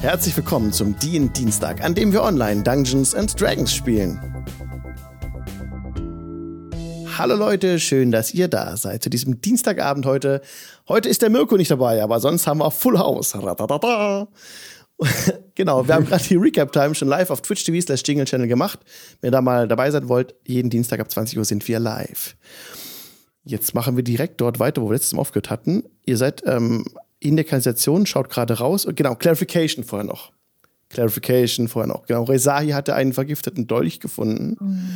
Herzlich willkommen zum DIN Dienstag, an dem wir online Dungeons and Dragons spielen. Hallo Leute, schön, dass ihr da seid zu diesem Dienstagabend heute. Heute ist der Mirko nicht dabei, aber sonst haben wir Full House. Radadada. genau, wir haben gerade die Recap-Time schon live auf Twitch TV slash Jingle Channel gemacht. Wenn ihr da mal dabei sein wollt, jeden Dienstag ab 20 Uhr sind wir live. Jetzt machen wir direkt dort weiter, wo wir letztes Mal aufgehört hatten. Ihr seid ähm, in der Kanalisation, schaut gerade raus. Genau, Clarification vorher noch. Clarification vorher noch. Genau, Rezahi hatte einen vergifteten Dolch gefunden. Mhm.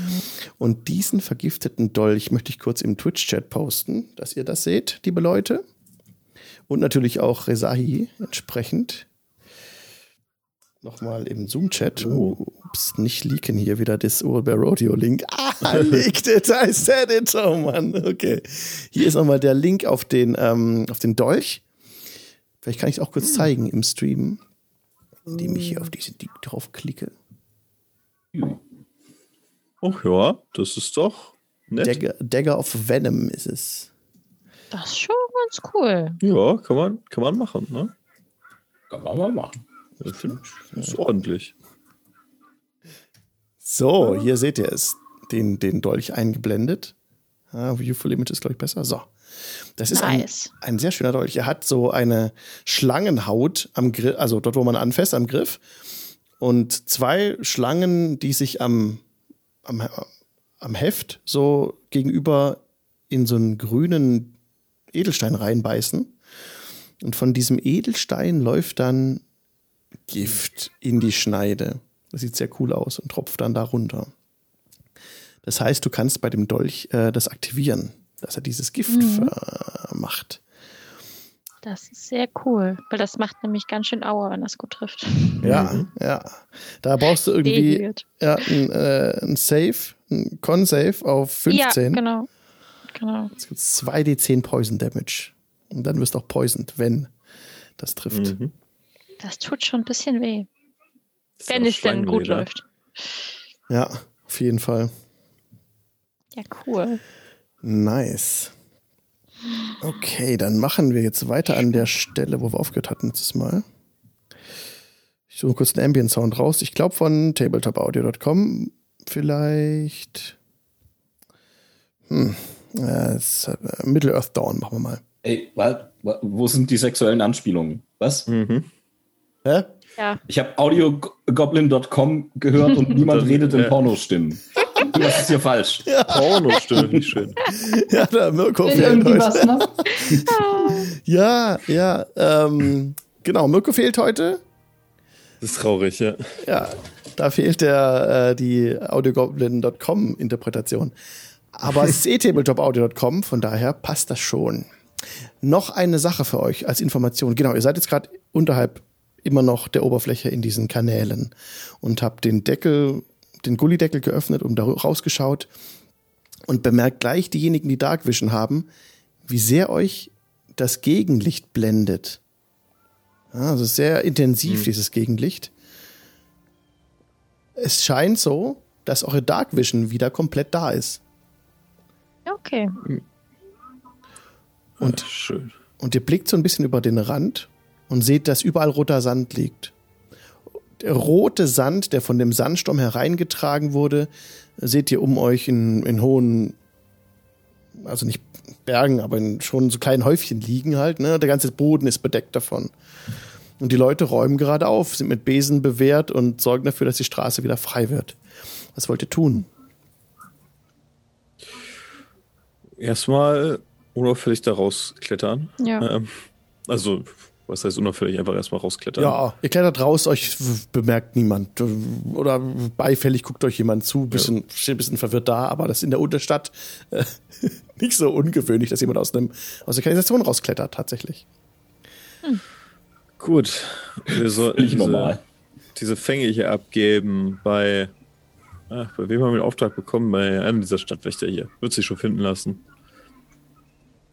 Und diesen vergifteten Dolch möchte ich kurz im Twitch-Chat posten, dass ihr das seht, liebe Leute. Und natürlich auch Rezahi entsprechend. Nochmal im Zoom-Chat. Oh. Ups, nicht leaken hier wieder das Urbear Rodeo-Link. Ah, leaked it, I said it. Oh Mann, okay. Hier ist nochmal der Link auf den, ähm, auf den Dolch. Vielleicht kann ich es auch kurz hm. zeigen im Stream, indem ich hier auf diese Link draufklicke. Ach ja, das ist doch nett. Dagger, Dagger of Venom ist es. Das ist schon ganz cool. Ja, kann man, kann man machen, ne? Kann man mal machen. Das ist ordentlich. So, hier seht ihr es. Den, den Dolch eingeblendet. Ah, Viewful Image ist, glaube ich, besser. So. Das ist nice. ein, ein sehr schöner Dolch. Er hat so eine Schlangenhaut am Griff, also dort, wo man anfasst, am Griff. Und zwei Schlangen, die sich am, am, am Heft so gegenüber in so einen grünen Edelstein reinbeißen. Und von diesem Edelstein läuft dann Gift in die Schneide. Das sieht sehr cool aus und tropft dann da runter. Das heißt, du kannst bei dem Dolch äh, das aktivieren, dass er dieses Gift mhm. äh, macht. Das ist sehr cool, weil das macht nämlich ganz schön Aua, wenn das gut trifft. Ja, mhm. ja. Da brauchst du irgendwie ja, ein, äh, ein Save, ein Con-Save auf 15. Ja, genau. genau. Es gibt 2d10 Poison Damage. Und dann wirst du auch poisoned, wenn das trifft. Mhm. Das tut schon ein bisschen weh. Wenn es denn gut läuft. Ja, auf jeden Fall. Ja, cool. Nice. Okay, dann machen wir jetzt weiter an der Stelle, wo wir aufgehört hatten letztes Mal. Ich suche kurz den Ambient Sound raus. Ich glaube von tabletopaudio.com. Vielleicht. Hm. Äh, Middle Earth Dawn machen wir mal. Ey, wo sind die sexuellen Anspielungen? Was? Mhm. Hä? Ja. Ich habe audiogoblin.com gehört und niemand redet in Pornostimmen. Was ist hier falsch? Ja. Pornostimme, nicht schön. Ja, der Mirko fehlt heute. Was, ne? ja, ja. Ähm, genau, Mirko fehlt heute. Das ist traurig, ja. Ja, da fehlt der, äh, die audiogoblin.com-Interpretation. Aber es ist eh tabletopaudio.com, von daher passt das schon. Noch eine Sache für euch als Information. Genau, ihr seid jetzt gerade unterhalb immer noch der Oberfläche in diesen Kanälen und habe den Deckel, den Gullideckel geöffnet und da rausgeschaut und bemerkt gleich diejenigen, die Dark Vision haben, wie sehr euch das Gegenlicht blendet. Ja, also sehr intensiv, mhm. dieses Gegenlicht. Es scheint so, dass eure Dark Vision wieder komplett da ist. Okay. Und, schön. und ihr blickt so ein bisschen über den Rand und seht, dass überall roter Sand liegt. Der rote Sand, der von dem Sandsturm hereingetragen wurde, seht ihr um euch in, in hohen, also nicht Bergen, aber in schon so kleinen Häufchen liegen halt. Ne? Der ganze Boden ist bedeckt davon. Und die Leute räumen gerade auf, sind mit Besen bewehrt und sorgen dafür, dass die Straße wieder frei wird. Was wollt ihr tun? Erstmal unauffällig da rausklettern. Ja. Ähm, also was heißt unauffällig? Einfach erstmal rausklettern. Ja, ihr klettert raus, euch bemerkt niemand. Oder beifällig guckt euch jemand zu, bisschen, ja. bisschen verwirrt da, aber das ist in der Unterstadt äh, nicht so ungewöhnlich, dass jemand aus, einem, aus der Kanalisation rausklettert, tatsächlich. Hm. Gut. Wir sollten diese, normal. diese Fänge hier abgeben bei. Ach, bei wem haben wir den Auftrag bekommen? Bei einem dieser Stadtwächter hier. Wird sich schon finden lassen.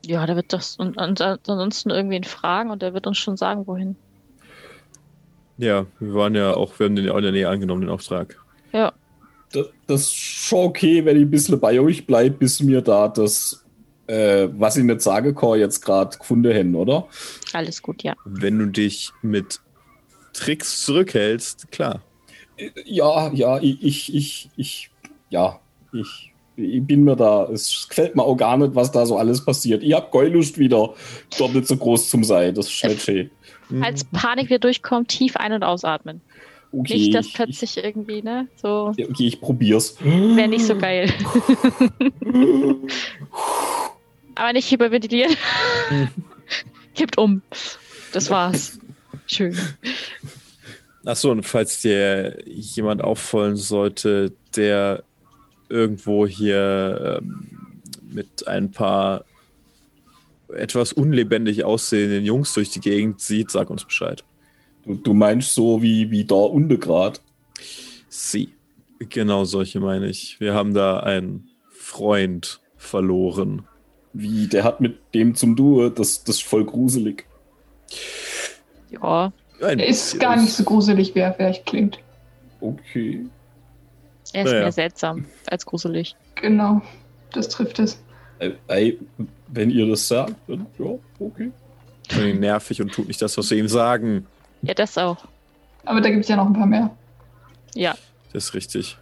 Ja, der wird das und, und ansonsten irgendwen fragen und der wird uns schon sagen, wohin. Ja, wir waren ja auch, wir haben den ja auch in der Nähe angenommen, den Auftrag. Ja. Das, das ist schon okay, wenn ich ein bisschen bei euch bleibe, bis mir da das, äh, was ich nicht sage, Core jetzt gerade gefunden hätten, oder? Alles gut, ja. Wenn du dich mit Tricks zurückhältst, klar. Ja, ja, ich, ich, ich, ich ja, ich, ich bin mir da, es gefällt mir auch gar nicht, was da so alles passiert. Ich hab Geulust wieder, dort nicht so groß zum Sein, das ist nicht schön. Als Panik wieder durchkommt, tief ein- und ausatmen. Okay, nicht, dass ich- plötzlich irgendwie, ne, so, ich, okay, ich probier's. wäre nicht so geil. Aber nicht hyperventilieren. Kippt um. Das war's. Schön. Achso, und falls dir jemand auffallen sollte, der irgendwo hier ähm, mit ein paar etwas unlebendig aussehenden Jungs durch die Gegend sieht, sag uns Bescheid. Du, du meinst so wie, wie da unten grad. Sie. Genau solche meine ich. Wir haben da einen Freund verloren. Wie, der hat mit dem zum Duo, das, das ist voll gruselig. Ja, Ein Er ist gar nicht so gruselig, wie er vielleicht klingt. Okay. Er ist Naja. mehr seltsam als gruselig. Genau, das trifft es. Ey, ey, wenn ihr das sagt, dann ja, okay. Vor allem nervig und tut nicht das, was wir ihm sagen. Ja, das auch. Aber da gibt es ja noch ein paar mehr. Ja. Das ist richtig.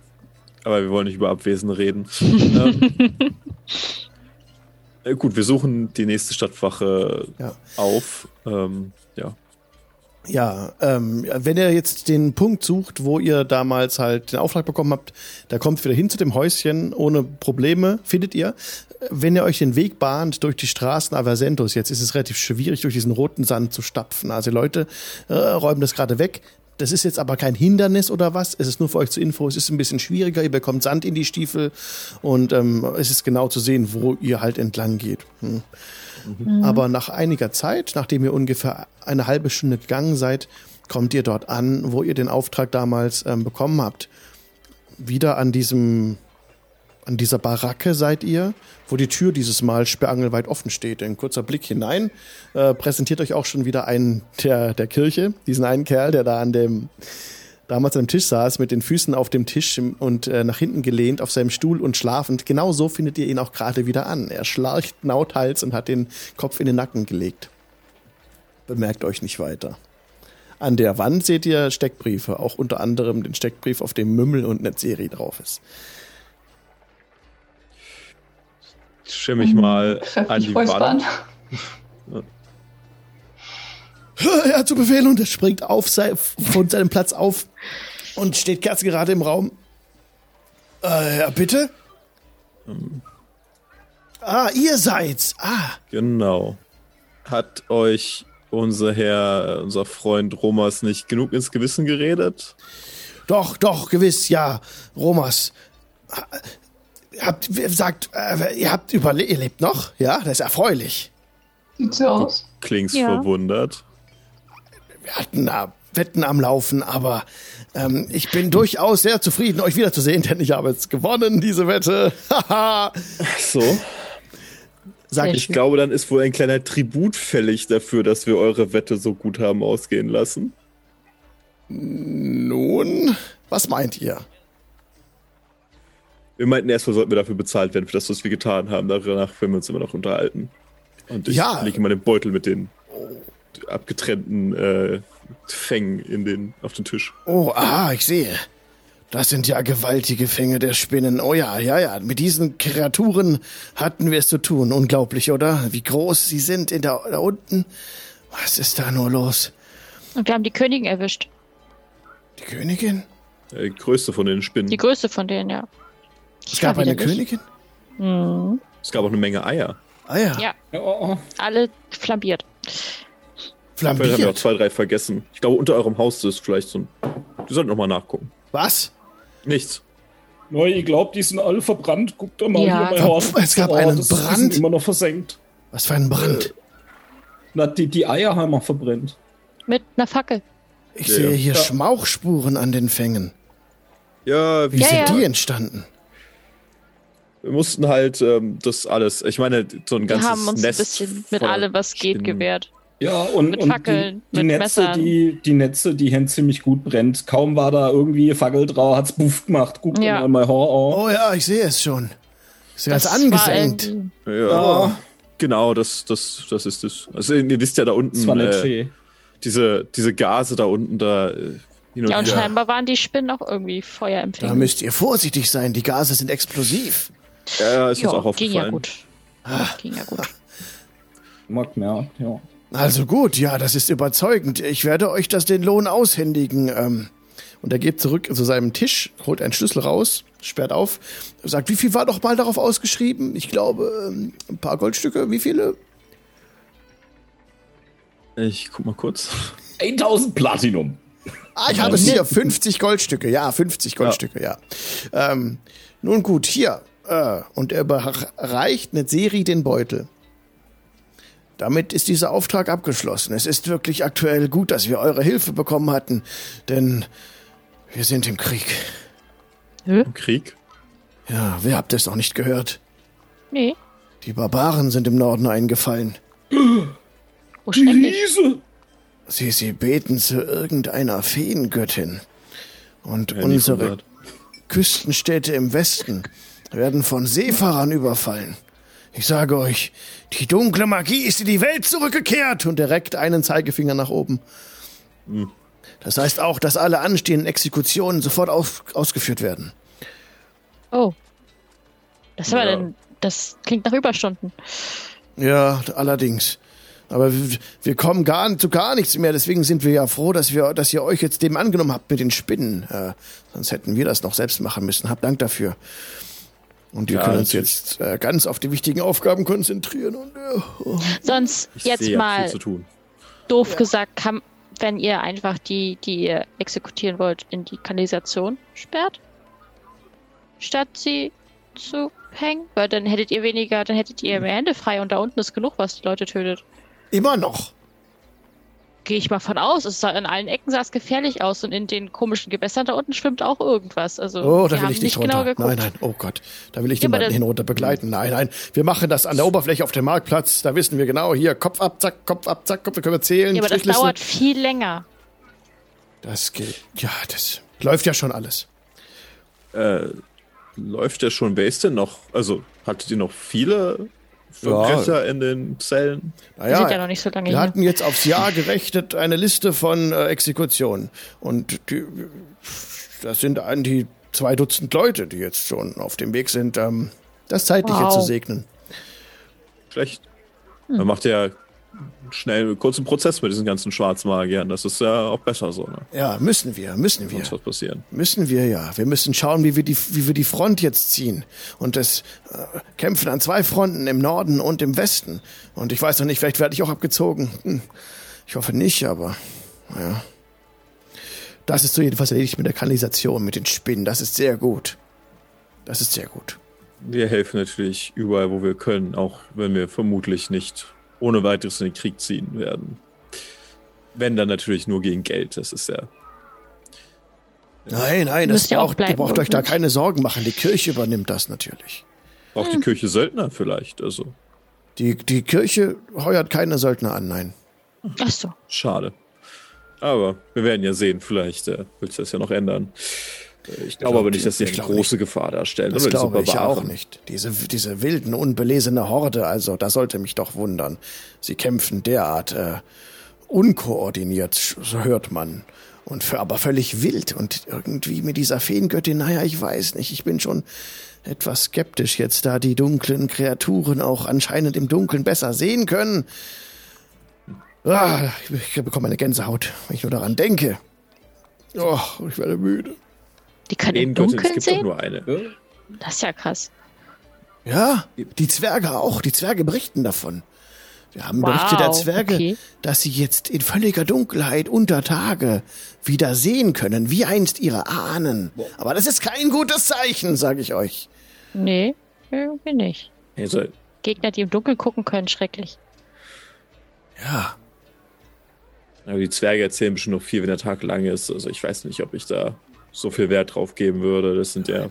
Aber wir wollen nicht über Abwesen reden. ähm, äh, gut, wir suchen die nächste Stadtwache Ja. auf. Ähm, ja. Ja, ähm, wenn ihr jetzt den Punkt sucht, wo ihr damals halt den Auftrag bekommen habt, da kommt wieder hin zu dem Häuschen ohne Probleme, findet ihr. Wenn ihr euch den Weg bahnt durch die Straßen Aversentos, jetzt ist es relativ schwierig, durch diesen roten Sand zu stapfen. Also Leute äh, räumen das gerade weg. Das ist jetzt aber kein Hindernis oder was. Es ist nur für euch zur Info. Es ist ein bisschen schwieriger. Ihr bekommt Sand in die Stiefel und ähm, es ist genau zu sehen, wo ihr halt entlang geht. Hm. Aber nach einiger Zeit, nachdem ihr ungefähr eine halbe Stunde gegangen seid, kommt ihr dort an, wo ihr den Auftrag damals ähm, bekommen habt. Wieder an diesem, an dieser Baracke seid ihr, wo die Tür dieses Mal sperrangelweit offen steht. Ein kurzer Blick hinein äh, präsentiert euch auch schon wieder einen der, der Kirche, diesen einen Kerl, der da an dem damals an dem Tisch saß, mit den Füßen auf dem Tisch und äh, nach hinten gelehnt auf seinem Stuhl und schlafend. Genau so findet ihr ihn auch gerade wieder an. Er schnarcht lauthals und hat den Kopf in den Nacken gelegt. Bemerkt euch nicht weiter. An der Wand seht ihr Steckbriefe, auch unter anderem den Steckbrief, auf dem Mümmel und Netzeri drauf ist. Ich stelle mich mal an die. Wand. Er hat zu Befehl und er springt auf sei, von seinem Platz auf und steht ganz gerade im Raum. Äh, ja, bitte? Ah, ihr seid's. Ah, Genau. Hat euch unser Herr, unser Freund Romas nicht genug ins Gewissen geredet? doch, doch, gewiss, ja. Romas. Habt, sagt, äh, ihr habt überlebt, ihr lebt noch? Ja, das ist erfreulich. Sieht so aus. Klingst Ja. verwundert. Wir hatten da Wetten am Laufen, aber ähm, ich bin durchaus sehr zufrieden, euch wiederzusehen, denn ich habe jetzt gewonnen, diese Wette. Haha. So. Sag ich. Ich glaube, dann ist wohl ein kleiner Tribut fällig dafür, dass wir eure Wette so gut haben ausgehen lassen. Nun, was meint ihr? Wir meinten erstmal, sollten wir dafür bezahlt werden, für das, was wir getan haben. Danach können wir uns immer noch unterhalten. Und ich Ja. lege mal den Beutel mit den abgetrennten äh, Fängen in den, auf den Tisch. Oh, ah, ich sehe. Das sind ja gewaltige Fänge der Spinnen. Oh ja, ja, ja. Mit diesen Kreaturen hatten wir es zu tun. Unglaublich, oder? Wie groß sie sind in der, da unten. Was ist da nur los? Und wir haben die Königin erwischt. Die Königin? Die größte von den Spinnen. Die größte von denen, ja. Es gab eine. Königin? Mhm. Es gab auch eine Menge Eier. Ah ja, Ja, Ja, alle flambiert. Vielleicht haben wir auch flambiert. zwei, drei vergessen. Ich glaube, unter eurem Haus ist vielleicht so ein. Wir sollten nochmal nachgucken. Was? Nichts. Neu, ich glaube, die sind alle verbrannt. Guckt doch mal Ja. hier bei Horst. Es gab einen das, Die Brand? sind immer noch versenkt. Was für ein Brand. Na, die, die Eier haben wir verbrennt. Mit einer Fackel. Ich Ja, sehe hier Ja. Schmauchspuren an den Fängen. Ja, Wie wir, Ja, sind ja. die entstanden? wir mussten halt ähm, das alles. Ich meine, so ein Wir ganzes haben uns Nest ein bisschen mit allem, was geht, Spinnen. Ja, und, Mit und Fackeln, die, die mit Netze, Messern. die, die Netze, die Hände ziemlich gut brennt. Kaum war da irgendwie Fackel drauf, hat's Buff gemacht. Guckt Ja. ja. mal Horror. Oh ja, ich sehe es schon. Ist ganz angesenkt. Ja, Ja. genau, das, das, das ist es. Also ihr wisst ja da unten. Das war nicht äh, diese, diese Gase da unten da. Äh, und ja, und wieder. scheinbar waren die Spinnen auch irgendwie feuerempfänglich. Da müsst ihr vorsichtig sein, die Gase sind explosiv. Ja, ist uns auch aufgefallen. Ging ja gut. Ah. Ging ja gut. Mag mehr, ja. Also gut, ja, das ist überzeugend. Ich werde euch das den Lohn aushändigen. Ähm, und er geht zurück zu seinem Tisch, holt einen Schlüssel raus, sperrt auf, sagt, wie viel war doch mal darauf ausgeschrieben? Ich glaube, ähm, ein paar Goldstücke. Wie viele? Ich guck mal kurz. 1000 Platinum. Ah, ich habe es hier 50 Goldstücke. Ja, 50 Goldstücke, ja. ja. Ähm, nun gut, hier. Äh, und er reicht eine Serie den Beutel. Damit ist dieser Auftrag abgeschlossen. Es ist wirklich aktuell gut, dass wir eure Hilfe bekommen hatten, denn wir sind im Krieg. Hä? Im Krieg? Ja, wer habt es noch nicht gehört? Nee. Die Barbaren sind im Norden eingefallen. Oh, Die Riese! Sie, sie beten zu irgendeiner Feengöttin. Und ja, unsere Küstenstädte im Westen werden von Seefahrern überfallen. Ich sage euch, die dunkle Magie ist in die Welt zurückgekehrt und er reckt einen Zeigefinger nach oben. Hm. Das heißt auch, dass alle anstehenden Exekutionen sofort auf, ausgeführt werden. Oh. Das war ja. denn, das klingt nach Überstunden. Ja, allerdings. Aber wir, wir kommen gar zu gar nichts mehr. Deswegen sind wir ja froh, dass wir, dass ihr euch jetzt dem angenommen habt mit den Spinnen. Äh, sonst hätten wir das noch selbst machen müssen. Habt Dank dafür. Und wir ja, können uns jetzt äh, ganz auf die wichtigen Aufgaben konzentrieren. Und, äh, oh. Sonst ich jetzt mal doof ja. gesagt, kann, wenn ihr einfach die, die ihr exekutieren wollt, in die Kanalisation sperrt, statt sie zu hängen, weil dann hättet ihr weniger, dann hättet ihr mehr Hände frei und da unten ist genug, was die Leute tötet. Immer noch. Gehe ich mal von aus. Es sah in allen Ecken sah es gefährlich aus und in den komischen Gewässern da unten schwimmt auch irgendwas. Also oh, da will ich nicht runter. Genau nein, nein, oh Gott, da will ich ja, niemanden hinunter begleiten. Nein, nein, wir machen das an der Oberfläche auf dem Marktplatz. Da wissen wir genau, hier Kopf ab, zack, Kopf ab, zack, Kopf, wir können zählen. Ja, aber das dauert viel länger. Das geht, ja, das läuft ja schon alles. Äh, läuft ja schon. Wer ist denn noch? Also hattet ihr noch viele Verbrecher ja. in den Zellen. Naja, wir sind ja noch nicht so lange Wir hier. hatten jetzt aufs Jahr gerechnet eine Liste von äh, Exekutionen. Und die, das sind an die zwei Dutzend Leute, die jetzt schon auf dem Weg sind, ähm, das Zeitliche wow. zu segnen. Schlecht. Hm. Man macht ja schnell kurzen Prozess mit diesen ganzen Schwarzmagiern. Das ist ja auch besser so. Ne? Ja, müssen wir, müssen wir. Sonst was passieren. Müssen wir ja. Wir müssen schauen, wie wir die, wie wir die Front jetzt ziehen und das äh, kämpfen an zwei Fronten im Norden und im Westen. Und ich weiß noch nicht, vielleicht werde ich auch abgezogen. Hm. Ich hoffe nicht, aber ja. Das ist so jedenfalls erledigt mit der Kanalisation, mit den Spinnen. Das ist sehr gut. Das ist sehr gut. Wir helfen natürlich überall, wo wir können, auch wenn wir vermutlich nicht ohne weiteres in den Krieg ziehen werden. Wenn dann natürlich nur gegen Geld, das ist ja. Nein, nein, das braucht, ihr braucht euch da keine Sorgen machen. Die Kirche übernimmt das natürlich. Auch hm. die Kirche Söldner vielleicht, also. Die, die Kirche heuert keine Söldner an, nein. Ach so. Schade. Aber wir werden ja sehen, vielleicht äh, wird sich das ja noch ändern. Ich glaube aber nicht, dass sie eine große nicht. Gefahr darstellen. Das glaube ich auch nicht. Diese, diese wilden, unbelesene Horde, also, das sollte mich doch wundern. Sie kämpfen derart äh, unkoordiniert, so hört man. Und für, aber völlig wild und irgendwie mit dieser Feengöttin, naja, ich weiß nicht, ich bin schon etwas skeptisch jetzt, da die dunklen Kreaturen auch anscheinend im Dunkeln besser sehen können. Ah, ich bekomme eine Gänsehaut, wenn ich nur daran denke. Oh, ich werde müde. Die können im Dunkeln es gibt sehen? Doch nur eine. Das ist ja krass. Ja, die Zwerge auch. Die Zwerge berichten davon. Wir haben wow, Berichte der Zwerge, okay. dass sie jetzt in völliger Dunkelheit unter Tage wieder sehen können, wie einst ihre Ahnen. Aber das ist kein gutes Zeichen, sage ich euch. Nee, irgendwie nicht. Also, Gegner, die im Dunkeln gucken können, schrecklich. Ja. Aber die Zwerge erzählen bestimmt noch viel, wenn der Tag lang ist. Also ich weiß nicht, ob ich da so viel Wert drauf geben würde. Das sind ja.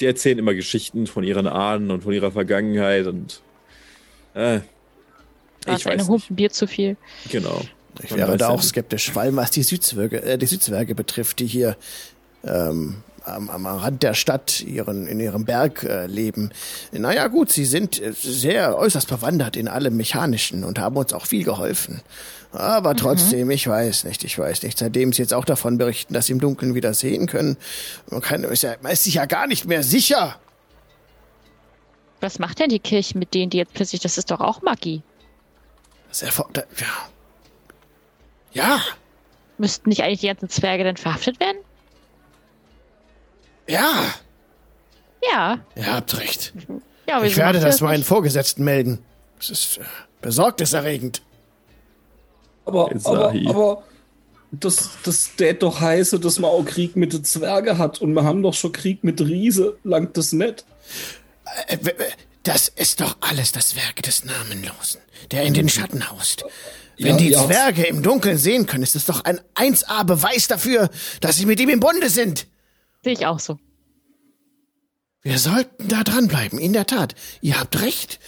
Die erzählen immer Geschichten von ihren Ahnen und von ihrer Vergangenheit und. Äh, ich weiß eine Humpen Bier zu viel. Genau. Ich wäre da auch skeptisch, vor allem was die Südzwerge, äh, die Südzwerge betrifft, die hier ähm, am, am Rand der Stadt ihren, in ihrem Berg äh, leben. Naja gut, sie sind äh, sehr äußerst bewandert in allem Mechanischen und haben uns auch viel geholfen. Aber mhm. trotzdem, mhm. ich weiß nicht, ich weiß nicht. Seitdem sie jetzt auch davon berichten, dass sie im Dunkeln wieder sehen können, man, kann, ist ja, man ist sich ja gar nicht mehr sicher. Was macht denn die Kirche mit denen, die jetzt plötzlich, das ist doch auch Magie. Das ist ja, ja. Müssten nicht eigentlich die ganzen Zwerge dann verhaftet werden? Ja. Ja. Ihr habt recht. Ja, ich werde das meinen Vorgesetzten melden. Es ist äh, besorgniserregend. Aber, aber, aber das, das tät doch heiße, dass man auch Krieg mit den Zwerge hat und wir haben doch schon Krieg mit Riese, langt das nicht? Äh, das ist doch alles das Werk des Namenlosen, der in den Schatten haust. Wenn ja, die ja. Zwerge im Dunkeln sehen können, ist es doch ein 1A-Beweis dafür, dass sie mit ihm im Bunde sind. Sehe ich auch so. Wir sollten da dranbleiben, in der Tat. Ihr habt recht.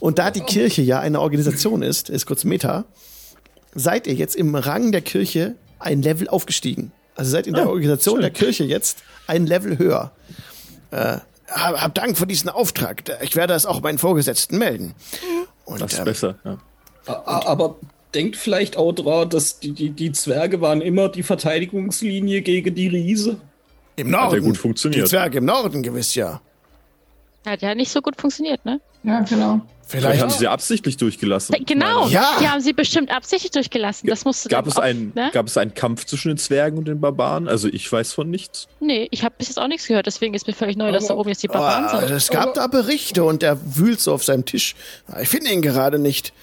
Und da die Kirche ja eine Organisation ist, ist kurz Meta, seid ihr jetzt im Rang der Kirche ein Level aufgestiegen. Also seid in der ah, Organisation schön. der Kirche jetzt ein Level höher. Äh, hab, hab Dank für diesen Auftrag. Ich werde das auch meinen Vorgesetzten melden. Und, das ist ähm, besser, ja. Aber denkt vielleicht auch dran, dass die, die, die Zwerge waren immer die Verteidigungslinie gegen die Riese. Im Norden. Hat ja gut funktioniert. Die Zwerge im Norden gewiss, ja. Hat ja nicht so gut funktioniert, ne? Ja, genau. Vielleicht, Vielleicht haben sie sie absichtlich durchgelassen. Genau, ja. die haben sie bestimmt absichtlich durchgelassen. Das musste gab es auch, einen, ne? Gab es einen Kampf zwischen den Zwergen und den Barbaren? Also ich weiß von nichts. Nee, ich habe bis jetzt auch nichts gehört, deswegen ist mir völlig neu, dass da oben jetzt die Barbaren oh, sind. Es gab da Berichte und er wühlt so auf seinem Tisch. Ich finde ihn gerade nicht.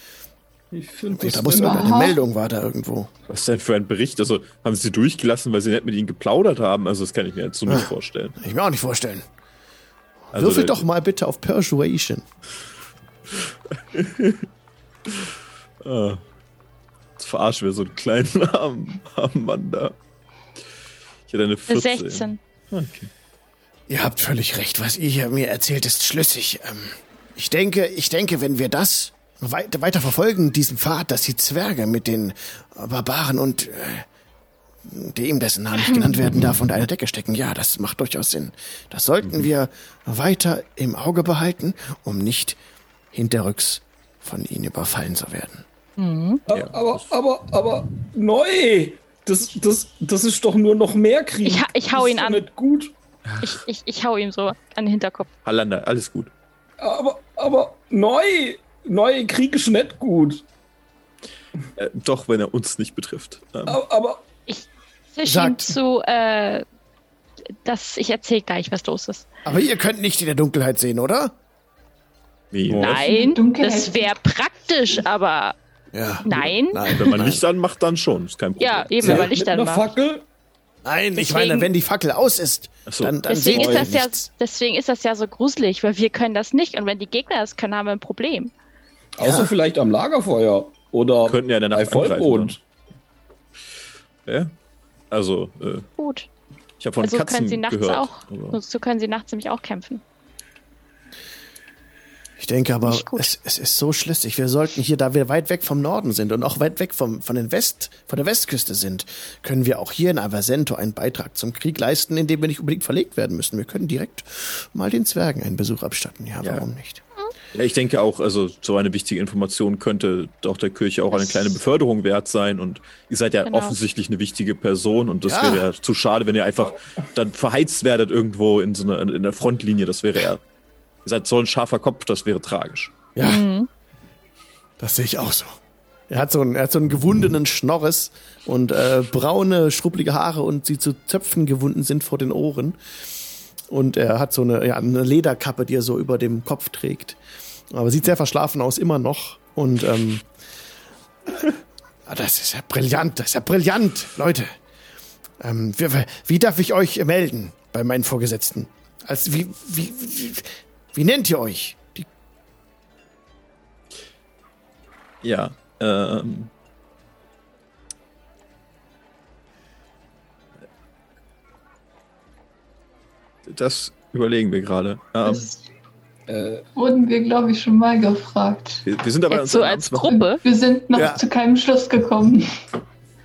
Ich finde, da muss eine Meldung war da irgendwo. Was denn für ein Bericht? Also haben sie durchgelassen, weil sie nicht mit ihnen geplaudert haben? Also das kann ich mir jetzt so nicht vorstellen. Ich mir auch nicht vorstellen. Also Würfel doch mal bitte auf Persuasion. ah. Jetzt verarschen wir so einen kleinen armen, armen Mann da. Ich hätte eine 14. 16. Okay. Ihr habt völlig recht, was ihr hier mir erzählt, ist schlüssig. Ähm, ich denke, ich denke, wenn wir das weiter verfolgen, diesen Pfad, dass die Zwerge mit den Barbaren und äh, dem, dessen Namen nicht genannt werden darf, unter einer Decke stecken. Ja, das macht durchaus Sinn. Das sollten wir weiter im Auge behalten, um nicht hinterrücks von ihnen überfallen zu werden. Mhm. Ja. Aber, aber, aber, neu! Das, das, das ist doch nur noch mehr Krieg. Ich, ich hau ihn an. Nicht gut. Ich, ich, ich hau ihm so an den Hinterkopf. Hallanda, alles gut. Aber, aber neu! Neue Krieg ist nicht gut. Äh, doch, wenn er uns nicht betrifft. Ähm. Aber, aber, ich zwischen ihm zu, äh, dass ich erzähle gleich, was los ist. Aber ihr könnt nicht in der Dunkelheit sehen, oder? Wie? Nein, das wäre praktisch, aber ja. nein. nein. Wenn man Licht anmacht, dann schon. Ist kein Problem. Ja, eben, wenn man Licht anmacht. Fackel? Nein, deswegen, ich meine, wenn die Fackel aus ist, so. dann, dann deswegen ist das ja, Deswegen ist das ja so gruselig, weil wir können das nicht. Und wenn die Gegner das können, haben wir ein Problem. Außer ja. vielleicht am Lagerfeuer oder könnten ja Nacht bei Vollmond. Ja, also. Äh, Gut. Ich habe von also Katzen können sie nachts gehört, auch. So können sie nachts nämlich auch kämpfen. Ich denke aber, es, es, ist so schlüssig. Wir sollten hier, da wir weit weg vom Norden sind und auch weit weg vom, von, den West, von der Westküste sind, können wir auch hier in Aversento einen Beitrag zum Krieg leisten, indem wir nicht unbedingt verlegt werden müssen. Wir können direkt mal den Zwergen einen Besuch abstatten. Ja, ja. warum nicht? Ja, ich denke auch, also so eine wichtige Information könnte doch der Kirche auch eine kleine Beförderung wert sein und ihr seid ja genau. offensichtlich eine wichtige Person und das ja. wäre ja zu schade, wenn ihr einfach dann verheizt werdet irgendwo in so einer in der Frontlinie. Das wäre ja, ihr seid so ein scharfer Kopf, das wäre tragisch. Ja, mhm. das sehe ich auch so. Er hat so einen, er hat so einen gewundenen Schnorres und äh, braune, schruppelige Haare und sie zu Zöpfen gewunden sind vor den Ohren. Und er hat so eine, ja, eine Lederkappe, die er so über dem Kopf trägt. Aber sieht sehr verschlafen aus, immer noch. Und ähm, das ist ja brillant, das ist ja brillant, Leute. Ähm, wie, wie darf ich euch melden bei meinen Vorgesetzten? Als wie, wie, wie, wie nennt ihr euch? Die ja, ähm. Das überlegen wir gerade. Ähm, äh, Wurden wir, glaube ich, schon mal gefragt. Wir, wir sind aber Jetzt so als Gruppe. Wir sind noch ja. zu keinem Schluss gekommen.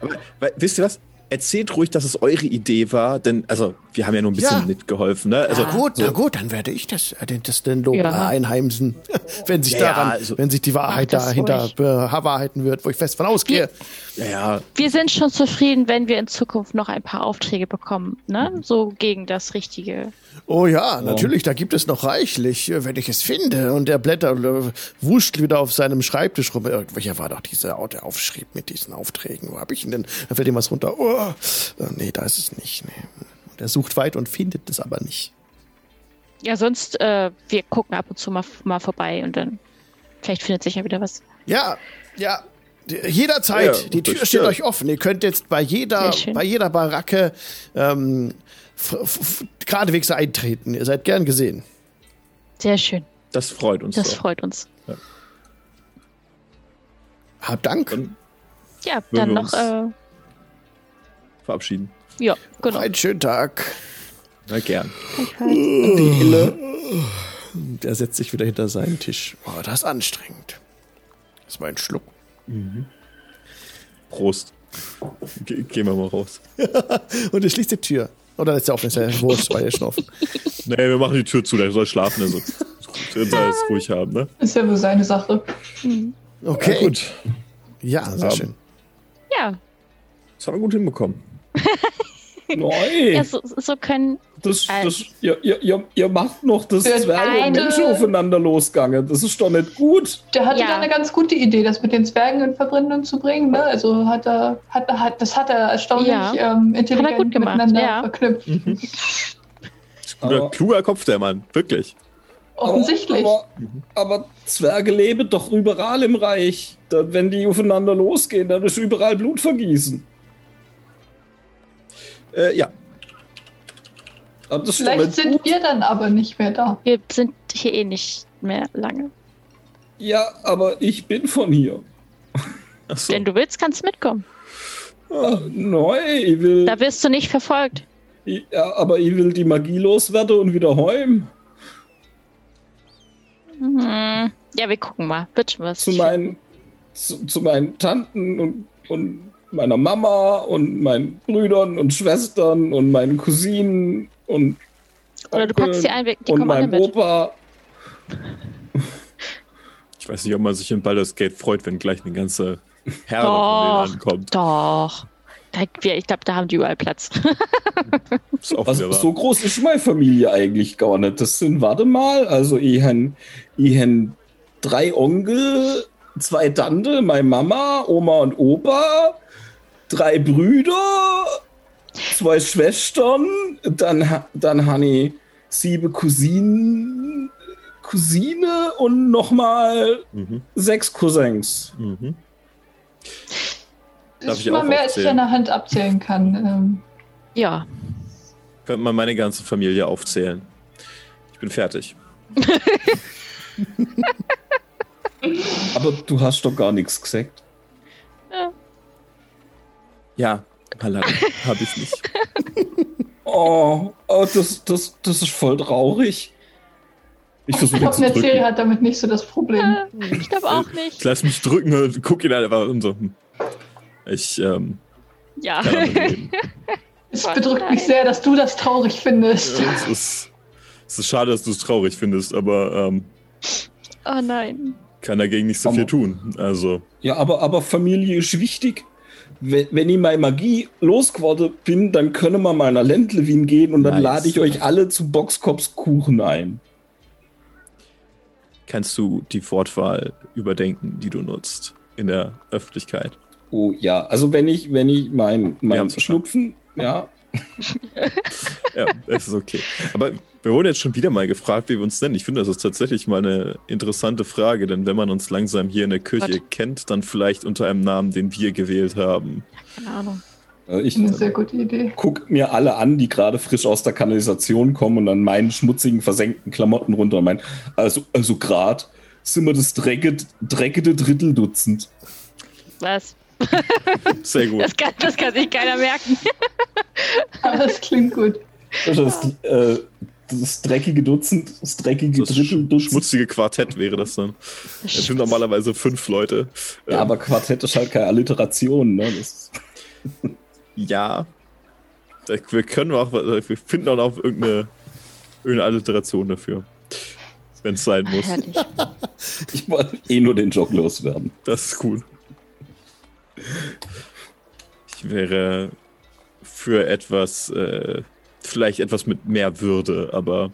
Aber, weil, wisst ihr was? Erzählt ruhig, dass es eure Idee war, denn also wir haben ja nur ein bisschen ja. mitgeholfen. Ne? Also, na gut, so. na gut, dann werde ich das, äh, das den Lob ja. einheimsen, wenn sich ja, daran, also, wenn sich die Wahrheit dahinter bewahrheiten wird, wo ich fest von ausgehe. Wir, ja, wir sind schon zufrieden, wenn wir in Zukunft noch ein paar Aufträge bekommen, ne? Mhm. So gegen das Richtige. Oh ja, natürlich, da gibt es noch reichlich, wenn ich es finde. Und der Blätter äh, wuscht wieder auf seinem Schreibtisch rum. Welcher war doch dieser, der aufschrieb mit diesen Aufträgen? Wo habe ich ihn denn? Da fällt ihm was runter. Oh, nee, da ist es nicht. Nee. Der sucht weit und findet es aber nicht. Ja, sonst, äh, wir gucken ab und zu mal, mal vorbei und dann vielleicht findet sich ja wieder was. Ja, ja. Jederzeit, ja, die Tür steht euch offen. Ihr könnt jetzt bei jeder, bei jeder Baracke ähm, geradewegs eintreten. Ihr seid gern gesehen. Sehr schön. Das freut uns. Das so. freut uns. Ja. Hab Dank. Dann ja, dann noch äh, verabschieden. Ja, genau. Einen schönen Tag. Na gern. Adele. Der setzt sich wieder hinter seinen Tisch. Oh, das ist anstrengend. Das war ein Schluck. Mhm. Prost. Ge gehen wir mal raus. Und er schließt die Tür. Oder ist er offen? Ist ja wurscht, weil er schnaufen. Nee, wir machen die Tür zu, der soll schlafen. Also. Der soll es ruhig haben, ne? Ist ja wohl seine Sache. Mhm. Okay. Ja, gut. Ja, sehr schön. Ja. Das haben wir gut hinbekommen. Neu. Ja, so, so können. Das, das, ihr, ihr, ihr macht noch das Zwerge und Menschen aufeinander losgegangen. Das ist doch nicht gut. Der hatte ja. da eine ganz gute Idee, das mit den Zwergen in Verbindung zu bringen. Ne? Also hat er, hat, hat, das hat er erstaunlich ja. ähm, intelligent miteinander ja. verknüpft. Mhm. Guter, kluger Kopf, der Mann, wirklich. Offensichtlich. Aber, aber, aber, Zwerge leben doch überall im Reich. Da, wenn die aufeinander losgehen, dann ist überall Blut vergießen. Äh, ja. Vielleicht sind gut. wir dann aber nicht mehr da. Wir sind hier eh nicht mehr lange. Ja, aber ich bin von hier. So. Wenn du willst, kannst du mitkommen. Ah, nein, ich will. Da wirst du nicht verfolgt. ja, aber ich will die Magie loswerden und wieder heim. Mhm. Ja, wir gucken mal. Wird schon was. Zu meinen, zu, zu meinen Tanten und, und meiner Mama und meinen Brüdern und Schwestern und meinen Cousinen und oder du packst sie ein, die und meinem Opa. Ich weiß nicht, ob man sich in Baldur's Gate freut, wenn gleich eine ganze Herde von denen ankommt. Doch. Ich glaube, da haben die überall Platz. also, so groß ist meine Familie eigentlich gar nicht. Das sind, warte mal, also ich habe drei Onkel, zwei Tante, meine Mama, Oma und Opa, drei Brüder, zwei Schwestern, dann, dann ich sieben Cousinen, Cousine und nochmal mhm. sechs Cousins. Mhm. Darf ich mal mehr, als ich an der Hand abzählen kann. Ähm. Ja. Könnte man meine ganze Familie aufzählen. Ich bin fertig. Aber du hast doch gar nichts gesagt. Ja. Ja, habe ich nicht. oh, oh das, das, das ist voll traurig. Ich versuche Ich glaube, der Serie hat damit nicht so das Problem. ich glaube auch nicht. Ich lass mich drücken und guck ihn einfach und so. Ich, ähm. Ja. es bedrückt mich sehr, dass du das traurig findest. Ja, es, ist, es ist schade, dass du es traurig findest, aber, ähm. Oh nein. Kann dagegen nicht so aber, viel tun. Also. Ja, aber, aber Familie ist wichtig wenn, wenn ich meine Magie losgeworden bin, dann können wir mal nach Ländlewin gehen und dann nice. lade ich euch alle zu Boxkops Kuchen ein. Kannst du die Wortwahl überdenken, die du nutzt in der Öffentlichkeit? Oh ja, also wenn ich, wenn ich mein, mein Schnupfen, ja. ja, es ist okay. Aber wir wurden jetzt schon wieder mal gefragt, wie wir uns nennen. Ich finde, das ist tatsächlich mal eine interessante Frage, denn wenn man uns langsam hier in der Küche Gott. kennt, dann vielleicht unter einem Namen, den wir gewählt haben. Keine Ahnung. Ich eine sehr gute Idee. Guck mir alle an, die gerade frisch aus der Kanalisation kommen und dann meinen schmutzigen, versenkten Klamotten runter und meinen, also, also gerade sind wir das dreckige, dreckige Dritteldutzend. Was? Sehr gut. Das kann, das kann sich keiner merken. Aber das klingt gut. Das, ist, äh, das dreckige Dutzend, das dreckige das Drittel Schmutzige Quartett wäre das dann. Es sind normalerweise fünf Leute. Ja, ähm. aber Quartett ist halt keine Alliteration, ne? ja. Wir können auch, wir finden auch noch irgendeine, irgendeine Alliteration dafür. Wenn es sein muss. ich wollte eh nur den Job loswerden. Das ist cool. Ich wäre für etwas, äh, vielleicht etwas mit mehr Würde, aber.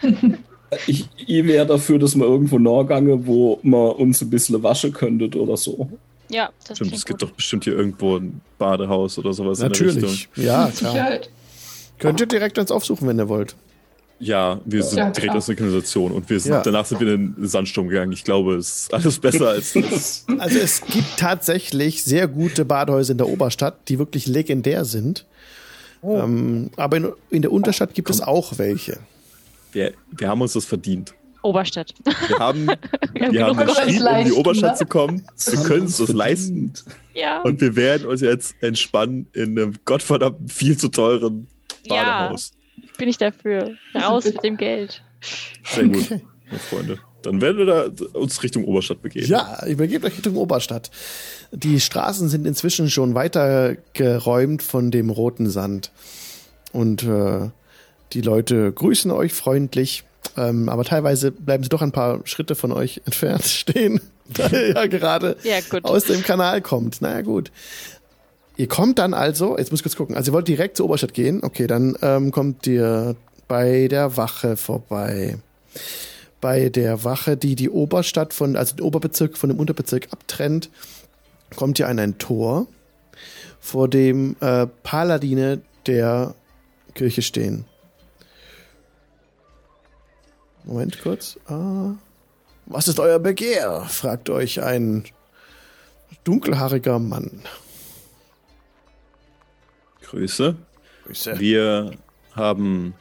ich, ich wäre dafür, dass wir irgendwo nachgange, wo man uns ein bisschen waschen könntet oder so. Ja, das Stimmt, es gibt gut. doch bestimmt hier irgendwo ein Badehaus oder sowas Natürlich. in der Richtung. Ja, klar. Könnt ihr direkt uns aufsuchen, wenn ihr wollt. Ja, wir sind ja, direkt aus der Kanalisation und wir sind, ja. danach sind wir in den Sandsturm gegangen. Ich glaube, es ist alles besser als das. Also es gibt tatsächlich sehr gute Badehäuser in der Oberstadt, die wirklich legendär sind. Oh. Ähm, aber in, in, der Unterstadt gibt es auch welche. Wir, wir haben uns das verdient. Oberstadt. Wir haben, wir haben geschrieben, um in die Oberstadt ne? zu kommen. Wir können es uns leisten. Ja. Und wir werden uns jetzt entspannen in einem gottverdammten viel zu teuren Badehaus. Ja, bin ich dafür. Raus mit dem Geld. Sehr gut, okay. Freunde. Dann werden wir da uns Richtung Oberstadt begeben. Ja, ihr begebt euch Richtung Oberstadt. Die Straßen sind inzwischen schon weitergeräumt von dem roten Sand. Und äh, die Leute grüßen euch freundlich. Ähm, aber teilweise bleiben sie doch ein paar Schritte von euch entfernt stehen, da ihr ja gerade ja, aus dem Kanal kommt. Naja, gut. Ihr kommt dann also, jetzt muss ich kurz gucken, also ihr wollt direkt zur Oberstadt gehen. Okay, dann ähm, kommt ihr bei der Wache vorbei. Bei der Wache, die die Oberstadt von, also den Oberbezirk von dem Unterbezirk abtrennt, kommt ihr an ein Tor, vor dem äh, Paladine der Kirche stehen. Moment kurz. Ah. Was ist euer Begehr? fragt euch ein dunkelhaariger Mann. Grüße. Grüße. Wir haben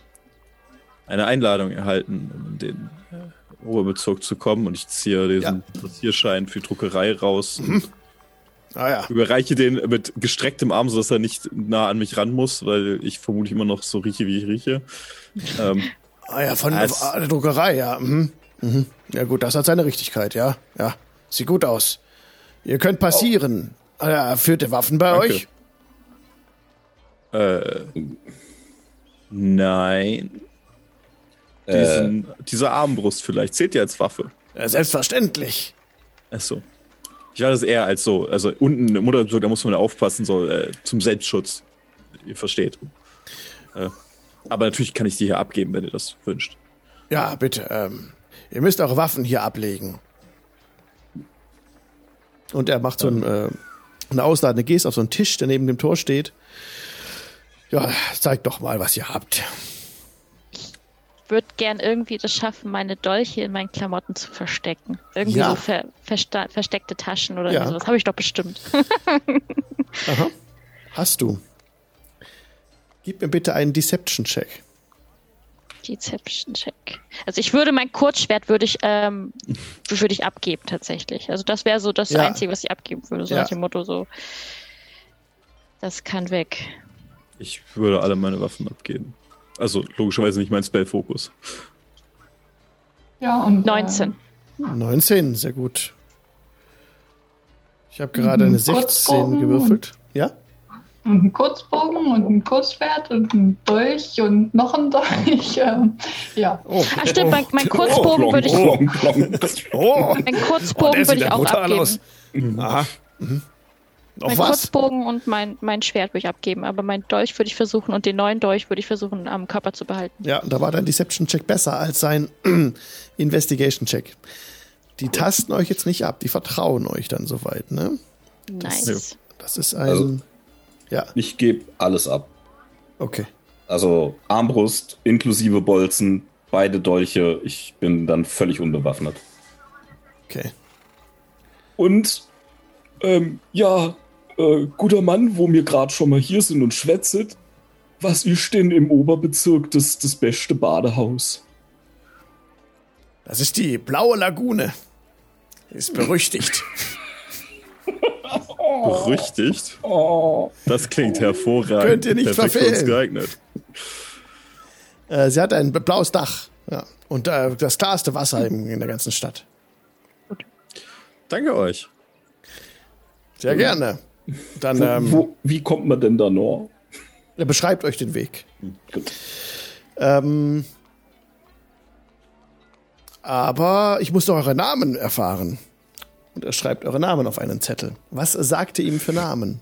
eine Einladung erhalten, um in den äh, Oberbezirk zu kommen und ich ziehe diesen ja. Passierschein für Druckerei raus. Mhm. Ah, ja. Überreiche den mit gestrecktem Arm, sodass er nicht nah an mich ran muss, weil ich vermutlich immer noch so rieche, wie ich rieche. ähm, ah ja, von der Druckerei, ja. Mhm. Mhm. Ja gut, das hat seine Richtigkeit, ja. Ja, sieht gut aus. Ihr könnt passieren. Oh. Ah, führt ihr Waffen bei Danke. euch? Äh, nein. Diesen, äh, diese Armbrust vielleicht. Zählt ihr als Waffe? Ja, selbstverständlich. Achso. Ich war das eher als so, also unten im Mutterbezirk, da muss man aufpassen, so äh, zum Selbstschutz. Ihr versteht. Äh, aber natürlich kann ich die hier abgeben, wenn ihr das wünscht. Ja, bitte. Ähm, ihr müsst eure Waffen hier ablegen. Und er macht so ein, äh, eine ausladende Geste auf so einen Tisch, der neben dem Tor steht. Ja, zeigt doch mal, was ihr habt. Ich würde gern irgendwie das schaffen, meine Dolche in meinen Klamotten zu verstecken. Irgendwie ja. so ver versteckte Taschen oder ja. sowas. Habe ich doch bestimmt. Aha. Hast du. Gib mir bitte einen Deception-Check. Deception-Check. Also ich würde mein Kurzschwert würde ich, ähm, würde ich abgeben tatsächlich. Also das wäre so das ja. Einzige, was ich abgeben würde. So ja. nach dem Motto so. Das kann weg. Ich würde alle meine Waffen abgeben. Also logischerweise nicht mein Spellfokus. Ja, und 19. Äh, 19, sehr gut. Ich habe gerade eine 16 gewürfelt. Ja? Und einen Kurzbogen und ein Kurzschwert und ein Dolch und noch ein Dolch. Ähm, ja. Oh, Ach stimmt, mein, mein Kurzbogen würde ich. Oh, oh, mein Kurzbogen oh, würde ich auch abgeben. Aus. Aha. Mhm. Auf mein was? Kurzbogen und mein, mein Schwert würde ich abgeben, aber mein Dolch würde ich versuchen und den neuen Dolch würde ich versuchen am Körper zu behalten. Ja, da war dein Deception-Check besser als sein Investigation-Check. Die tasten euch jetzt nicht ab, die vertrauen euch dann soweit, ne? Nice. Das, das ist ein. Also, ja. Ich gebe alles ab. Okay. Also Armbrust inklusive Bolzen, beide Dolche. Ich bin dann völlig unbewaffnet. Okay. Und ähm, ja, äh, guter Mann, wo wir gerade schon mal hier sind und schwätzet, was ist denn im Oberbezirk das, das beste Badehaus? Das ist die Blaue Lagune. Ist berüchtigt. Berüchtigt? Das klingt hervorragend. Könnt ihr nicht Perfekt verfehlen. geeignet. Äh, sie hat ein blaues Dach. Ja. Und äh, das klarste Wasser in, in der ganzen Stadt. Danke euch. Sehr gerne. Dann, wo, ähm, wo, wie kommt man denn da noch? Er beschreibt euch den Weg. Hm, gut. Ähm, aber ich muss doch eure Namen erfahren. Und er schreibt eure Namen auf einen Zettel. Was sagt ihr ihm für Namen?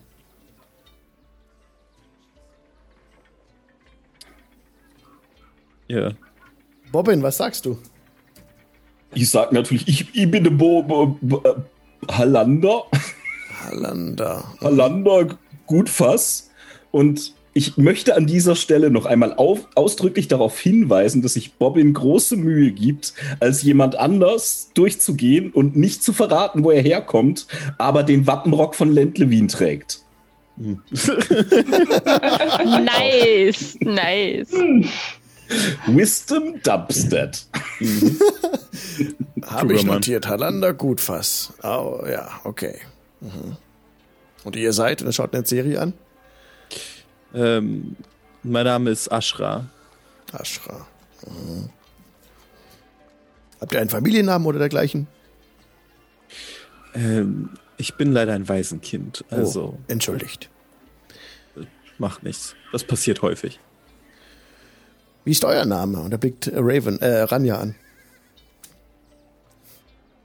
Ja. Bobbin, was sagst du? Ich sag natürlich, ich, ich bin der Bo, Bo, Bo äh, Hallander. Hallander. Hallander, gut Fass. Und ich möchte an dieser Stelle noch einmal auf, ausdrücklich darauf hinweisen, dass sich Bobbin große Mühe gibt, als jemand anders durchzugehen und nicht zu verraten, wo er herkommt, aber den Wappenrock von Lendlewin trägt. nice, nice. Wisdom Dubstead. Mhm. Habe ich notiert. Halander Gutfass. Oh, ja, okay. Mhm. Und ihr seid, und schaut eine Serie an? Ähm, mein Name ist Ashra. Ashra. Mhm. Habt ihr einen Familiennamen oder dergleichen? Ähm, ich bin leider ein Waisenkind. Oh, also. Oh, entschuldigt. Macht nichts. Das passiert häufig. Wie ist euer Name? Und er blickt Raven, äh, Ranja an.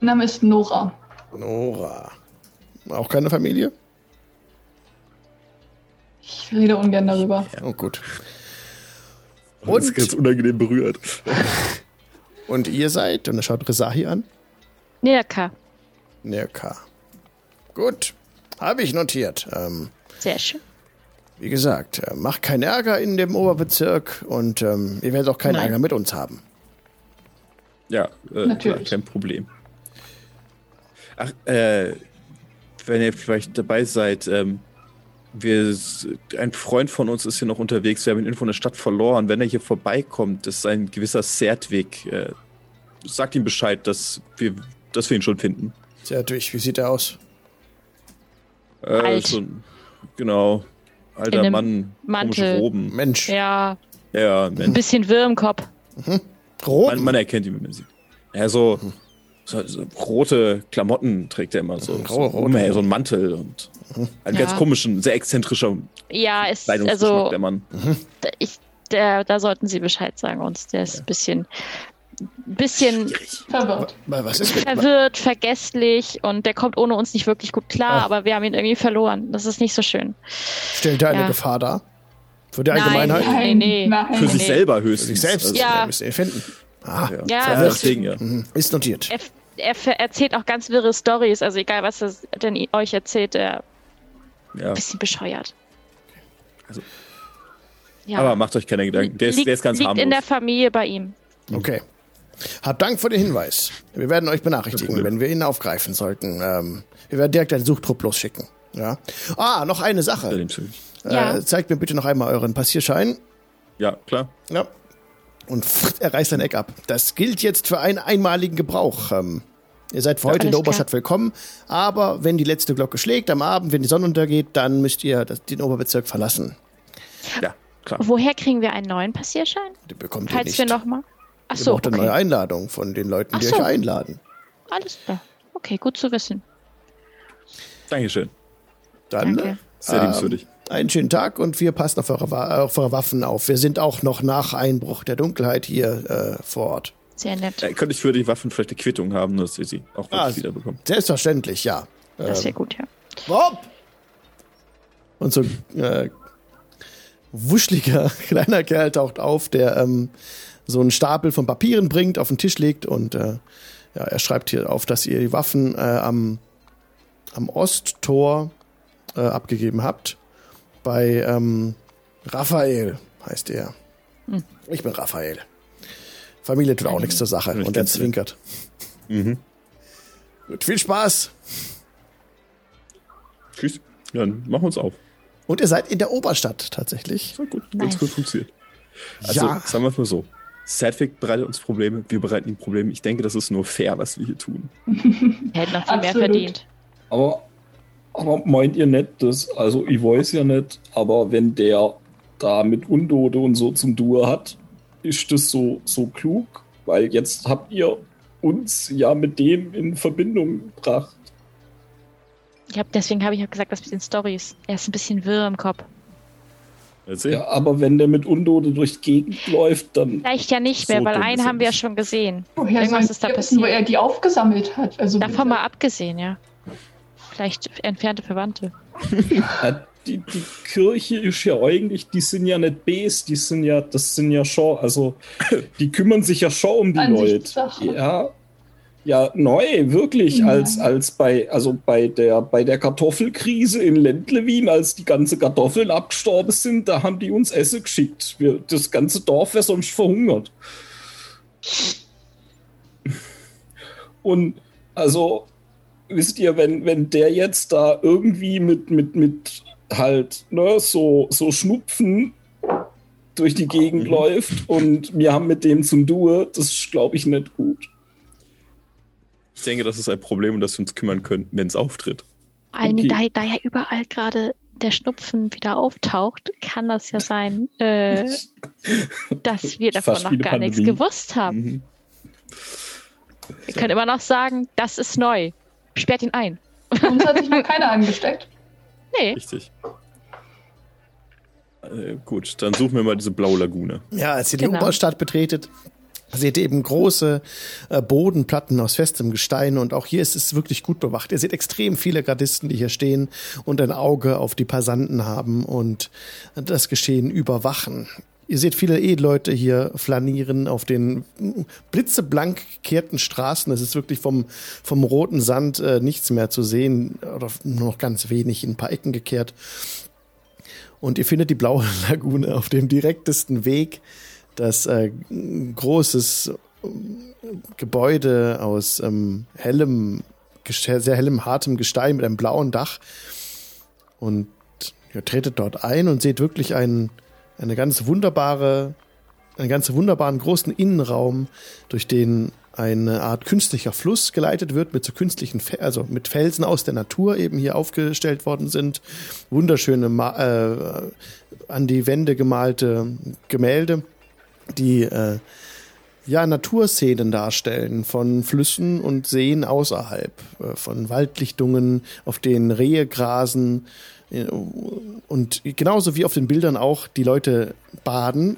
Mein Name ist Nora. Nora. Auch keine Familie? Ich rede ungern darüber. Ja, oh, gut. Und ist ganz unangenehm berührt. Und ihr seid, und er schaut Resahi an? Nerka. Nerka. Gut, habe ich notiert. Ähm, Sehr schön. Wie gesagt, äh, macht keinen Ärger in dem Oberbezirk und ähm, ihr werdet auch keinen Nein. Ärger mit uns haben. Ja, äh, Natürlich. Klar, kein Problem. Ach, äh, wenn ihr vielleicht dabei seid, ähm, wir, ein Freund von uns ist hier noch unterwegs. Wir haben ihn irgendwo in der Stadt verloren. Wenn er hier vorbeikommt, ist ein gewisser Serdwig. Äh, sagt ihm Bescheid, dass wir, dass wir ihn schon finden. Serdwig, wie sieht er aus? Äh, Alt. So, genau. Alter Mann. Mantel. Roben. Mensch. Ja. Ja, Mensch. Ein bisschen Wirr im Kopf. Mhm. Man, man, erkennt ihn, wenn man sieht. Ja, so, mhm. So, so, rote Klamotten trägt er immer. So, mhm. so, so, so ein Mantel und einen ja. ganz komischen, sehr exzentrischer Ja, ist also der Mann. Mhm. Ich, der, da sollten Sie Bescheid sagen uns. Der ist ein bisschen bisschen verwirrt. Was ist verwirrt, vergesslich und der kommt ohne uns nicht wirklich gut klar, Ach. aber wir haben ihn irgendwie verloren. Das ist nicht so schön. Stellt er eine ja. Gefahr dar? Für die Allgemeinheit? Nein, nee, nein. Für sich selber höchstens. Für sich selbst? Also, ja. Müsst ihr finden. Ah, ja, ja deswegen, ja. Mhm. Ist notiert. Er, er, erzählt auch ganz wirre Stories, also egal, was er denn euch erzählt, er ja. ein bisschen bescheuert. Also, ja. Aber macht euch keine Gedanken, der ist, liegt, der ist ganz liegt harmlos. in der Familie bei ihm. Okay. Habt Dank für den Hinweis. Wir werden euch benachrichtigen, wenn wir ihn aufgreifen sollten. Ähm, wir werden direkt einen Suchtrupp losschicken. Ja. Ah, noch eine Sache. Äh, ja. Zeigt mir bitte noch einmal euren Passierschein. Ja, klar. Ja. Und er reißt ein Eck ab. Das gilt jetzt für einen einmaligen Gebrauch. Ähm, ihr seid für heute in der Oberstadt klar. willkommen, aber wenn die letzte Glocke schlägt am Abend, wenn die Sonne untergeht, dann müsst ihr den Oberbezirk verlassen. Ja, klar. Woher kriegen wir einen neuen Passierschein? Den bekommt Falls ihr nicht. wir nochmal. Ach so, Ihr braucht okay. eine neue Einladung von den Leuten, die so. euch einladen. Alles klar. Okay, gut zu wissen. Dankeschön. Dann Danke. sehr liebenswürdig. Äh, einen schönen Tag und wir passen auf eure, auf eure, Waffen auf. Wir sind auch noch nach Einbruch der Dunkelheit hier äh, vor Ort. Sehr nett. Äh, könnte ich für die Waffen vielleicht eine Quittung haben, dass wir sie auch ah, wiederbekommen? Selbstverständlich, ja. Das wäre ähm, gut, ja. Bob! Und so äh, wuscheliger kleiner Kerl taucht auf, der ähm, so einen Stapel von Papieren bringt, auf den Tisch legt und äh, ja, er schreibt hier auf, dass ihr die Waffen äh, am, am Osttor äh, abgegeben habt. Bei ähm, Raphael heißt er. Hm. Ich bin Raphael. Familie tut auch nichts zur Sache und er zwinkert. Mhm. Gut, viel Spaß. Tschüss. Dann machen wir uns auf. Und ihr seid in der Oberstadt tatsächlich. So gut, ganz nice. gut funktioniert. Also, ja. sagen wir es mal so. Sadwick bereitet uns Probleme, wir bereiten ihm Probleme. Ich denke, das ist nur fair, was wir hier tun. er hätte noch viel mehr verdient. Aber, aber meint ihr nicht, dass, also ich weiß ja nicht, aber wenn der da mit Undode und so zum Duo hat, ist das so, so klug? Weil jetzt habt ihr uns ja mit dem in Verbindung gebracht. Ich hab, deswegen habe ich auch gesagt, das mit den Stories. Er ist ein bisschen wirr im Kopf. Ja, aber wenn der mit Undode durch die Gegend läuft, dann. Vielleicht ja nicht mehr, so weil einen haben wir ja schon gesehen. Woher Irgendwas ist da passiert. Wo er die aufgesammelt hat. Also Davon mal abgesehen, ja. Vielleicht entfernte Verwandte. die, die Kirche ist ja eigentlich, die sind ja nicht Bs, die sind ja, das sind ja schon, also die kümmern sich ja schon um die Leute. Ja, ja, neu, wirklich, ja. als, als bei, also bei der, bei der Kartoffelkrise in Lendlewin, als die ganzen Kartoffeln abgestorben sind, da haben die uns Essen geschickt. Wir, das ganze Dorf wäre sonst verhungert. Und also, wisst ihr, wenn, wenn der jetzt da irgendwie mit, mit, mit halt, ne, so, so Schnupfen durch die Gegend mhm. läuft und wir haben mit dem zum Duo, das ist, glaube ich, nicht gut. Ich denke, das ist ein Problem, um das wir uns kümmern können, wenn es auftritt. Okay. Da, da ja überall gerade der Schnupfen wieder auftaucht, kann das ja sein, äh, dass wir davon noch gar Pandemie. nichts gewusst haben. Mhm. Wir können immer noch sagen, das ist neu. Sperrt ihn ein. Uns hat sich noch keiner angesteckt. Nee. Richtig. Äh, gut, dann suchen wir mal diese blaue Lagune. Ja, als ihr genau. die Oberstadt betretet, seht ihr eben große äh, Bodenplatten aus festem Gestein und auch hier ist es wirklich gut bewacht. Ihr seht extrem viele Gardisten, die hier stehen und ein Auge auf die Passanten haben und das Geschehen überwachen. Ihr seht viele Edelleute hier flanieren auf den blitzeblank gekehrten Straßen. Es ist wirklich vom, vom roten Sand äh, nichts mehr zu sehen oder nur noch ganz wenig in ein paar Ecken gekehrt. Und ihr findet die blaue Lagune auf dem direktesten Weg das äh, großes äh, Gebäude aus ähm, hellem, sehr hellem, hartem Gestein mit einem blauen Dach. Und ihr tretet dort ein und seht wirklich einen, eine ganz wunderbare, einen ganz wunderbaren großen Innenraum, durch den eine Art künstlicher Fluss geleitet wird mit so künstlichen, also mit Felsen aus der Natur eben hier aufgestellt worden sind. Wunderschöne, äh, an die Wände gemalte Gemälde die äh, ja, Naturszenen darstellen von Flüssen und Seen außerhalb, äh, von Waldlichtungen, auf denen Rehe grasen und genauso wie auf den Bildern auch die Leute baden,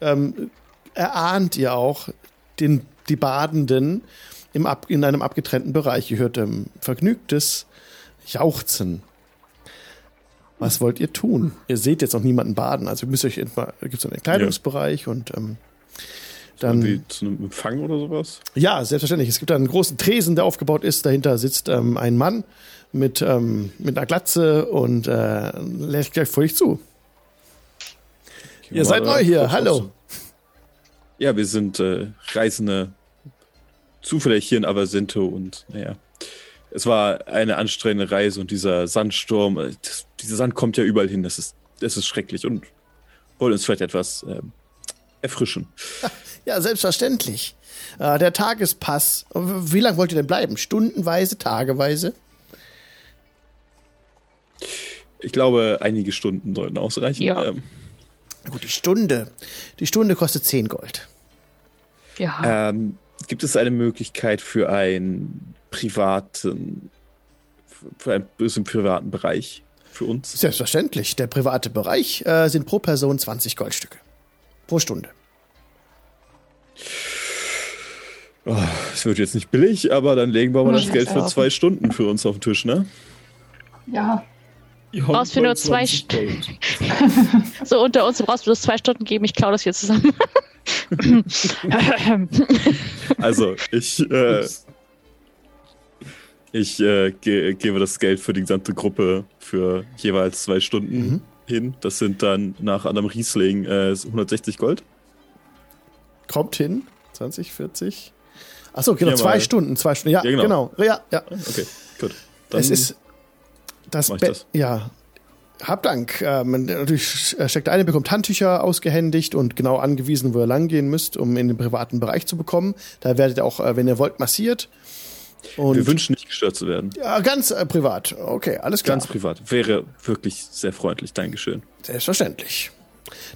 ähm, erahnt ihr auch den, die Badenden im Ab, in einem abgetrennten Bereich. Ihr hört ähm, vergnügtes Jauchzen was wollt ihr tun? Ihr seht jetzt noch niemanden baden, also müsst ihr euch etwa, gibt es einen Kleidungsbereich ja. und ähm, dann. Wie zu einem Empfang oder sowas? Ja, selbstverständlich. Es gibt einen großen Tresen, der aufgebaut ist. Dahinter sitzt ähm, ein Mann mit, ähm, mit einer Glatze und äh, lässt gleich vor euch zu. Ihr seid neu hier, hallo. Ja, wir sind äh, Reisende, zufällig hier in Avasinto und naja, es war eine anstrengende Reise und dieser Sandsturm, äh, das, dieser Sand kommt ja überall hin, das ist, das ist schrecklich und wollen uns vielleicht etwas äh, erfrischen. Ja, selbstverständlich. Äh, der Tagespass, wie lange wollt ihr denn bleiben? Stundenweise, tageweise? Ich glaube, einige Stunden sollten ausreichen. Ja. Ähm, Gut, die Stunde. Die Stunde kostet 10 Gold. Ja. Ähm, gibt es eine Möglichkeit für einen privaten, für ein bisschen privaten Bereich für uns? Selbstverständlich. Der private Bereich äh, sind pro Person 20 Goldstücke. Pro Stunde. Oh, es wird jetzt nicht billig, aber dann legen wir mal das Geld für zwei Stunden für uns auf den Tisch, ne? Ja. Du brauchst für nur zwei Stunden. so unter uns, du brauchst bloß zwei Stunden geben, ich klaue das hier zusammen. also, ich, äh, ich äh, ge gebe das Geld für die gesamte Gruppe für jeweils zwei Stunden mhm. hin. Das sind dann nach Adam Riesling äh, 160 Gold. Kommt hin. 20, 40. Achso, genau, ja, zwei Stunden, zwei Stunden. Ja, ja genau. genau. Ja, ja. Okay, gut. Dann es ist das, das. Ja, hab Dank. Ähm, natürlich steckt eine, bekommt Handtücher ausgehändigt und genau angewiesen, wo ihr langgehen müsst, um in den privaten Bereich zu bekommen. Da werdet ihr auch, äh, wenn ihr wollt, massiert. Und Wir wünschen nicht gestört zu werden. Ja, ganz äh, privat. Okay, alles klar. Ganz privat. Wäre wirklich sehr freundlich. Dankeschön. Selbstverständlich.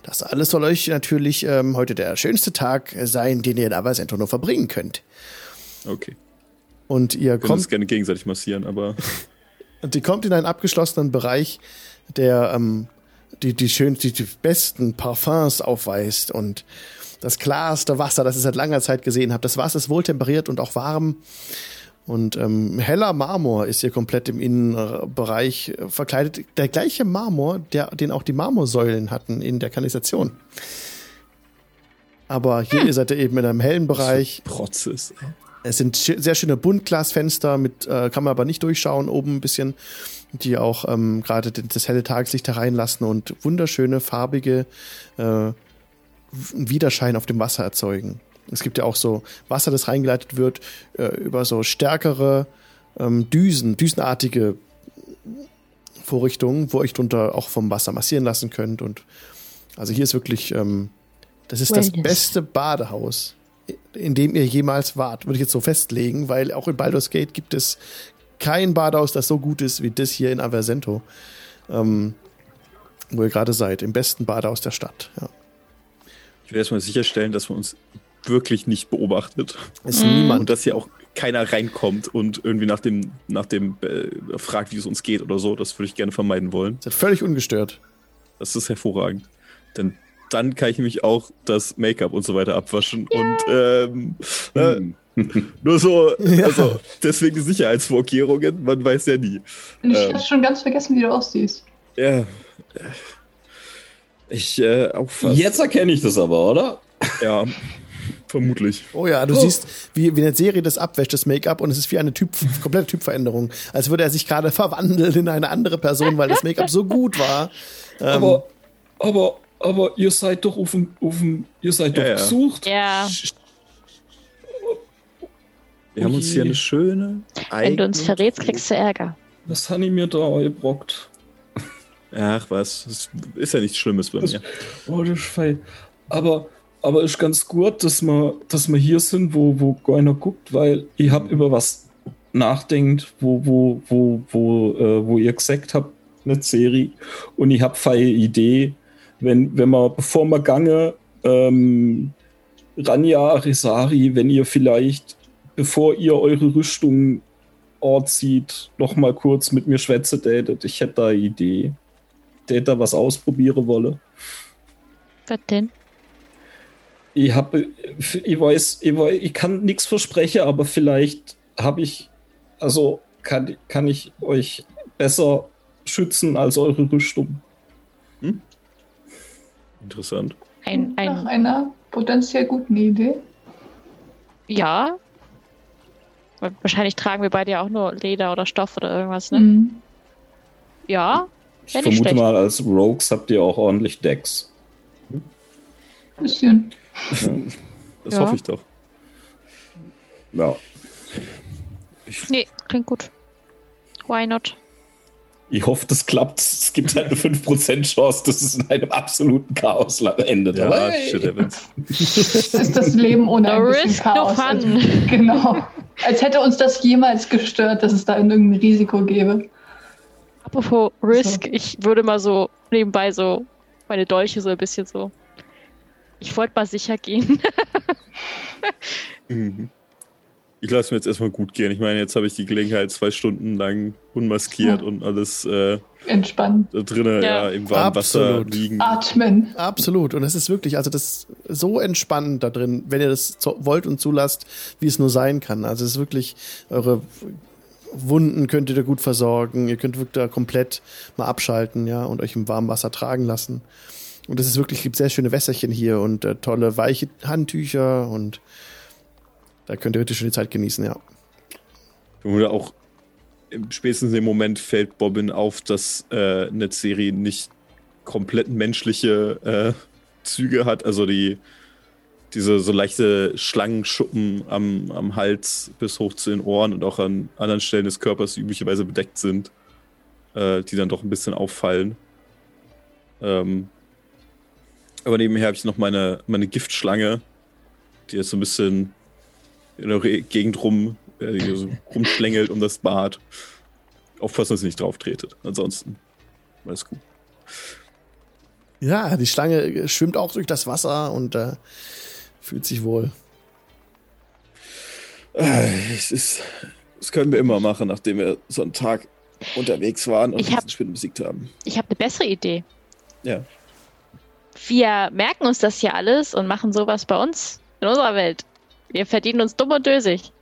Das alles soll euch natürlich ähm, heute der schönste Tag sein, den ihr in Avasento nur verbringen könnt. Okay. Und ihr Wir kommt. uns gerne gegenseitig massieren, aber. Und ihr kommt in einen abgeschlossenen Bereich, der ähm, die, die schönsten, die besten Parfums aufweist und das klarste Wasser, das ich seit langer Zeit gesehen habe. Das Wasser ist wohltemperiert und auch warm. Und ähm, heller Marmor ist hier komplett im Innenbereich verkleidet. Der gleiche Marmor, der, den auch die Marmorsäulen hatten in der Kanalisation. Aber hier hm. seid ihr eben in einem hellen Bereich. Protzes. Es sind sehr schöne Buntglasfenster, mit äh, kann man aber nicht durchschauen, oben ein bisschen, die auch ähm, gerade das helle Tageslicht hereinlassen und wunderschöne farbige äh, Widerschein auf dem Wasser erzeugen. Es gibt ja auch so Wasser, das reingeleitet wird äh, über so stärkere ähm, Düsen, düsenartige Vorrichtungen, wo euch drunter auch vom Wasser massieren lassen könnt. Und also hier ist wirklich, ähm, das ist das beste Badehaus, in dem ihr jemals wart, würde ich jetzt so festlegen, weil auch in Baldur's Gate gibt es kein Badehaus, das so gut ist wie das hier in Aversento, ähm, wo ihr gerade seid, im besten Badehaus der Stadt. Ja. Ich will erstmal sicherstellen, dass man uns wirklich nicht beobachtet. Ist mhm. niemand. Und dass hier auch keiner reinkommt und irgendwie nach dem, nach dem äh, fragt, wie es uns geht oder so. Das würde ich gerne vermeiden wollen. Seid völlig ungestört. Das ist hervorragend. Denn dann kann ich nämlich auch das Make-up und so weiter abwaschen. Yeah. Und ähm, hm. äh, nur so, ja. also deswegen die Sicherheitsvorkehrungen, man weiß ja nie. Ich ähm, habe schon ganz vergessen, wie du aussiehst. Ja. Ich äh, auch fast. Jetzt erkenne ich das aber, oder? Ja. Vermutlich. Oh ja, du oh. siehst, wie, wie eine Serie das abwäscht, das Make-up, und es ist wie eine typ, komplette Typveränderung. Als würde er sich gerade verwandeln in eine andere Person, weil das Make-up so gut war. Ähm, aber, aber, aber ihr seid doch auf dem, auf dem ihr seid ja, doch gesucht. Ja. Wir haben uns hier eine schöne. Wenn du uns verrätst, kriegst du Ärger. Was haben die mir da gebrockt? Ach was, das ist ja nichts Schlimmes bei mir. Oh, das ist fein. Aber aber ist ganz gut, dass wir, dass wir hier sind, wo, wo keiner guckt, weil ich habe über was nachdenkt, wo, wo, wo, wo, äh, wo ihr gesagt habt, eine Serie. Und ich habe eine Idee, wenn, wenn man, bevor wir gange, ähm, Ranja Resari, wenn ihr vielleicht, bevor ihr eure Rüstung Ort sieht, noch mal kurz mit mir schwätze datet. Ich hätte da eine Idee. Der da was ausprobieren wolle. Was denn? ich habe, ich weiß, ich, weiß, ich kann nichts versprechen, aber vielleicht habe ich, also kann, kann ich euch besser schützen als eure Rüstung. Hm? Interessant. Ein, ein, Nach einer potenziell guten Idee. Ja. Wahrscheinlich tragen wir beide ja auch nur Leder oder Stoff oder irgendwas, ne? Mhm. Ja. Ich vermute schlecht. mal, als Rogues habt ihr auch ordentlich Decks. Bisschen. Ja, das ja. hoffe ich doch. Ja. Ich nee, klingt gut. Why not? Ich hoffe, das klappt. Es gibt halt eine 5% Chance, dass es in einem absoluten Chaos endet. Ja, hey. shit Das ist das Leben ohne ein bisschen Chaos. Also, genau. Als hätte uns das jemals gestört, dass es da irgendein Risiko gäbe. Apropos Risk, so. ich würde mal so nebenbei so meine Dolche so ein bisschen so ich wollte mal sicher gehen. mhm. Ich lasse mir jetzt erstmal gut gehen. Ich meine, jetzt habe ich die Gelegenheit, zwei Stunden lang unmaskiert ja. und alles äh, entspannen. Da drinnen, ja. ja. im warmen Wasser liegen. Atmen. Absolut. Und es ist wirklich, also das ist so entspannend da drin, wenn ihr das wollt und zulasst, wie es nur sein kann. Also es ist wirklich eure Wunden könnt ihr da gut versorgen. Ihr könnt wirklich da komplett mal abschalten, ja, und euch im warmen Wasser tragen lassen. Und es ist wirklich, gibt sehr schöne Wässerchen hier und äh, tolle weiche Handtücher und da könnt ihr richtig schön die Zeit genießen, ja. Oder auch spätestens im Moment fällt Bobbin auf, dass äh, Serie nicht komplett menschliche äh, Züge hat, also die diese so leichte Schlangenschuppen am, am Hals bis hoch zu den Ohren und auch an anderen Stellen des Körpers, die üblicherweise bedeckt sind, äh, die dann doch ein bisschen auffallen. Ähm, aber nebenher habe ich noch meine, meine Giftschlange, die jetzt so ein bisschen in der Gegend rum, äh, so rumschlängelt um das Bad. Aufpassen, dass sie nicht drauf tretet. Ansonsten alles gut. Ja, die Schlange schwimmt auch durch das Wasser und äh, fühlt sich wohl. Äh, es ist, das können wir immer machen, nachdem wir so einen Tag unterwegs waren und ich hab, Spinnen besiegt haben. Ich habe eine bessere Idee. Ja. Wir merken uns das hier alles und machen sowas bei uns in unserer Welt. Wir verdienen uns dumm und dösig.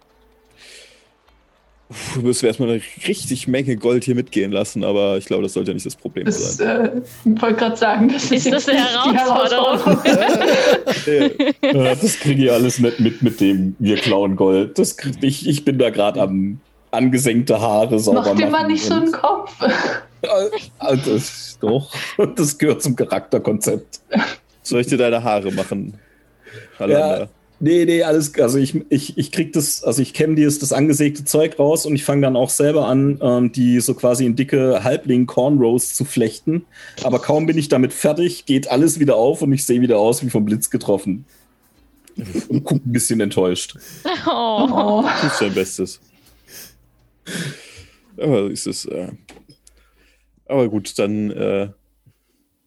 Du müssen wir erstmal eine richtig Menge Gold hier mitgehen lassen, aber ich glaube, das sollte nicht das Problem das, sein. Ich äh, wollte gerade sagen, das ist, ist das eine Herausforderung. das kriege ich alles nicht mit mit dem wir klauen Gold. Das krieg, ich, ich bin da gerade am angesenkte Haare sauber Mach dir mal nicht so einen Kopf. Also, doch, das gehört zum Charakterkonzept. Soll ich dir deine Haare machen? Ja, nee, nee, alles, also ich, ich, ich krieg das, also ich kenne das, das angesägte Zeug raus und ich fange dann auch selber an, ähm, die so quasi in dicke Halbling-Cornrows zu flechten. Aber kaum bin ich damit fertig, geht alles wieder auf und ich sehe wieder aus wie vom Blitz getroffen. Und guck ein bisschen enttäuscht. Oh. Du tust dein Bestes. Aber ist es, äh, aber gut, dann, äh,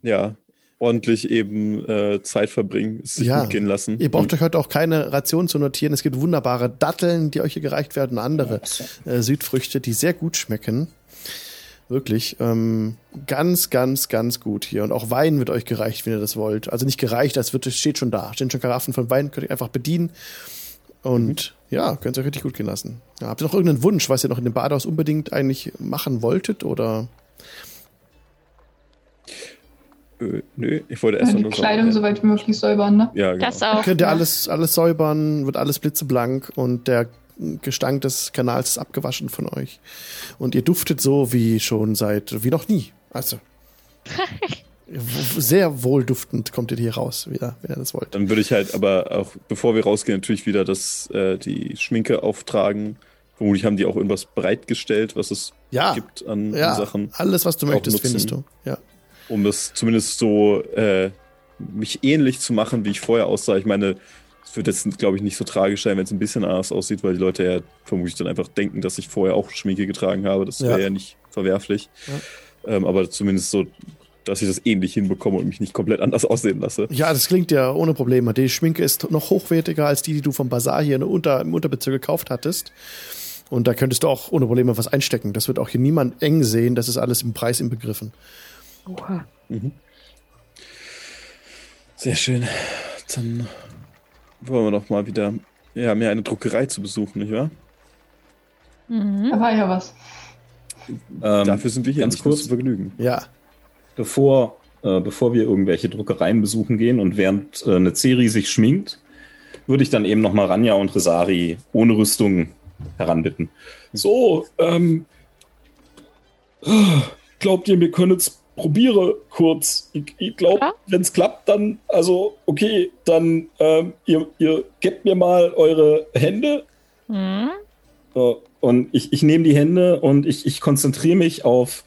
ja, ordentlich eben äh, Zeit verbringen, es sich ja. gut gehen lassen. Ihr braucht euch heute auch keine Ration zu notieren. Es gibt wunderbare Datteln, die euch hier gereicht werden, andere äh, Südfrüchte, die sehr gut schmecken. Wirklich. Ähm, ganz, ganz, ganz gut hier. Und auch Wein wird euch gereicht, wenn ihr das wollt. Also nicht gereicht, das wird, steht schon da. Stehen schon Karaffen von Wein, könnt ihr einfach bedienen. Und mhm. ja, könnt ihr euch richtig gut gehen lassen. Ja, habt ihr noch irgendeinen Wunsch, was ihr noch in dem Badehaus unbedingt eigentlich machen wolltet? Oder? Äh, nö, ich wollte erst ja, die Kleidung so weit wie möglich säubern, ne? Ja, genau. Das auch. Könnt ihr alles, alles säubern, wird alles blitzeblank und der Gestank des Kanals ist abgewaschen von euch. Und ihr duftet so wie schon seit, wie noch nie. Also. sehr wohlduftend kommt ihr hier raus, wieder, wenn ihr das wollt. Dann würde ich halt aber auch, bevor wir rausgehen, natürlich wieder das, äh, die Schminke auftragen. Vermutlich haben die auch irgendwas bereitgestellt, was es ja, gibt an, ja, an Sachen. Alles, was du möchtest, nutzen. findest du. Ja um das zumindest so äh, mich ähnlich zu machen, wie ich vorher aussah. Ich meine, es wird jetzt, glaube ich, nicht so tragisch sein, wenn es ein bisschen anders aussieht, weil die Leute ja vermutlich dann einfach denken, dass ich vorher auch Schminke getragen habe. Das wäre ja. ja. nicht verwerflich. Ja. Ähm, aber zumindest so, dass ich das ähnlich hinbekomme und mich nicht komplett anders aussehen lasse. Ja, das klingt ja ohne Probleme. Die Schminke ist noch hochwertiger als die, die du vom Bazar hier Unter, im Unterbezirk gekauft hattest. Und da könntest du auch ohne Probleme was einstecken. Das wird auch hier niemand eng sehen. Das ist alles im Preis inbegriffen. Oha. Mhm. Sehr schön. Dann wollen wir doch mal wieder. Wir haben ja eine Druckerei zu besuchen, nicht wahr? Mhm. Da war ja was. Ähm, Dafür sind wir hier ganz kurz zu vergnügen. Ja. Bevor, äh, bevor wir irgendwelche Druckereien besuchen gehen und während äh, eine Ceri sich schminkt, würde ich dann eben nochmal Ranja und Resari ohne Rüstung heranbitten. So, ähm, glaubt ihr, wir können jetzt probiere kurz. Ich, ich glaube, ja? wenn es klappt, dann, also okay, dann ähm, ihr, ihr gebt mir mal eure Hände. Mhm. So, und ich, ich nehme die Hände und ich, ich konzentriere mich auf,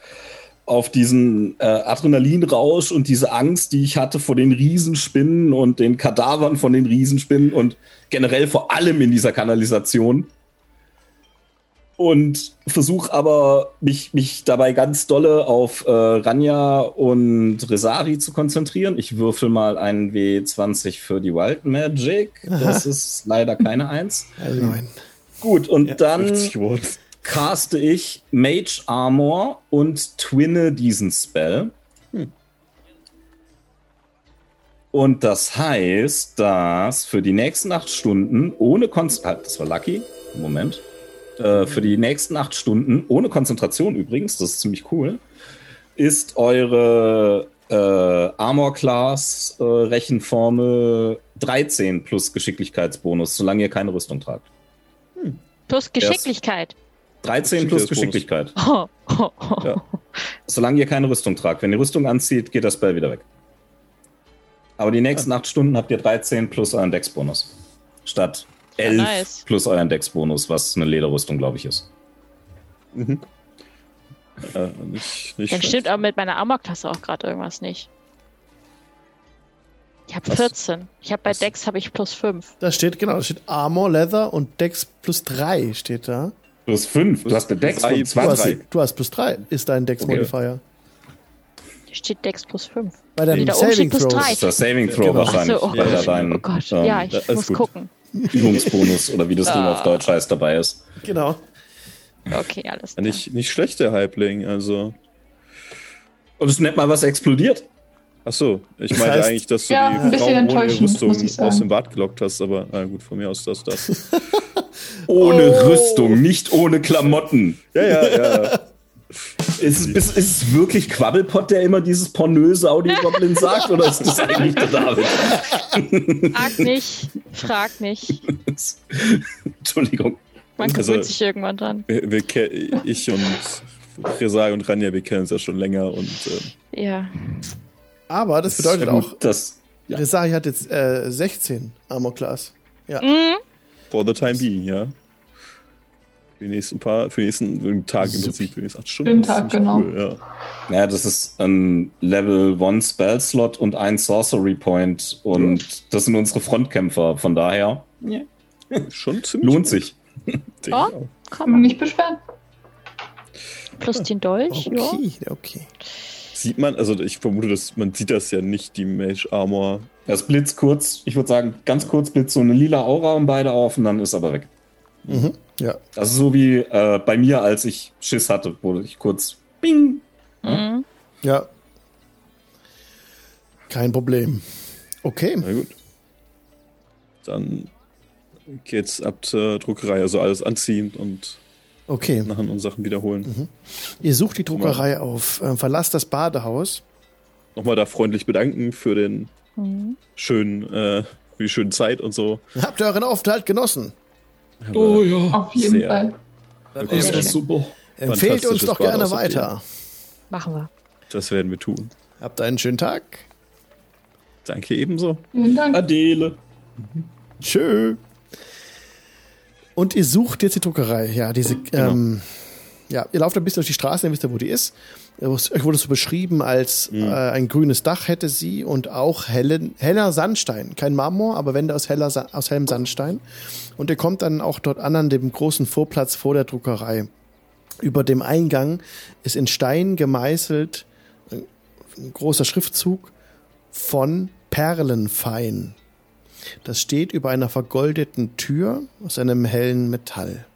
auf diesen äh, Adrenalinrausch und diese Angst, die ich hatte vor den Riesenspinnen und den Kadavern von den Riesenspinnen und generell vor allem in dieser Kanalisation und versuche aber mich, mich dabei ganz dolle auf äh, Ranja und Resari zu konzentrieren. Ich würfel mal einen W20 für die Wild Magic. Das ist leider keine Eins. Nein. Gut, und ja, dann caste ich Mage Armor und twinne diesen Spell. Hm. Und das heißt, dass für die nächsten acht Stunden ohne Konzentration. Halt, das war Lucky. Moment. Äh, für die nächsten acht Stunden, ohne Konzentration übrigens, das ist ziemlich cool, ist eure äh, Armor Class äh, Rechenformel 13 plus Geschicklichkeitsbonus, solange ihr keine Rüstung tragt. Hm. Plus Geschicklichkeit. 13 plus Geschicklichkeit. Oh, oh, oh. Ja. Solange ihr keine Rüstung tragt. Wenn ihr Rüstung anzieht, geht das Spell wieder weg. Aber die nächsten ja. acht Stunden habt ihr 13 plus euren Dex-Bonus. Statt 11 ja, nice. plus euren Dex-Bonus, was eine Lederrüstung, glaube ich, ist. Mhm. Äh, nicht, nicht Dann stimmt aber mit meiner Armor-Klasse auch gerade irgendwas nicht. Ich habe 14. Ich habe bei was? Dex habe ich plus 5. Da steht, genau, da steht Armor, Leather und Dex plus 3 steht da. Plus 5. Du hast bei Dex plus 20. Du hast, du hast plus 3, ist dein Dex-Modifier. Okay. Hier steht Dex plus 5. Bei deinem Saving Throw. Das ist der Saving Throw genau. wahrscheinlich. So, oh, Gott. Dein, oh Gott. Ähm, ja, ich muss gut. gucken. Übungsbonus oder wie das ah. Ding auf Deutsch heißt dabei ist. Genau. Okay, alles klar. Nicht, nicht schlecht, der Halbling, also. Und es ist nicht mal was explodiert. Ach so, ich das meinte heißt, eigentlich, dass du ja, die Frau ohne Rüstung aus dem Bad gelockt hast, aber na gut, von mir aus das, das. ohne oh. Rüstung, nicht ohne Klamotten. Ja, ja, ja. Ist, ist, ist es wirklich Quabbelpott, der immer dieses pornöse Audio-Goblin sagt, oder ist das eigentlich der David? Frag nicht, frag nicht. Entschuldigung. Man gewöhnt also, sich irgendwann dran. Wir, wir, ich und Reza und Ranja, wir kennen uns ja schon länger und. Äh, ja. Aber das bedeutet das auch, dass ja. Resari hat jetzt äh, 16 Armor Class. Ja. Mhm. For the time being, ja. Für die nächsten paar, für die nächsten Tag im Prinzip, für die nächsten acht Stunden. Den Tag, genau. Cool, ja. ja, das ist ein Level 1 Spell Slot und ein Sorcery Point und ja. das sind unsere Frontkämpfer, von daher. Ja. Schon ziemlich. Lohnt sich. oh, kann man nicht beschweren. Plus den Dolch, okay, ja. okay. Sieht man, also ich vermute, dass man sieht das ja nicht, die Mage Armor. Das blitzt kurz, ich würde sagen, ganz kurz blitzt so eine lila Aura um beide auf und dann ist aber weg. Mhm, ja. Das ist so wie äh, bei mir, als ich Schiss hatte, wo ich kurz Bing. Mhm. Ja. Kein Problem. Okay. Na gut. Dann geht's ab zur Druckerei, also alles anziehen und Okay. Machen und Sachen wiederholen. Mhm. Ihr sucht die Druckerei auf, äh, verlasst das Badehaus. Nochmal da freundlich bedanken für den mhm. schönen, äh, für die schöne Zeit und so. Habt ihr euren Aufenthalt genossen? Oh ja, auf jeden sehr. Fall. Das ist super. Empfehlt uns doch gerne weiter. Machen wir. Das werden wir tun. Habt einen schönen Tag. Danke ebenso. Vielen Dank. Adele. Mhm. Tschö. Und ihr sucht jetzt die Druckerei, ja, diese, genau. ähm, ja, ihr lauft ein bisschen durch die Straße, dann wisst ihr, wo die ist. Euch wurde so beschrieben, als mhm. äh, ein grünes Dach hätte sie und auch hellen, heller Sandstein. Kein Marmor, aber Wände aus, heller, aus hellem Sandstein. Und ihr kommt dann auch dort an, an dem großen Vorplatz vor der Druckerei. Über dem Eingang ist in Stein gemeißelt ein großer Schriftzug von Perlenfein. Das steht über einer vergoldeten Tür aus einem hellen Metall.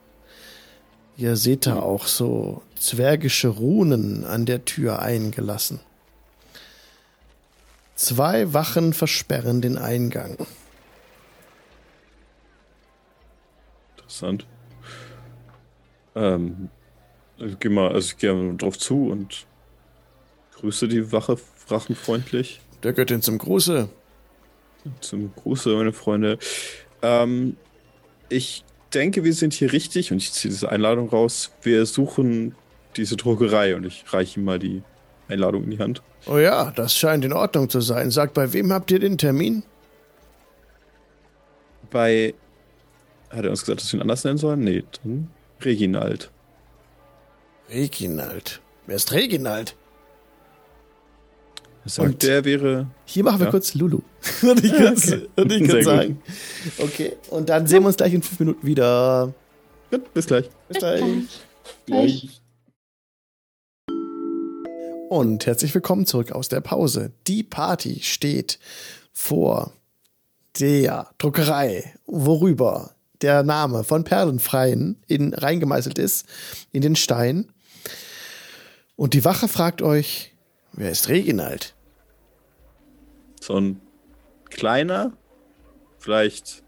Ihr seht da auch so zwergische Runen an der Tür eingelassen. Zwei Wachen versperren den Eingang. Interessant. Ähm, ich gehe mal, also ich gehe mal drauf zu und grüße die Wache wachenfreundlich. Der Göttin zum Gruße. Zum Gruße, meine Freunde. Ähm, ich denke, wir sind hier richtig und ich ziehe diese Einladung raus. Wir suchen diese Druckerei und ich reiche ihm mal die Einladung in die Hand. Oh ja, das scheint in Ordnung zu sein. Sagt, bei wem habt ihr den Termin? Bei. Hat er uns gesagt, dass wir ihn anders nennen sollen? Nee, dann Reginald. Reginald? Wer ist Reginald? Sagt, und der wäre. Hier machen wir ja? kurz Lulu. und ich kann okay. sagen. Okay, und dann sehen wir uns gleich in fünf Minuten wieder. Gut, bis gleich. Bis gleich. gleich. Und herzlich willkommen zurück aus der Pause. Die Party steht vor der Druckerei, worüber der Name von Perlenfreien in, reingemeißelt ist in den Stein. Und die Wache fragt euch, wer ist Reginald? So ein kleiner, vielleicht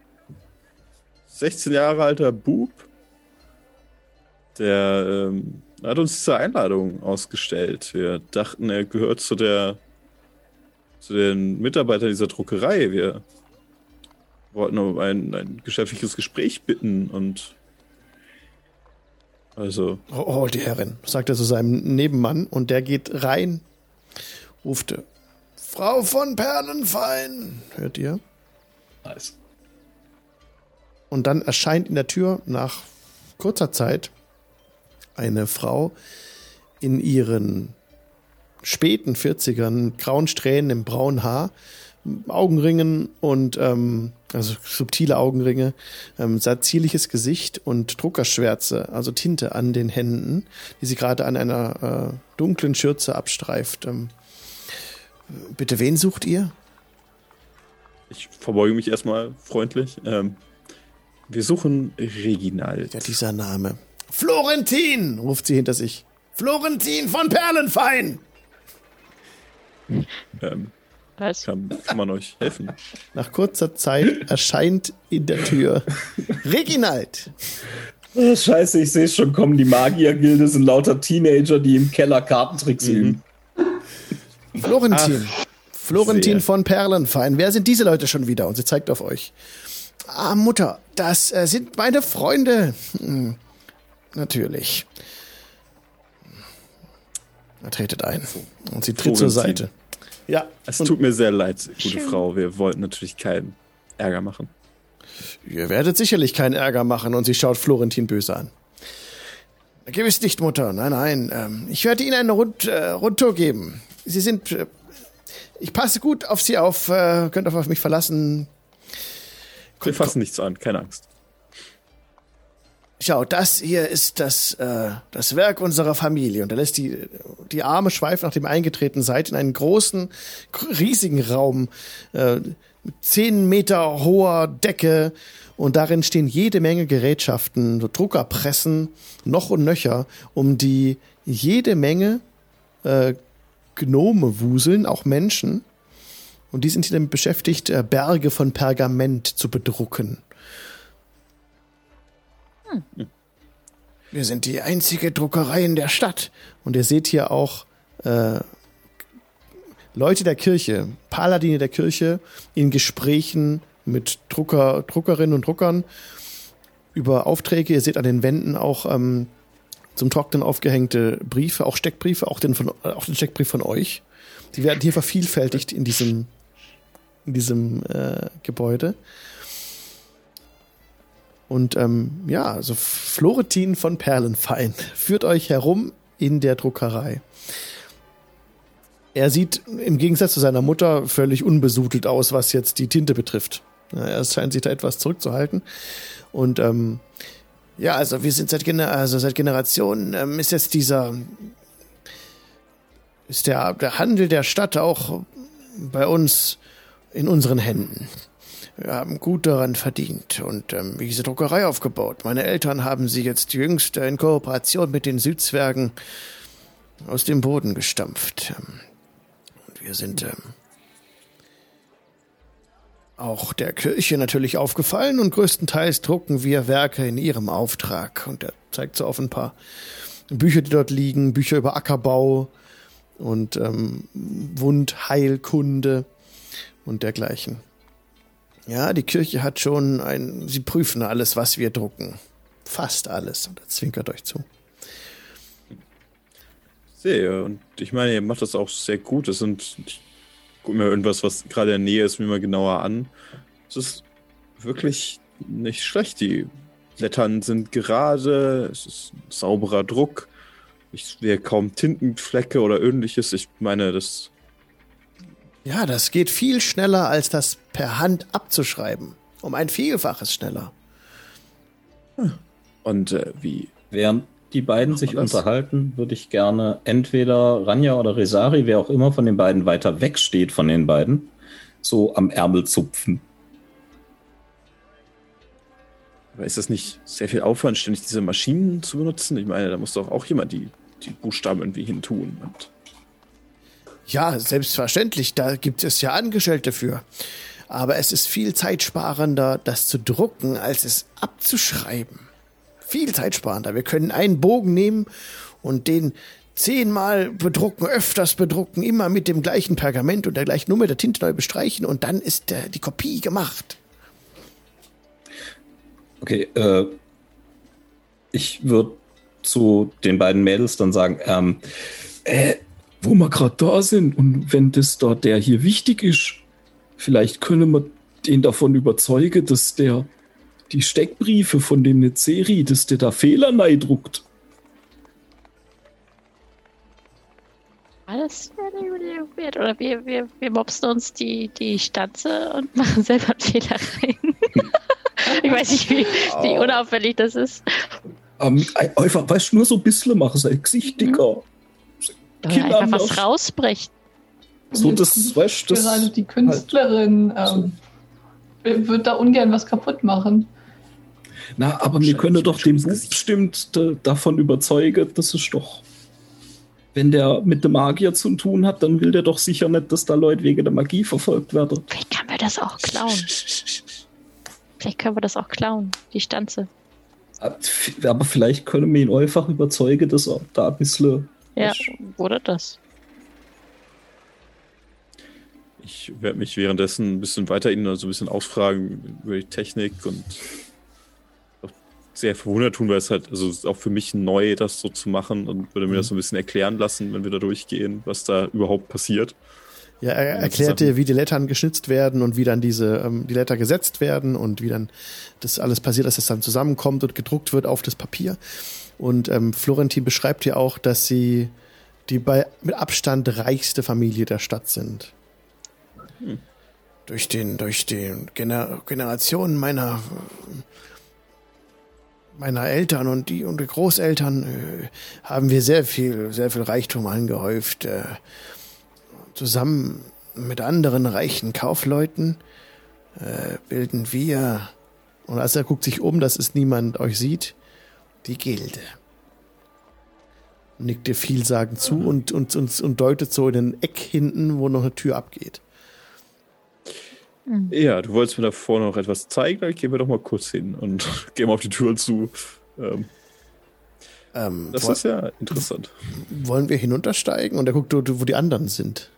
16 Jahre alter Bub, der ähm, hat uns diese Einladung ausgestellt. Wir dachten, er gehört zu der zu den Mitarbeitern dieser Druckerei. Wir wollten um ein, ein geschäftliches Gespräch bitten und also. Oh, oh, die Herrin, sagt er zu seinem Nebenmann und der geht rein, rufte. Frau von Perlenfein, hört ihr? Nice. Und dann erscheint in der Tür nach kurzer Zeit eine Frau in ihren späten 40ern, grauen Strähnen im braunen Haar, Augenringen und ähm, also subtile Augenringe, ähm, sehr zierliches Gesicht und Druckerschwärze, also Tinte an den Händen, die sie gerade an einer äh, dunklen Schürze abstreift. Ähm, Bitte, wen sucht ihr? Ich verbeuge mich erstmal freundlich. Ähm, wir suchen Reginald. Ja, dieser Name. Florentin, ruft sie hinter sich. Florentin von Perlenfein. Ähm, Was? Kann, kann man euch helfen? Nach kurzer Zeit erscheint in der Tür Reginald. Oh, scheiße, ich sehe schon kommen. Die Magiergilde sind lauter Teenager, die im Keller Kartentricks mhm. üben. Florentin. Ach, Florentin sehr. von Perlenfein. Wer sind diese Leute schon wieder? Und sie zeigt auf euch. Ah, Mutter, das äh, sind meine Freunde. Hm, natürlich. Er tretet ein. Und sie tritt Florentin. zur Seite. Ja. Es tut mir sehr leid, gute Schön. Frau. Wir wollten natürlich keinen Ärger machen. Ihr werdet sicherlich keinen Ärger machen. Und sie schaut Florentin böse an. Gewiss nicht, Mutter. Nein, nein. Ähm, ich werde Ihnen eine Rund, äh, Rundtour geben. Sie sind. Äh, ich passe gut auf Sie auf. Äh, könnt auf mich verlassen. Wir fassen nichts an. Keine Angst. Schau, das hier ist das, äh, das Werk unserer Familie. Und er lässt die, die Arme schweifen, nachdem ihr eingetreten seid, in einen großen, riesigen Raum äh, zehn Meter hoher Decke. Und darin stehen jede Menge Gerätschaften, so Druckerpressen, noch und nöcher, um die jede Menge äh, Gnome wuseln, auch Menschen. Und die sind hier damit beschäftigt, äh, Berge von Pergament zu bedrucken. Hm. Wir sind die einzige Druckerei in der Stadt. Und ihr seht hier auch äh, Leute der Kirche, Paladine der Kirche, in Gesprächen mit Drucker, Druckerinnen und Druckern über Aufträge. Ihr seht an den Wänden auch ähm, zum Trocknen aufgehängte Briefe, auch Steckbriefe, auch den, von, auch den Steckbrief von euch. Die werden hier vervielfältigt in diesem, in diesem äh, Gebäude. Und ähm, ja, also Florentin von Perlenfein führt euch herum in der Druckerei. Er sieht im Gegensatz zu seiner Mutter völlig unbesudelt aus, was jetzt die Tinte betrifft. Er scheint sich da etwas zurückzuhalten. Und ähm, ja, also wir sind seit, Gener also seit Generationen ähm, ist jetzt dieser ist der, der Handel der Stadt auch bei uns in unseren Händen. Wir haben gut daran verdient und ähm, diese Druckerei aufgebaut. Meine Eltern haben sie jetzt jüngst in Kooperation mit den Südzwergen aus dem Boden gestampft. Ähm, und wir sind ähm, auch der Kirche natürlich aufgefallen und größtenteils drucken wir Werke in ihrem Auftrag. Und er zeigt so auf ein paar Bücher, die dort liegen, Bücher über Ackerbau und ähm, Wundheilkunde und dergleichen. Ja, die Kirche hat schon ein, sie prüfen alles, was wir drucken. Fast alles. Und er zwinkert euch zu. Sehe, und ich meine, ihr macht das auch sehr gut. Es sind, ich gucke mir irgendwas, was gerade in der Nähe ist, mir mal genauer an. Es ist wirklich nicht schlecht. Die Lettern sind gerade, es ist sauberer Druck. Ich sehe kaum Tintenflecke oder ähnliches. Ich meine, das ja, das geht viel schneller, als das per Hand abzuschreiben. Um ein Vielfaches schneller. Und äh, wie? Während die beiden sich das? unterhalten, würde ich gerne entweder Ranja oder Resari, wer auch immer von den beiden weiter weg steht von den beiden, so am Ärmel zupfen. Aber ist das nicht sehr viel Aufwand, ständig diese Maschinen zu benutzen? Ich meine, da muss doch auch jemand die, die Buchstaben irgendwie hintun. Und ja, selbstverständlich, da gibt es ja Angestellte für. Aber es ist viel zeitsparender, das zu drucken, als es abzuschreiben. Viel zeitsparender. Wir können einen Bogen nehmen und den zehnmal bedrucken, öfters bedrucken, immer mit dem gleichen Pergament und der gleichen Nummer der Tinte neu bestreichen und dann ist der, die Kopie gemacht. Okay, äh, ich würde zu den beiden Mädels dann sagen, ähm, äh, wo wir gerade da sind und wenn das da der hier wichtig ist, vielleicht können wir den davon überzeugen, dass der die Steckbriefe von dem Nezeri, dass der da Fehler neidruckt. Alles weird. Oder wir, wir, wir mobsten uns die, die Stanze und machen selber einen Fehler rein. ich weiß nicht, wie, wie unauffällig das ist. Ähm, einfach, weißt du, nur so ein bisschen machen, sein Gesicht dicker. Mhm. Kinder einfach was rausbricht. So, das weißt du. Gerade halt die Künstlerin ähm, wird da ungern was kaputt machen. Na, aber wir können doch den Buch bestimmt davon überzeugen, das ist doch. wenn der mit dem Magier zu tun hat, dann will der doch sicher nicht, dass da Leute wegen der Magie verfolgt werden. Vielleicht können wir das auch klauen. Vielleicht können wir das auch klauen, die Stanze. Aber vielleicht können wir ihn einfach überzeugen, dass er da ein bisschen. Ja, oder das. Ich werde mich währenddessen ein bisschen weiter Ihnen also ein bisschen ausfragen über die Technik und sehr verwundert tun, weil es halt, also ist auch für mich neu, das so zu machen und würde mir das so ein bisschen erklären lassen, wenn wir da durchgehen, was da überhaupt passiert. Ja, er erklärt dir, wie die Lettern geschnitzt werden und wie dann diese, ähm, die Letter gesetzt werden und wie dann das alles passiert, dass es dann zusammenkommt und gedruckt wird auf das Papier. Und ähm, Florentin beschreibt dir auch, dass sie die bei, mit Abstand reichste Familie der Stadt sind. Hm. Durch den, durch den Gener Generationen meiner, meiner Eltern und die und die Großeltern äh, haben wir sehr viel, sehr viel Reichtum angehäuft. Äh, zusammen mit anderen reichen Kaufleuten äh, bilden wir, und als er guckt sich um, dass es niemand euch sieht, die Gilde. Nickt dir vielsagend zu und, und, und, und deutet so in den Eck hinten, wo noch eine Tür abgeht. Mhm. Ja, du wolltest mir davor noch etwas zeigen, dann gehen wir doch mal kurz hin und gehen mal auf die Tür zu. Ähm, ähm, das ist ja interessant. Wollen wir hinuntersteigen? Und er guckt, wo die anderen sind.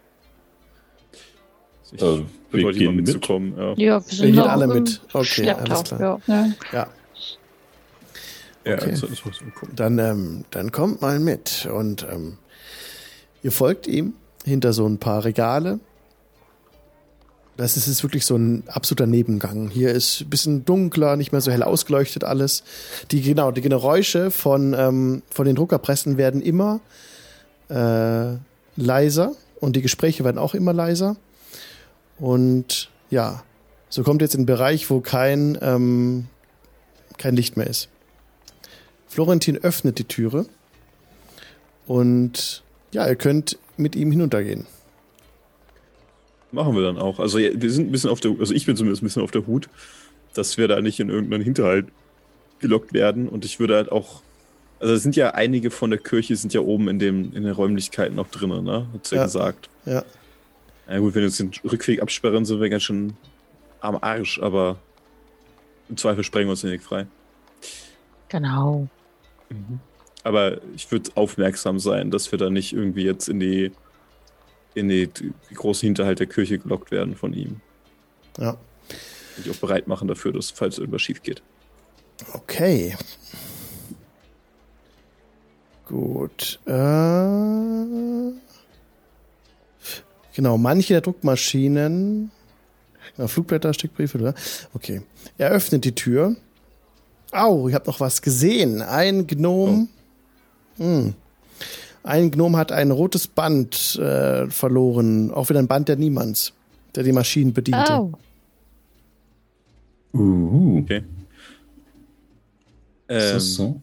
Ich äh, wir gehen mit. mitzukommen. Ja, ja wir sind wir alle mit. Okay, alles klar. Ja. ja. Ja, okay. also, dann, ähm, dann kommt mal mit und ähm, ihr folgt ihm hinter so ein paar Regale das ist jetzt wirklich so ein absoluter Nebengang. Hier ist ein bisschen dunkler, nicht mehr so hell ausgeleuchtet alles. Die, genau, die Geräusche von, ähm, von den Druckerpressen werden immer äh, leiser und die Gespräche werden auch immer leiser. Und ja, so kommt jetzt in einen Bereich, wo kein, ähm, kein Licht mehr ist. Florentin öffnet die Türe und ja, ihr könnt mit ihm hinuntergehen. Machen wir dann auch. Also wir sind ein bisschen auf der, also ich bin zumindest ein bisschen auf der Hut, dass wir da nicht in irgendeinen Hinterhalt gelockt werden. Und ich würde halt auch, also es sind ja einige von der Kirche sind ja oben in dem, in den Räumlichkeiten noch drin, ne? Hat's ja, ja gesagt. Ja. Na gut, wenn wir uns den Rückweg absperren, sind wir ganz schön am Arsch, aber im Zweifel sprengen wir uns den Weg frei. Genau. Mhm. Aber ich würde aufmerksam sein, dass wir da nicht irgendwie jetzt in die in die, die großen Hinterhalt der Kirche gelockt werden von ihm. Ja. Und die auch bereit machen dafür, dass falls irgendwas schief geht. Okay. Gut. Äh, genau, manche der Druckmaschinen. Ja, Flugblätter, Steckbriefe, oder? Okay. Er öffnet die Tür. Au, ich habe noch was gesehen. Ein Gnom. Oh. Hm. Ein Gnome hat ein rotes Band äh, verloren, auch wieder ein Band der Niemands, der die Maschinen bediente. Oh. Uh. Okay. Ähm, so?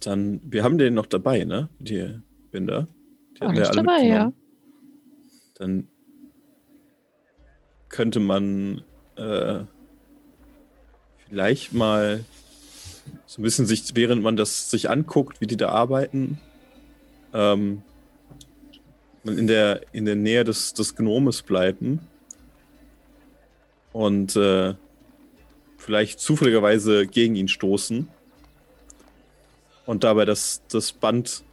Dann, wir haben den noch dabei, ne? Die Binder. Die haben wir alle dabei, ja. Dann könnte man äh, vielleicht mal so ein bisschen sich, während man das sich anguckt, wie die da arbeiten, ähm, in, der, in der Nähe des, des Gnomes bleiben und äh, vielleicht zufälligerweise gegen ihn stoßen und dabei das, das Band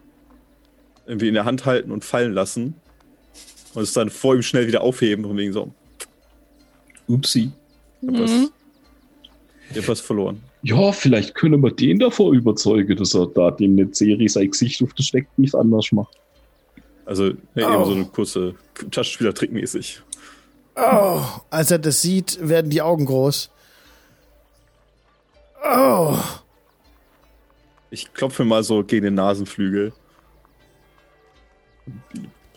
irgendwie in der Hand halten und fallen lassen und es dann vor ihm schnell wieder aufheben und wegen so. Upsi. Ich hab, mhm. was, ich hab was verloren ja, vielleicht können wir den davor überzeugen, dass er da dem eine Serie sein Gesicht auf das Steck nicht anders macht. Also ja, oh. eben so eine kurze Taschenspieler-Trick mäßig. Oh, als er das sieht, werden die Augen groß. Oh. Ich klopfe mal so gegen den Nasenflügel.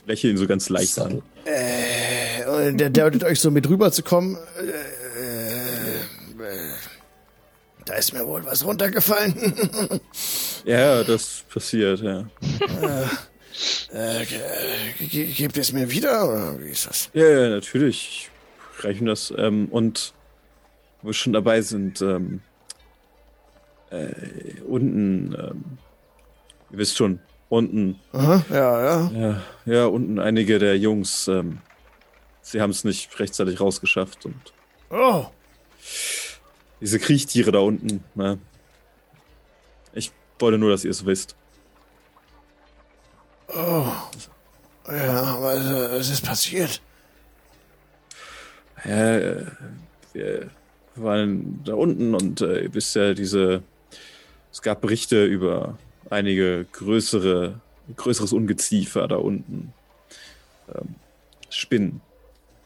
Lächle ihn so ganz leicht an. Äh, der deutet euch so mit rüber zu kommen. Äh, da ist mir wohl was runtergefallen. ja, das passiert, ja. Äh, äh, gibt es mir wieder oder wie ist das? Ja, ja natürlich. Ich reiche das. Ähm, und wo wir schon dabei sind, ähm, äh, unten, ähm, ihr wisst schon, unten. Aha, ja, ja. Ja, ja unten einige der Jungs. Ähm, sie haben es nicht rechtzeitig rausgeschafft und. Oh. Diese Kriechtiere da unten. Ne? Ich wollte nur, dass ihr es wisst. Oh. Ja, was, ist passiert? Ja, äh, wir waren da unten und äh, ihr wisst ja, diese. Es gab Berichte über einige größere, größeres Ungeziefer da unten. Ähm, Spinnen,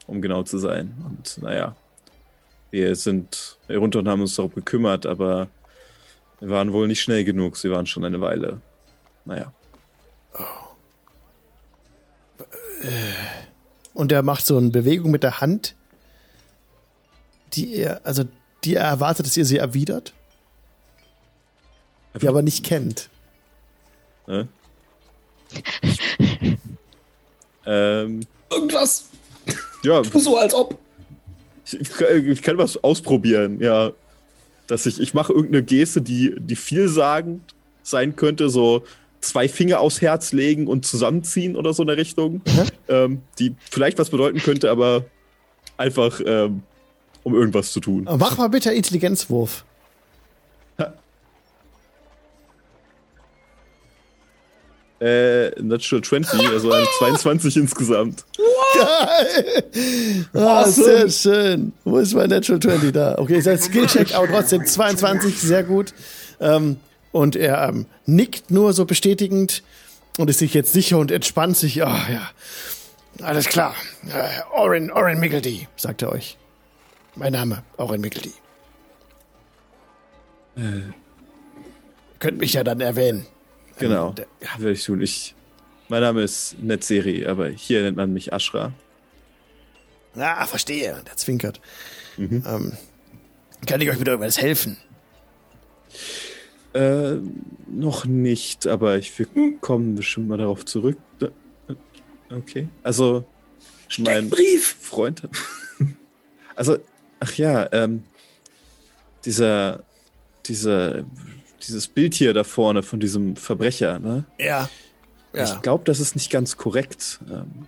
um genau zu sein. Und naja, wir sind herunter und haben uns darum gekümmert, aber wir waren wohl nicht schnell genug. Sie waren schon eine Weile. Naja. Oh. Und er macht so eine Bewegung mit der Hand, die er, also die er erwartet, dass ihr sie erwidert, die er aber nicht kennt. Ne? ähm, Irgendwas. Ja. So als ob. Ich, ich, kann was ausprobieren, ja. Dass ich, ich mache irgendeine Geste, die, die vielsagend sein könnte, so zwei Finger aufs Herz legen und zusammenziehen oder so in der Richtung. Mhm. Ähm, die vielleicht was bedeuten könnte, aber einfach ähm, um irgendwas zu tun. Mach mal bitte Intelligenzwurf. Äh, Natural 20, also eine 22 insgesamt. Geil! Ah, awesome. sehr schön. Wo ist mein Natural 20 da? Okay, ist ein Skillcheck, aber trotzdem 22, sehr gut. Ähm, und er ähm, nickt nur so bestätigend und ist sich jetzt sicher und entspannt sich. Ah, oh, ja. Alles klar. Äh, Orin, Orin Mickledy, sagt er euch. Mein Name, Orin Mickledy. Äh. Könnt mich ja dann erwähnen. Genau, der, ja. werde ich tun. Ich, mein Name ist Netzeri, aber hier nennt man mich Ashra. Ah, verstehe. Der zwinkert. Mhm. Ähm, kann ich euch mit irgendwas helfen? Äh, noch nicht, aber ich wir kommen bestimmt mal darauf zurück. Okay. Also, mein Brief. Freund. Also, ach ja, ähm, dieser, dieser dieses Bild hier da vorne von diesem Verbrecher, ne? Ja. Ja. Ich glaube, das ist nicht ganz korrekt. Ähm,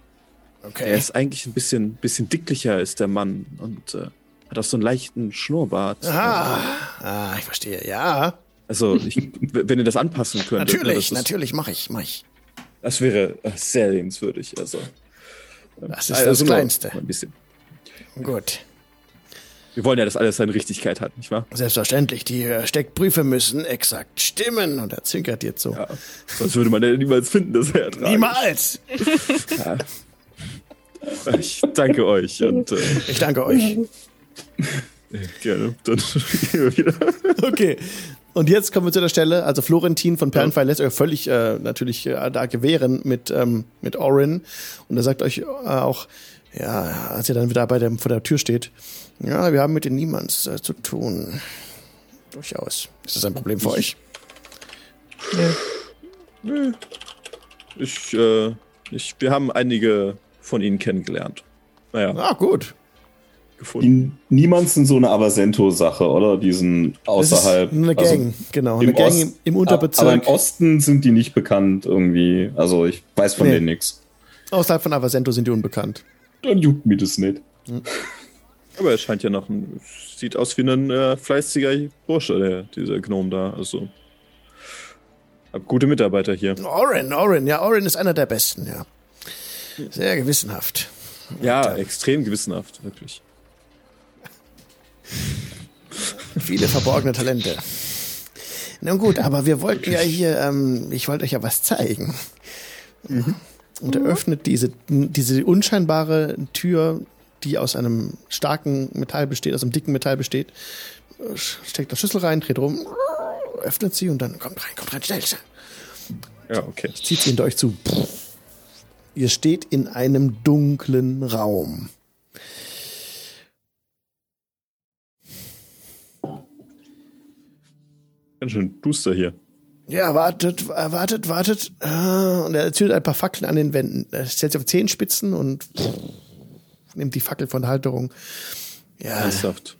okay. Er ist eigentlich ein bisschen, bisschen dicklicher als der Mann und äh, hat auch so einen leichten Schnurrbart. Aha. Ah, ich verstehe, ja. Also, ich, wenn ihr das anpassen könnt. Natürlich, ne, natürlich, mache ich, mach ich. Das wäre äh, sehr lebenswürdig. Also, das ist also das Kleinste. Ein bisschen. Gut. Wir wollen ja, dass alles seine Richtigkeit hat, nicht wahr? Selbstverständlich. Die äh, Steckprüfe müssen exakt stimmen. Und er zwinkert jetzt so. Ja, sonst würde man ja niemals finden, dass er ertragen. Niemals! Ja. Ich danke euch. Und, äh, ich danke euch. Gerne. Dann gehen wir wieder. Okay. Und jetzt kommen wir zu der Stelle, also Florentin von Perlenfire lässt euch völlig äh, natürlich äh, da gewähren mit, ähm, mit Orin. Und er sagt euch äh, auch, ja, als ihr dann wieder bei der, vor der Tür steht, ja, wir haben mit den Niemands äh, zu tun. Durchaus. Ist das ein Problem für euch? Nee. Nee. Ich, äh, ich, wir haben einige von ihnen kennengelernt. Naja. Ah, gut. Gefunden. Die Niemands sind so eine Avasento-Sache, oder? Diesen außerhalb. eine Gang, also genau. Eine Gang Ost, im, im, Unterbezirk. Aber im Osten sind die nicht bekannt irgendwie. Also ich weiß von nee. denen nichts. Außerhalb von Avasento sind die unbekannt. Dann juckt mir das nicht. Hm. Aber er scheint ja noch ein. Sieht aus wie ein äh, fleißiger Bursche, der, dieser Gnome da. Also. Hab gute Mitarbeiter hier. Oren, Oren, ja, Oren ist einer der besten, ja. Sehr gewissenhaft. Ja, Und, extrem gewissenhaft, wirklich. Viele verborgene Talente. Nun gut, aber wir wollten ja hier, ähm, ich wollte euch ja was zeigen. Mhm. Und er öffnet diese, diese unscheinbare Tür die aus einem starken Metall besteht, aus einem dicken Metall besteht, steckt das Schlüssel rein, dreht rum, öffnet sie und dann kommt rein, kommt rein, schnell, schnell. Ja, okay. Zieht sie hinter euch zu. Ihr steht in einem dunklen Raum. Ganz schön duster hier. Ja, wartet, wartet, wartet. Ah, und er zündet ein paar Fackeln an den Wänden. Er stellt sich auf Zehenspitzen und nimmt die Fackel von Halterung. Ja. Ernsthaft.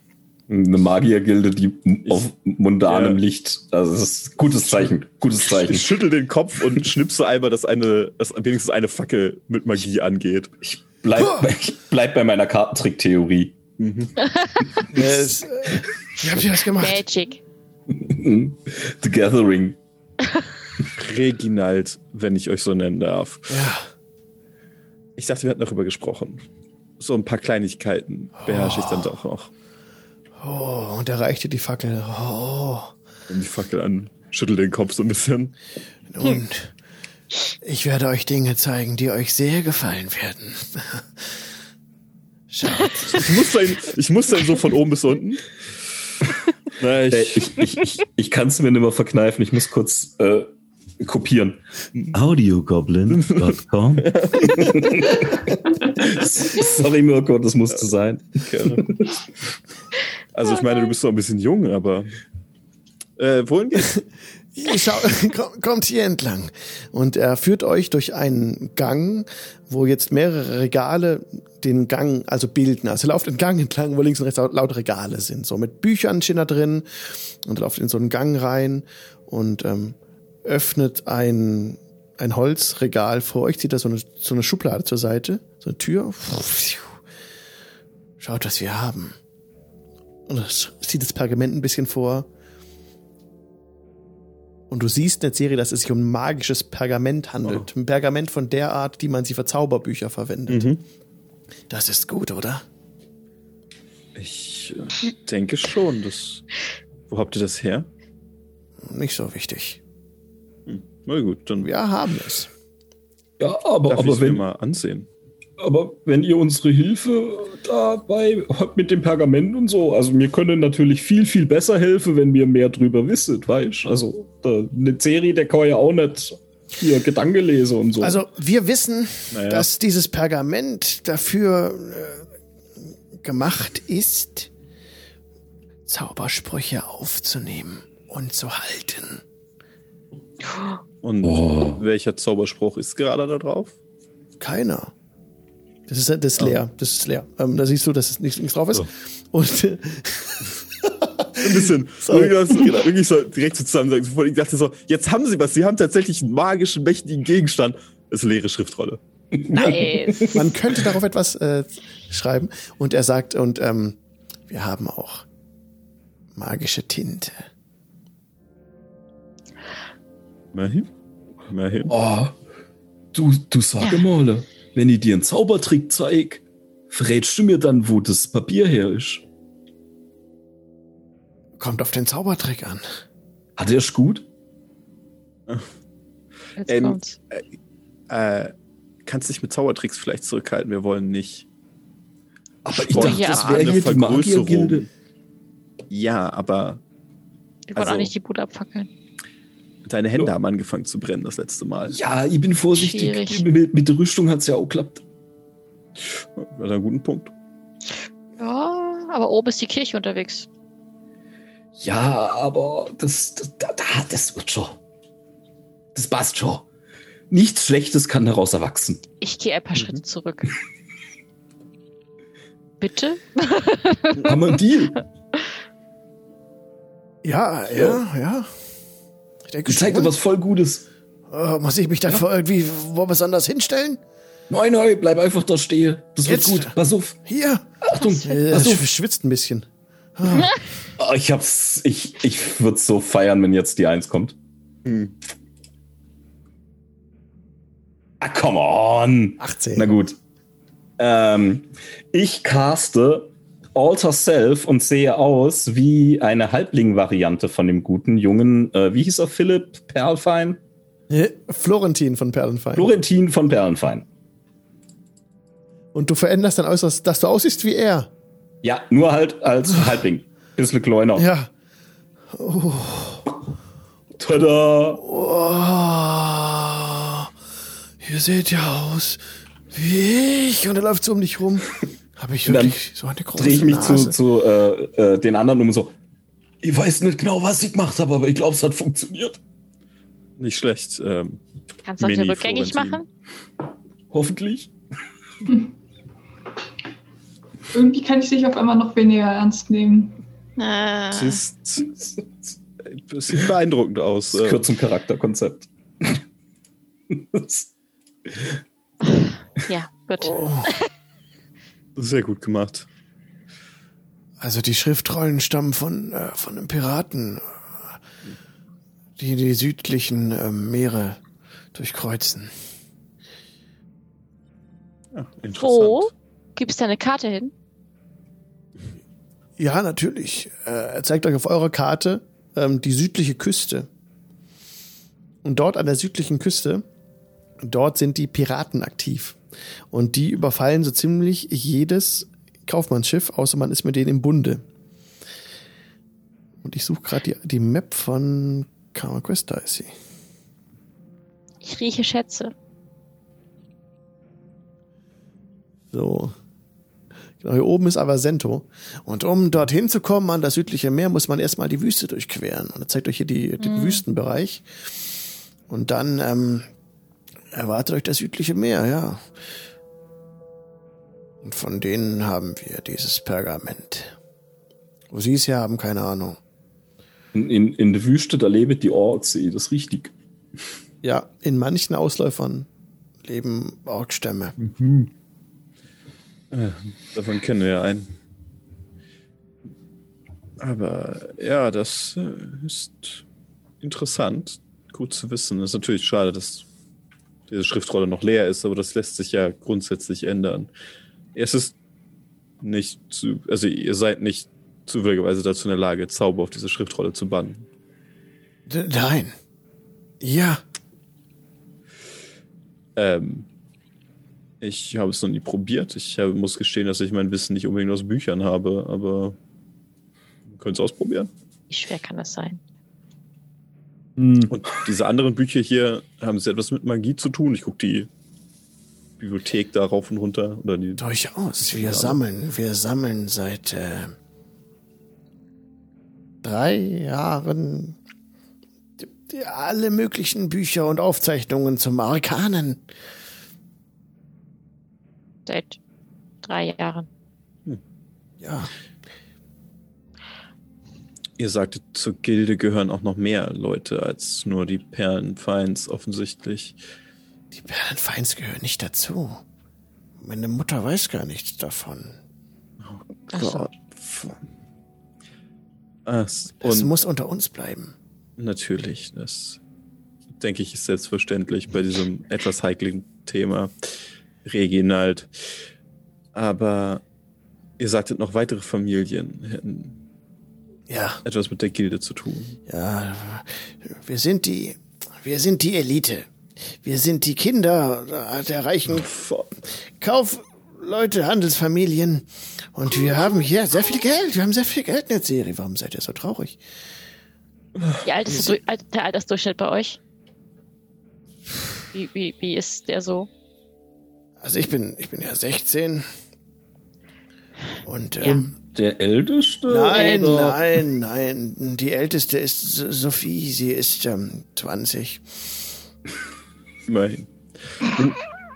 Eine Magiergilde, die ich, auf mundanem ja. Licht. Also das ist ein gutes Zeichen. Gutes Zeichen. Ich schüttel den Kopf und schnipse einmal, dass eine, dass wenigstens eine Fackel mit Magie angeht. Ich bleib, ich bleib bei meiner Kartentrick-Theorie. Mhm. yes. Wie habt ihr das gemacht? Magic. The Gathering. Reginald, wenn ich euch so nennen darf. Ja. Ich dachte, wir hatten darüber gesprochen. So ein paar Kleinigkeiten beherrsche ich dann doch noch. Oh, und er reichte die Fackel. Oh. Und die Fackel an, schüttelt den Kopf so ein bisschen. Und ich werde euch Dinge zeigen, die euch sehr gefallen werden. Schaut. Ich muss dann, ich muss dann so von oben bis unten. Na, ich, äh, ich, ich, ich, ich kann es mir nicht mehr verkneifen. Ich muss kurz äh, kopieren. Audiogoblin.com Sorry, Mirko, das musste sein. Also ich meine, du bist doch ein bisschen jung, aber äh, wohin geht's? Schau, kommt hier entlang. Und er führt euch durch einen Gang, wo jetzt mehrere Regale den Gang also bilden. Also lauft den Gang entlang, wo links und rechts lauter Regale sind. So mit Büchern stehen da drin und lauft in so einen Gang rein und ähm, öffnet ein, ein Holzregal vor euch, zieht da so eine, so eine Schublade zur Seite, so eine Tür. Schaut, was wir haben. Und zieht das Pergament ein bisschen vor. Und du siehst in der Serie, dass es sich um magisches Pergament handelt. Oh. Ein Pergament von der Art, die man sie für Zauberbücher verwendet. Mhm. Das ist gut, oder? Ich äh, denke schon. Das, wo habt ihr das her? Nicht so wichtig. Na gut, dann. Wir haben es. Ja, aber, aber wenn. mal ansehen. Aber wenn ihr unsere Hilfe dabei habt mit dem Pergament und so, also wir können natürlich viel, viel besser helfen, wenn wir mehr drüber wisset, weißt Also eine Serie, der kann ja auch nicht hier Gedanke lese und so. Also wir wissen, naja. dass dieses Pergament dafür äh, gemacht ist, Zaubersprüche aufzunehmen und zu halten. Und oh. welcher Zauberspruch ist gerade da drauf? Keiner. Das ist, das ist leer. Das ist leer. Ähm, da siehst du, dass nichts, nichts drauf ist. Oh. Und äh, ein bisschen. Wirklich so direkt so zusammen. Ich dachte so, jetzt haben sie was. Sie haben tatsächlich einen magischen, mächtigen Gegenstand. Das ist eine leere Schriftrolle. Nice. Man könnte darauf etwas äh, schreiben. Und er sagt, und ähm, wir haben auch magische Tinte. Immerhin. Immerhin. Oh, du, du sag ja. mal, wenn ich dir einen Zaubertrick zeig, verrätst du mir dann, wo das Papier her ist? Kommt auf den Zaubertrick an. Hat er es gut? Jetzt ähm, äh, äh, kannst dich mit Zaubertricks vielleicht zurückhalten. Wir wollen nicht. Aber ich dachte, das wäre hier die Magiergilde. Ja, aber. Wir wollen also, auch nicht die Bude abfackeln. Deine Hände so. haben angefangen zu brennen das letzte Mal. Ja, ich bin vorsichtig. Mit, mit, der Rüstung hat es ja auch geklappt. Das ist ein guter Punkt. Ja, aber oben ist die Kirche unterwegs. Ja, aber das, das, das, das wird schon. Das passt schon. Nichts Schlechtes kann daraus erwachsen. Ich gehe ein paar mhm. Schritte zurück. Bitte? Haben wir einen Deal? Ja, ja, ja. Ich denke, zeigt dir was voll Gutes. Uh, muss ich mich dafür ja. irgendwie wo besonders hinstellen? Nein, nein, bleib einfach da stehen. Das Jetzt? wird gut. Pass auf. Hier. Achtung. Äh, Pass auf. schwitzt ein bisschen. Oh, ich hab's, ich, ich würde so feiern, wenn jetzt die Eins kommt. Hm. Ah, come on. 18. Na gut. Ähm, ich caste Alter Self und sehe aus wie eine Halbling-Variante von dem guten jungen, äh, wie hieß er, Philipp Perlfein? Florentin von Perlenfein. Florentin von Perlenfein. Und du veränderst dann aus, dass du aussiehst wie er. Ja, nur halt als Halbling. Bisschen kleiner. Ja. Oh. Tada! Oh. Ihr seht ja aus wie ich. Und er läuft so um dich rum. Habe ich wirklich so eine große Dreh ich mich Nase. zu, zu äh, äh, den anderen um so. Ich weiß nicht genau, was ich gemacht habe, aber ich glaube, es hat funktioniert. Nicht schlecht. Ähm, Kannst du das rückgängig machen? Hoffentlich. Irgendwie kann ich dich auf einmal noch weniger ernst nehmen. Ah. Das, das sieht beeindruckend aus. Das gehört zum Charakterkonzept. ja, gut. Oh. Sehr gut gemacht. Also die Schriftrollen stammen von, äh, von einem Piraten, die die südlichen äh, Meere durchkreuzen. Ja, interessant. Wo? Gibst du eine Karte hin? Ja, natürlich. Äh, er zeigt euch auf eurer Karte ähm, die südliche Küste. Und dort an der südlichen Küste, dort sind die Piraten aktiv. Und die überfallen so ziemlich jedes Kaufmannsschiff, außer man ist mit denen im Bunde. Und ich suche gerade die, die Map von Karma Quest, da ist sie. Ich rieche Schätze. So. Genau, hier oben ist Avasento. Und um dorthin zu kommen an das südliche Meer, muss man erstmal die Wüste durchqueren. Und er zeigt euch hier die, den mhm. Wüstenbereich. Und dann ähm, erwartet euch das südliche Meer, ja. Und von denen haben wir dieses Pergament. Wo sie es her haben, keine Ahnung. In, in, in der Wüste, da lebt die Orks, das ist richtig. Ja, in manchen Ausläufern leben Orkstämme. Mhm. Ja, davon kennen wir ja einen. Aber ja, das äh, ist interessant, gut zu wissen. Es ist natürlich schade, dass diese Schriftrolle noch leer ist, aber das lässt sich ja grundsätzlich ändern. Es ist nicht zu, also ihr seid nicht zufälligerweise dazu in der Lage, Zauber auf diese Schriftrolle zu bannen. Nein. Ja. Ähm, ich habe es noch nie probiert. Ich hab, muss gestehen, dass ich mein Wissen nicht unbedingt aus Büchern habe, aber könnt es ausprobieren. Wie schwer kann das sein? Hm. Und diese anderen Bücher hier haben sie etwas mit Magie zu tun. Ich gucke die Bibliothek da rauf und runter. Oder die Durchaus. Wir sammeln, wir sammeln seit äh, drei Jahren alle möglichen Bücher und Aufzeichnungen zum Arkanen. Seit drei Jahren. Hm. Ja. Ihr sagtet, zur Gilde gehören auch noch mehr Leute als nur die Perlenfeins offensichtlich. Die Perlenfeins gehören nicht dazu. Meine Mutter weiß gar nichts davon. Oh Gott. Das, das muss unter uns bleiben. Natürlich, das denke ich ist selbstverständlich bei diesem etwas heiklen Thema. Reginald. Aber ihr sagtet noch weitere Familien hätten ja. etwas mit der Gilde zu tun. Ja, wir sind die, wir sind die Elite. Wir sind die Kinder der reichen Kaufleute, Handelsfamilien. Und wir haben hier sehr viel Geld. Wir haben sehr viel Geld in der Serie. Warum seid ihr so traurig? Wie alt ist der Altersdurchschnitt bei euch? Wie, wie, wie ist der so? Also ich bin, ich bin ja 16. Und, ähm, der Älteste? Nein, oder? nein, nein. Die Älteste ist Sophie. Sie ist ähm, 20. Immerhin.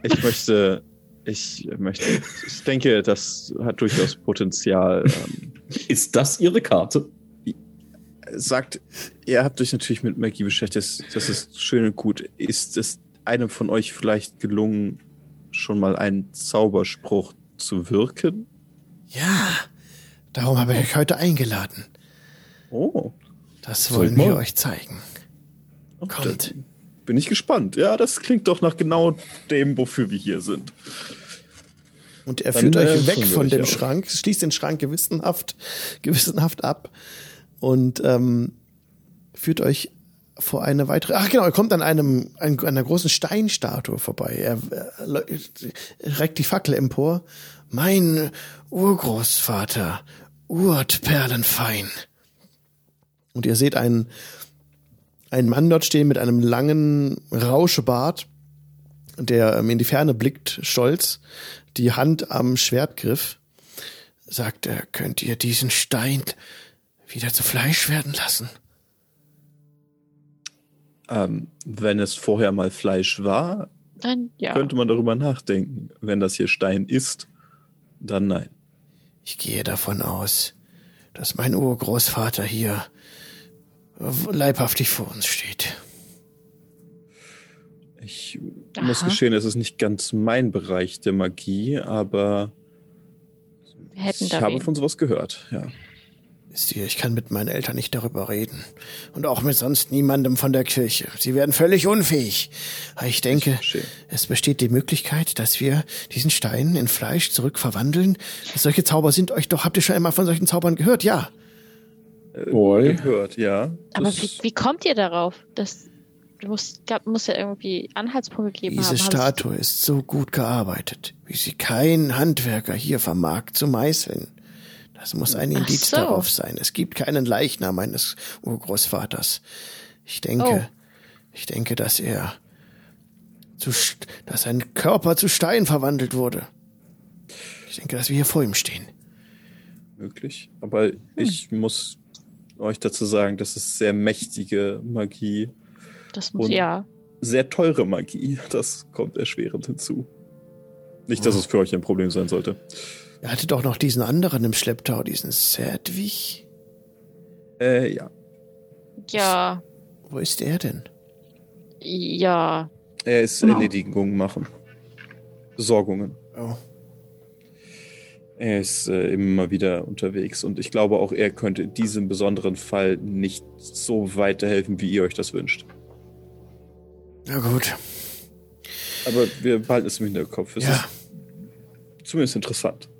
Ich möchte, ich möchte, ich denke, das hat durchaus Potenzial. Ähm, ist das Ihre Karte? Sagt, ihr habt euch natürlich mit Magie beschäftigt. Das, das ist schön und gut. Ist es einem von euch vielleicht gelungen, schon mal einen Zauberspruch zu wirken? Ja, darum habe ich euch heute eingeladen. Oh. Das wollen wir euch zeigen. Kommt. Bin ich gespannt. Ja, das klingt doch nach genau dem, wofür wir hier sind. Und er führt Dann, euch äh, weg von dem auch. Schrank, schließt den Schrank gewissenhaft, gewissenhaft ab und ähm, führt euch vor eine weitere. Ach genau, er kommt an einem an einer großen Steinstatue vorbei. Er, er, er reckt die Fackel empor. Mein Urgroßvater, Urt Perlenfein. Und ihr seht einen einen Mann dort stehen mit einem langen Rauschebart, der ähm, in die Ferne blickt, stolz, die Hand am Schwertgriff. Sagt er, könnt ihr diesen Stein wieder zu Fleisch werden lassen? Ähm, wenn es vorher mal Fleisch war, dann, ja. könnte man darüber nachdenken. Wenn das hier Stein ist, dann nein. Ich gehe davon aus, dass mein Urgroßvater hier leibhaftig vor uns steht. Ich Aha. muss gestehen, es ist nicht ganz mein Bereich der Magie, aber ich habe von sowas gehört, ja. Wisst ihr, ich kann mit meinen Eltern nicht darüber reden. Und auch mit sonst niemandem von der Kirche. Sie werden völlig unfähig. Aber ich denke, es besteht die Möglichkeit, dass wir diesen Stein in Fleisch zurückverwandeln. Solche Zauber sind euch doch, habt ihr schon einmal von solchen Zaubern gehört? Ja. Äh, gehört, ja. Aber wie, wie, kommt ihr darauf? Das muss, gab, muss ja irgendwie Anhaltspunkte geben Diese haben. Statue ist so gut gearbeitet, wie sie kein Handwerker hier vermag zu meißeln. Das muss ein Indiz so. darauf sein. Es gibt keinen Leichnam meines Urgroßvaters. Ich denke, oh. ich denke, dass er zu, dass sein Körper zu Stein verwandelt wurde. Ich denke, dass wir hier vor ihm stehen. Möglich. Aber hm. ich muss euch dazu sagen, das ist sehr mächtige Magie. Das muss, ja. Sehr teure Magie. Das kommt erschwerend hinzu. Nicht, dass oh. es für euch ein Problem sein sollte. Er hatte doch noch diesen anderen im Schlepptau, diesen Sedwig. Äh, ja. Ja. Wo ist er denn? Ja. Er ist genau. Erledigungen machen. Besorgungen. Oh. Er ist äh, immer wieder unterwegs und ich glaube auch, er könnte in diesem besonderen Fall nicht so weiterhelfen, wie ihr euch das wünscht. Na gut. Aber wir behalten es im Hinterkopf. Es ja. ist zumindest interessant.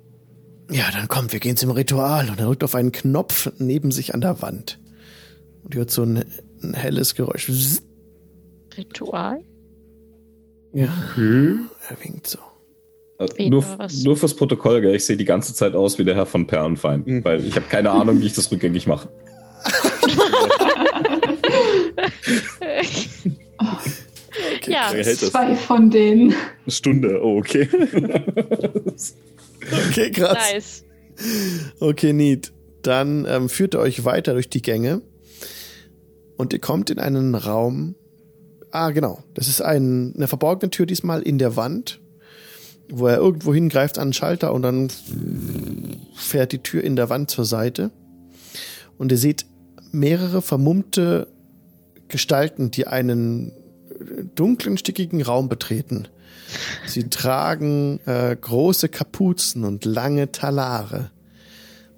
Ja, dann kommt, wir gehen zum Ritual. Und er drückt auf einen Knopf neben sich an der Wand. Und hört so ein, ein helles Geräusch. Ritual? Ja. Mhm. Er winkt so. Also nur, nur fürs Protokoll, gell? ich sehe die ganze Zeit aus wie der Herr von Perlenfein, mhm. weil ich habe keine Ahnung, wie ich das rückgängig mache. okay, ja, zwei von denen. Eine Stunde, oh, okay. Okay, krass. Nice. Okay, neat. Dann ähm, führt er euch weiter durch die Gänge und ihr kommt in einen Raum. Ah, genau. Das ist ein, eine verborgene Tür diesmal in der Wand, wo er irgendwo hingreift an den Schalter und dann fährt die Tür in der Wand zur Seite. Und ihr seht mehrere vermummte Gestalten, die einen dunklen, stickigen Raum betreten. Sie tragen äh, große Kapuzen und lange Talare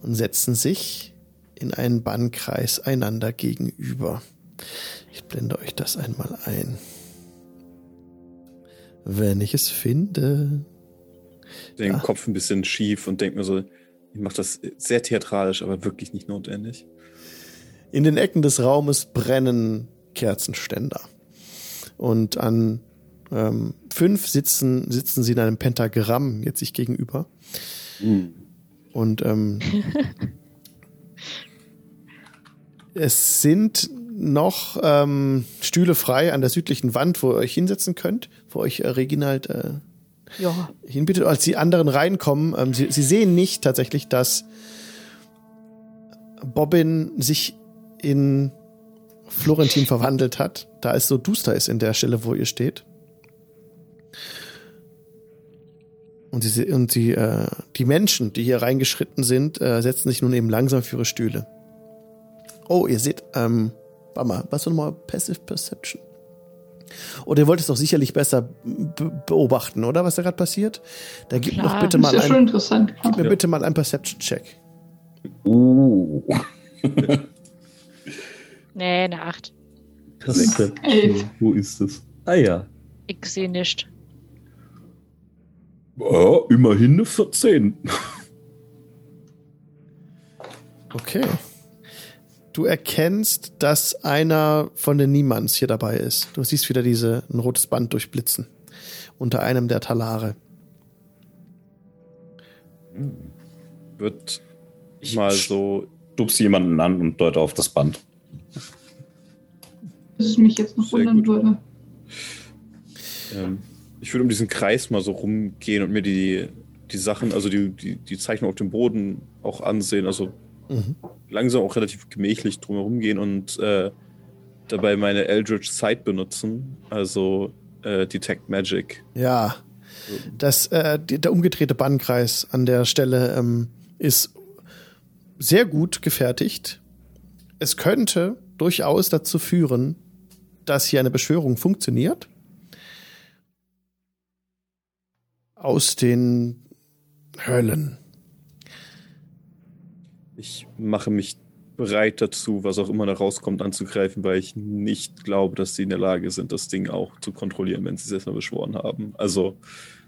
und setzen sich in einen Bannkreis einander gegenüber. Ich blende euch das einmal ein. Wenn ich es finde. Den ja. Kopf ein bisschen schief und denke mir so, ich mache das sehr theatralisch, aber wirklich nicht notwendig. In den Ecken des Raumes brennen Kerzenständer. Und an ähm, fünf sitzen, sitzen sie in einem Pentagramm jetzt sich gegenüber. Mhm. Und ähm, es sind noch ähm, Stühle frei an der südlichen Wand, wo ihr euch hinsetzen könnt, wo euch äh, Reginald äh, ja. hinbittet. Als die anderen reinkommen, ähm, sie, sie sehen nicht tatsächlich, dass Bobbin sich in Florentin verwandelt hat, da es so duster ist in der Stelle, wo ihr steht. Und, sie, und sie, äh, die Menschen, die hier reingeschritten sind, äh, setzen sich nun eben langsam für ihre Stühle. Oh, ihr seht, ähm, warte mal, was war nochmal Passive Perception? Oder ihr wollt es doch sicherlich besser beobachten, oder? Was da gerade passiert? Da gibt noch bitte mal ja ein, gib mir ja. bitte mal einen Perception-Check. Uh. nee, eine 8. Perception. Wo ist das? Ah ja. Ich sehe nicht. Ja, immerhin eine 14. Okay. Du erkennst, dass einer von den Niemands hier dabei ist. Du siehst wieder diese, ein rotes Band durchblitzen. Unter einem der Talare. Wird ich mal so. Dubs jemanden an und deute auf das Band. Dass es mich jetzt noch wundern würde. Ähm, ich würde um diesen Kreis mal so rumgehen und mir die, die Sachen, also die, die, die Zeichnung auf dem Boden auch ansehen. Also mhm. langsam auch relativ gemächlich drumherum gehen und äh, dabei meine Eldritch Sight benutzen. Also äh, Detect Magic. Ja. Das, äh, der umgedrehte Bannkreis an der Stelle ähm, ist sehr gut gefertigt. Es könnte durchaus dazu führen, dass hier eine Beschwörung funktioniert. Aus den Höllen. Ich mache mich bereit dazu, was auch immer da rauskommt, anzugreifen, weil ich nicht glaube, dass sie in der Lage sind, das Ding auch zu kontrollieren, wenn sie es erstmal beschworen haben. Also.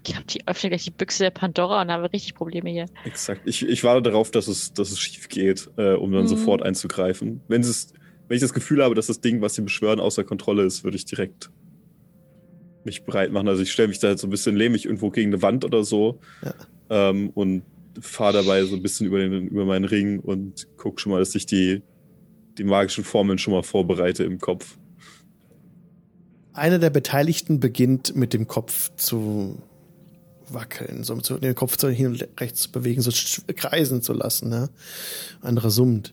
Ich habe die öffne gleich die Büchse der Pandora und habe richtig Probleme hier. Exakt. Ich, ich warte darauf, dass es, dass es schief geht, äh, um dann mhm. sofort einzugreifen. Wenn, es, wenn ich das Gefühl habe, dass das Ding, was sie beschwören, außer Kontrolle ist, würde ich direkt mich bereit machen. Also ich stelle mich da halt so ein bisschen lehmig irgendwo gegen eine Wand oder so ja. ähm, und fahre dabei so ein bisschen über, den, über meinen Ring und gucke schon mal, dass ich die, die magischen Formeln schon mal vorbereite im Kopf. Einer der Beteiligten beginnt mit dem Kopf zu wackeln, so den Kopf zu hin und rechts zu bewegen, so kreisen zu lassen. Ne? Andere summt.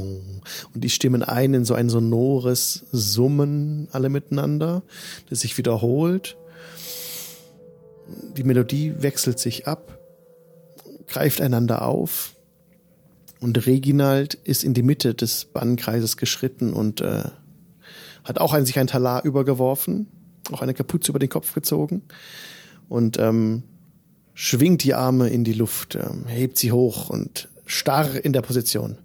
Und die stimmen ein in so ein sonores Summen alle miteinander, das sich wiederholt. Die Melodie wechselt sich ab, greift einander auf. Und Reginald ist in die Mitte des Bannkreises geschritten und äh, hat auch an sich ein Talar übergeworfen, auch eine Kapuze über den Kopf gezogen. Und ähm, schwingt die Arme in die Luft, ähm, hebt sie hoch und starr in der Position.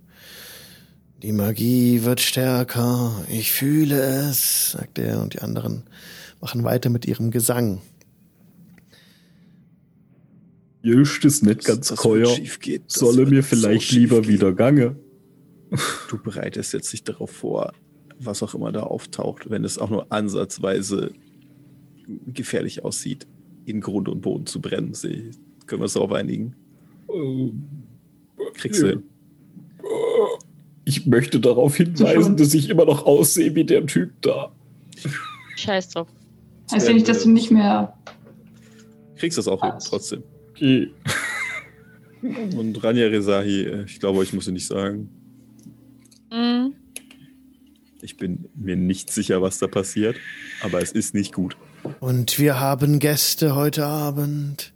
Die Magie wird stärker, ich fühle es, sagt er, und die anderen machen weiter mit ihrem Gesang. Jöst ist nicht ganz keuer. Solle mir vielleicht so lieber wieder gange. Du bereitest jetzt nicht darauf vor, was auch immer da auftaucht, wenn es auch nur ansatzweise gefährlich aussieht, in Grund und Boden zu brennen. Sie, können wir uns darauf einigen? Kriegst du hin. Ich möchte darauf hinweisen, dass ich immer noch aussehe wie der Typ da. Scheiß drauf. Heißt ja nicht, dass du nicht mehr. Kriegst das auch hin, trotzdem. Okay. Und Rania Rezahi, äh, ich glaube, ich muss nicht sagen. Mhm. Ich bin mir nicht sicher, was da passiert, aber es ist nicht gut. Und wir haben Gäste heute Abend,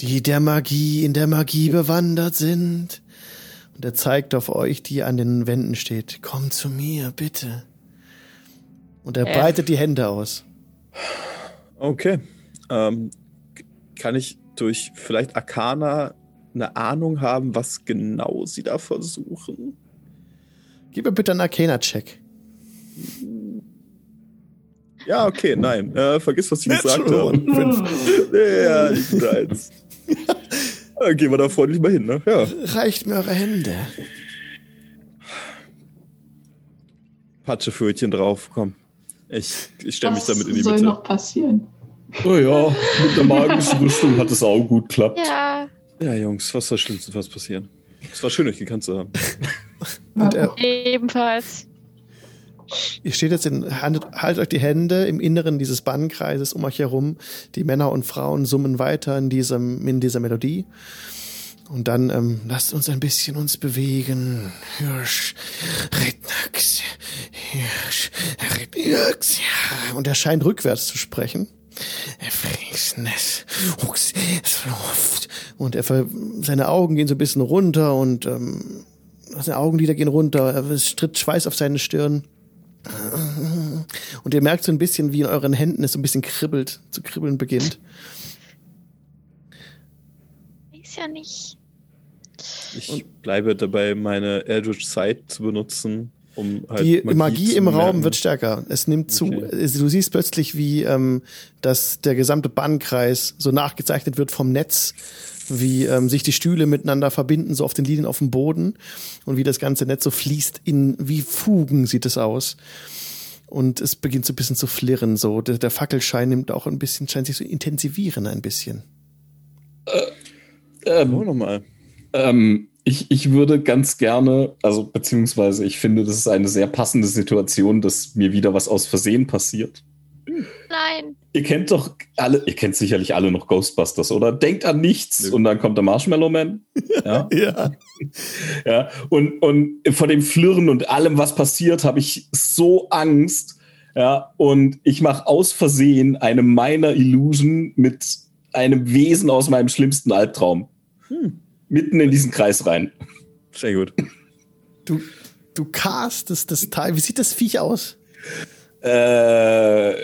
die der Magie in der Magie bewandert sind. Und er zeigt auf euch, die an den Wänden steht. Komm zu mir, bitte. Und er äh. breitet die Hände aus. Okay. Ähm, kann ich durch vielleicht Arcana eine Ahnung haben, was genau sie da versuchen? Gib mir bitte einen Arcana-Check. Ja, okay, nein. Äh, vergiss, was ich gesagt habe. ja, ich bin eins. ja, gehen wir da freundlich mal hin, ne? Ja. Reicht mir eure Hände. Patschefötchen drauf, komm. Ich, ich stelle mich damit in die Mitte. Was soll noch passieren? Oh ja, mit der magischen Rüstung hat es auch gut geklappt. Ja. Ja, Jungs, was soll Schlimmste was passieren? Es war schön, euch gekannt zu haben. Und, äh, Ebenfalls. Ihr steht jetzt in, haltet, haltet euch die Hände im Inneren dieses Bannkreises um euch herum. Die Männer und Frauen summen weiter in diesem, in dieser Melodie. Und dann ähm, lasst uns ein bisschen uns bewegen. Und er scheint rückwärts zu sprechen. Und er, seine Augen gehen so ein bisschen runter und ähm, seine Augenlider gehen runter, es tritt Schweiß auf seine Stirn. Und ihr merkt so ein bisschen, wie in euren Händen es so ein bisschen kribbelt, zu kribbeln beginnt. Ist ja nicht. Ich bleibe dabei, meine Eldritch Sight zu benutzen, um halt die Magie, Magie im Raum wird stärker. Es nimmt zu. Okay. Du siehst plötzlich, wie ähm, dass der gesamte Bannkreis so nachgezeichnet wird vom Netz, wie ähm, sich die Stühle miteinander verbinden, so auf den Linien auf dem Boden und wie das ganze Netz so fließt in wie Fugen sieht es aus. Und es beginnt so ein bisschen zu flirren, so der, der Fackelschein nimmt auch ein bisschen, scheint sich zu so intensivieren ein bisschen. Äh, ähm, oh, nochmal. Ähm, ich, ich würde ganz gerne, also beziehungsweise ich finde, das ist eine sehr passende Situation, dass mir wieder was aus Versehen passiert. Nein. Ihr kennt doch alle, ihr kennt sicherlich alle noch Ghostbusters, oder? Denkt an nichts und dann kommt der Marshmallow Man. Ja. ja. ja. Und, und vor dem Flirren und allem, was passiert, habe ich so Angst. Ja. Und ich mache aus Versehen eine Minor Illusion mit einem Wesen aus meinem schlimmsten Albtraum. Hm. Mitten in diesen Kreis rein. Sehr gut. Du, du castest das Teil. Wie sieht das Viech aus? Äh,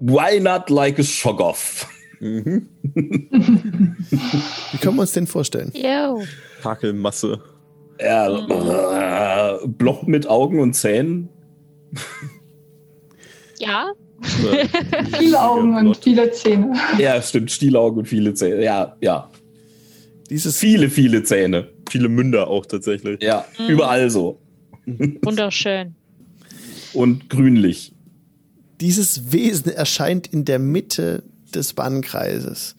why not like a Shoggoth? Mhm. Wie können wir uns den vorstellen? Yo. Hakelmasse. Er äh, blockt mit Augen und Zähnen. Ja. viele Augen und viele Zähne. Ja, stimmt. Stielaugen und viele Zähne. Ja, ja. Dieses viele, viele Zähne. Viele Münder auch tatsächlich. Ja, mhm. überall so. Wunderschön. Und grünlich. Dieses Wesen erscheint in der Mitte des Bannkreises.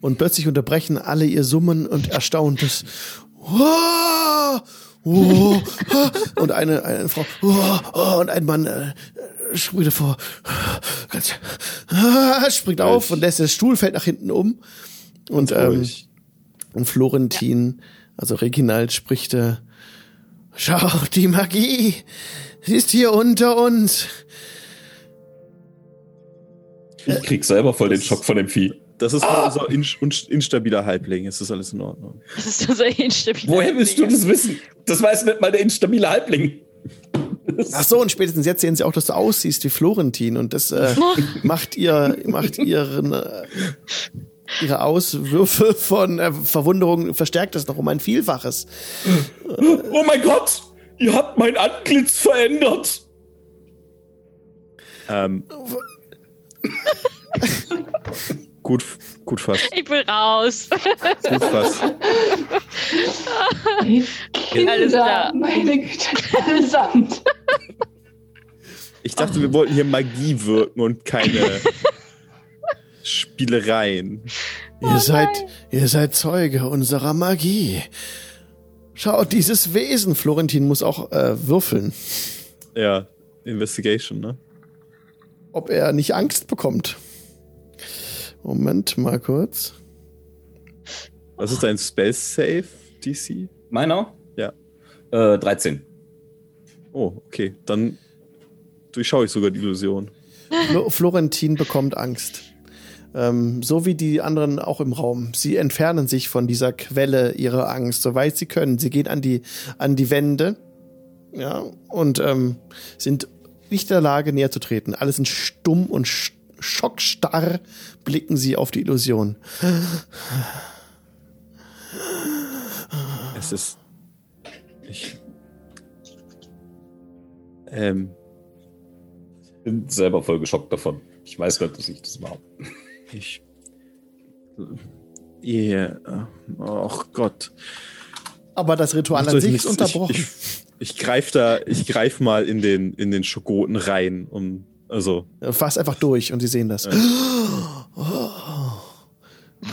Und plötzlich unterbrechen alle ihr Summen und Erstauntes. und eine, eine Frau und ein Mann äh, springt davor, springt auf und lässt der Stuhl fällt nach hinten um. Und, ähm, und Florentin, also Reginald, spricht, äh, schau, die Magie, sie ist hier unter uns. Ich krieg selber voll den Schock von dem Vieh. Das ist ah. unser instabiler Halbling. Es ist alles in Ordnung. Das ist unser instabiler Woher willst du das wissen? Das weiß nicht mal der instabile Halbling. Ach so, und spätestens jetzt sehen sie auch, dass du aussiehst wie Florentin und das äh, macht ihr, macht ihren, äh, ihre Auswürfe von äh, Verwunderung verstärkt das noch um ein Vielfaches. Oh mein Gott! Ihr habt mein Antlitz verändert! Ähm. gut, gut fast. Ich bin raus. Gut fast. Kinder, Alles klar. meine Güte, allesamt. Ich dachte, wir wollten hier Magie wirken und keine Spielereien. Oh ihr seid, ihr seid Zeuge unserer Magie. Schaut, dieses Wesen. Florentin muss auch äh, würfeln. Ja, Investigation, ne? Ob er nicht Angst bekommt. Moment, mal kurz. Was ist dein Spell Save, DC? Meiner? Ja. Äh, 13. Oh, okay. Dann durchschaue ich sogar die Illusion. Florentin bekommt Angst. Ähm, so wie die anderen auch im Raum. Sie entfernen sich von dieser Quelle ihrer Angst, soweit sie können. Sie gehen an die, an die Wände, ja, und ähm, sind nicht in der Lage, näher zu treten. Alle sind stumm und schockstarr, blicken sie auf die Illusion. Es ist. Ich. Ähm. Bin selber voll geschockt davon. Ich weiß nicht, dass ich das mache. Ich. Yeah. Oh Gott. Aber das Ritual an sich ist unterbrochen. Ich, ich, ich greife da, ich greife mal in den, in den Schokoten rein, um, also. Fass einfach durch und sie sehen das. Ja. Oh,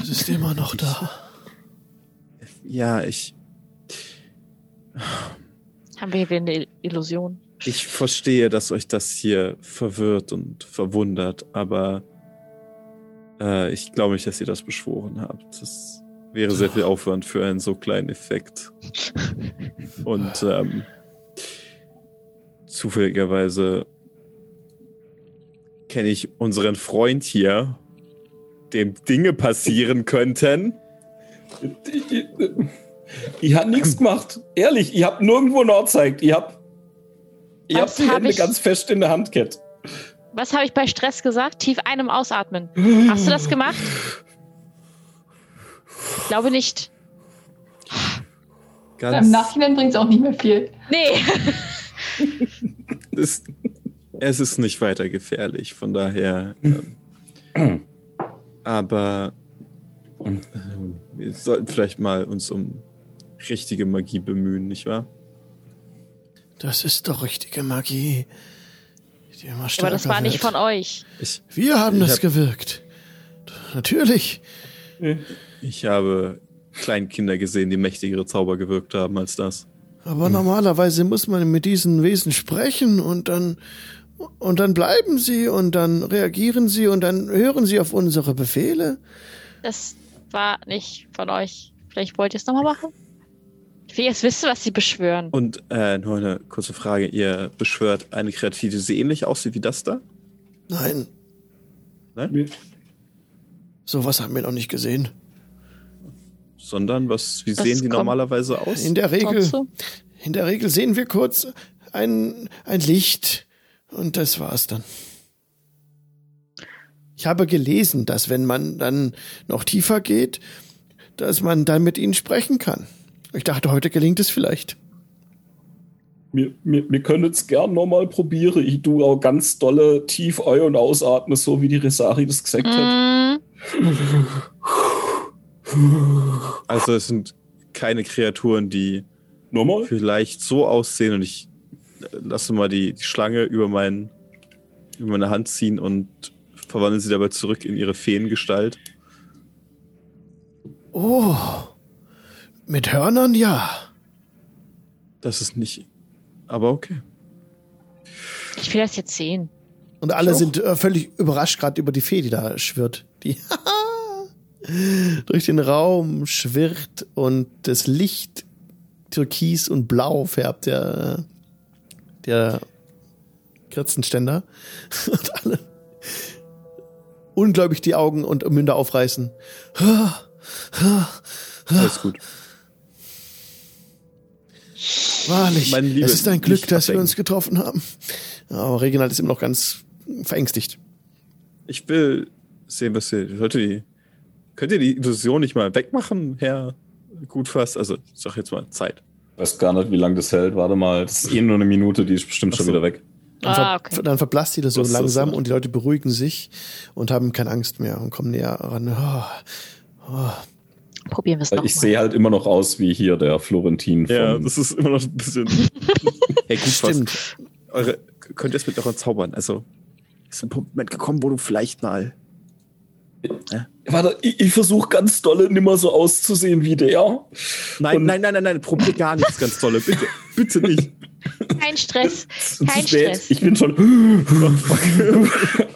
es ist immer noch da. Ja, ich. Haben wir hier eine Illusion? Ich verstehe, dass euch das hier verwirrt und verwundert, aber äh, ich glaube nicht, dass ihr das beschworen habt. Das wäre sehr viel Aufwand für einen so kleinen Effekt. Und ähm, zufälligerweise kenne ich unseren Freund hier, dem Dinge passieren könnten. Ich, ich habe nichts gemacht. Ehrlich, ich habe nirgendwo Nord zeigt. Ich habe ich hab die Hände ich? ganz fest in der Hand gehabt. Was habe ich bei Stress gesagt? Tief ein- und ausatmen. Hast du das gemacht? Ich glaube nicht. Ganz Im Nachhinein bringt es auch nicht mehr viel. Nee. es, es ist nicht weiter gefährlich, von daher. Ähm, aber äh, wir sollten vielleicht mal uns um richtige Magie bemühen, nicht wahr? Das ist doch richtige Magie. Aber das war nicht von euch. Ich, Wir haben das hab, gewirkt. Natürlich. Ich habe Kleinkinder gesehen, die mächtigere Zauber gewirkt haben als das. Aber hm. normalerweise muss man mit diesen Wesen sprechen und dann und dann bleiben sie und dann reagieren sie und dann hören sie auf unsere Befehle. Das war nicht von euch. Vielleicht wollt ihr es nochmal machen? Ich will jetzt wissen, was sie beschwören. Und äh, nur eine kurze Frage. Ihr beschwört eine Kreatur, die so ähnlich aussieht wie das da? Nein. Nein? Sowas haben wir noch nicht gesehen. Sondern was, wie das sehen die normalerweise aus? In der Regel, in der Regel sehen wir kurz ein, ein Licht und das war's dann. Ich habe gelesen, dass wenn man dann noch tiefer geht, dass man dann mit ihnen sprechen kann. Ich dachte, heute gelingt es vielleicht. Wir, wir, wir können es gern nochmal probieren. Ich tue auch ganz dolle tief ein- und ausatme, so wie die Resari das gesagt hat. Also es sind keine Kreaturen, die Nochmal? vielleicht so aussehen und ich lasse mal die, die Schlange über, mein, über meine Hand ziehen und verwandle sie dabei zurück in ihre Feengestalt. Oh, mit Hörnern ja. Das ist nicht, aber okay. Ich will das jetzt sehen. Und alle sind äh, völlig überrascht gerade über die Fee, die da schwirrt. Die durch den Raum schwirrt und das Licht türkis und blau färbt der, der Kerzenständer. Und alle unglaublich die Augen und Münder aufreißen. Alles gut. Wahrlich, Liebe, es ist ein Glück, dass wir uns getroffen haben. Aber Reginald ist immer noch ganz verängstigt. Ich will sehen, was ihr. Sollte die, könnt ihr die Illusion nicht mal wegmachen, Herr Gutfass? Also, ich sag jetzt mal Zeit. Ich weiß gar nicht, wie lange das hält. Warte mal, das ist eh nur eine Minute, die ist bestimmt Ach schon wieder weg. Dann, ah, okay. dann verblasst die das so langsam und die Leute beruhigen sich und haben keine Angst mehr und kommen näher ran. Oh, oh. Probieren wir es nochmal. Ich sehe halt immer noch aus wie hier der Florentin. Ja, das ist immer noch ein bisschen. hey, gut, Stimmt. Eure, könnt ihr es mit euren Zaubern? Also, ist ein Moment gekommen, wo du vielleicht mal. Ja? Warte, ich, ich versuche ganz dolle nimmer so auszusehen wie der. Nein, nein, nein, nein, nein, probier gar nichts ganz dolle. Bitte, bitte nicht. Kein Stress. Kein Stress. Ich bin schon.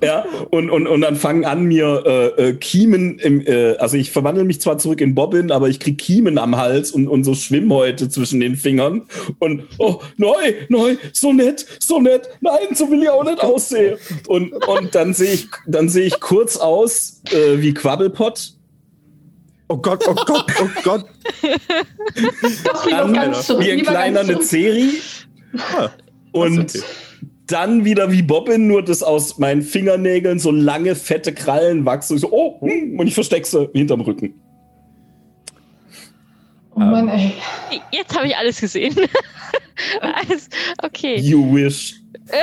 ja, und, und, und dann fangen an, mir äh, äh, Kiemen im, äh, also ich verwandle mich zwar zurück in Bobbin, aber ich krieg Kiemen am Hals und, und so Schwimmhäute zwischen den Fingern. Und oh, neu, neu, so nett, so nett. Nein, so will ich auch nicht aussehen. Und, und dann sehe ich, dann sehe ich kurz aus äh, wie Quabbelpot. Oh Gott, oh Gott, oh Gott. Doch, ganz zurück. Wie ein kleiner Nezeri. Ah, und okay. dann wieder wie Bobbin, nur dass aus meinen Fingernägeln so lange, fette Krallen wachsen. Und ich so, oh, hm, und ich verstecke sie hinterm Rücken. Oh Mann, ey. Jetzt habe ich alles gesehen. alles, okay. You wish.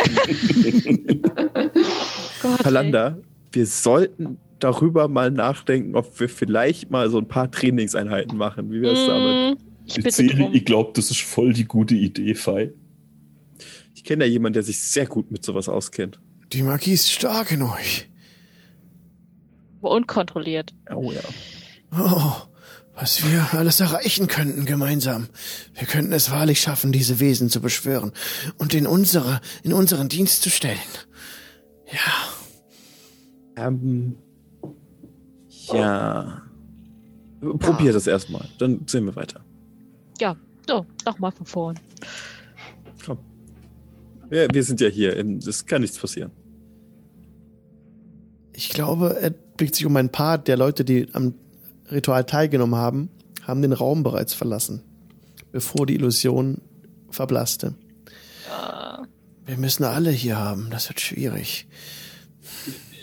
Gott, Palanda, wir sollten darüber mal nachdenken, ob wir vielleicht mal so ein paar Trainingseinheiten machen. Wie wäre es mm, damit? Ich, ich, ich glaube, das ist voll die gute Idee, Fei. Ich kenne ja jemanden, der sich sehr gut mit sowas auskennt. Die Magie ist stark in euch. Unkontrolliert. Oh ja. Oh, was wir alles erreichen könnten gemeinsam. Wir könnten es wahrlich schaffen, diese Wesen zu beschwören und in unsere, in unseren Dienst zu stellen. Ja. Ähm, ja. Probier das erstmal, dann sehen wir weiter. Ja, so, nochmal von vorn. Ja, wir sind ja hier. Es kann nichts passieren. Ich glaube, er blickt sich um ein paar der Leute, die am Ritual teilgenommen haben, haben den Raum bereits verlassen, bevor die Illusion verblasste. Ja. Wir müssen alle hier haben. Das wird schwierig.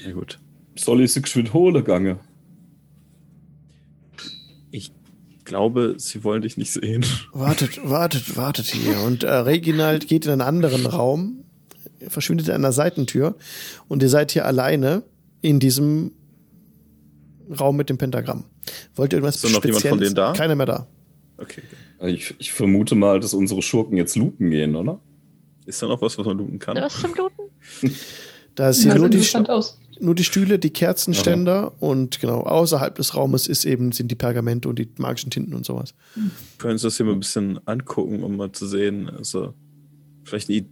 Ja, gut. Soll ich sie geschwind holen, Gange? Glaube, sie wollen dich nicht sehen. Wartet, wartet, wartet hier. Und äh, Reginald geht in einen anderen Raum, verschwindet in einer Seitentür und ihr seid hier alleine in diesem Raum mit dem Pentagramm. Wollt ihr irgendwas Ist da noch jemand von denen da? Keiner mehr da. Okay. Ich, ich vermute mal, dass unsere Schurken jetzt looten gehen, oder? Ist da noch was, was man looten kann? Was zum Looten? Da ist hier nur die, nur die Stühle, die Kerzenständer Aha. und genau, außerhalb des Raumes ist eben, sind die Pergamente und die magischen Tinten und sowas. Können Sie das hier mal ein bisschen angucken, um mal zu sehen, also vielleicht äh,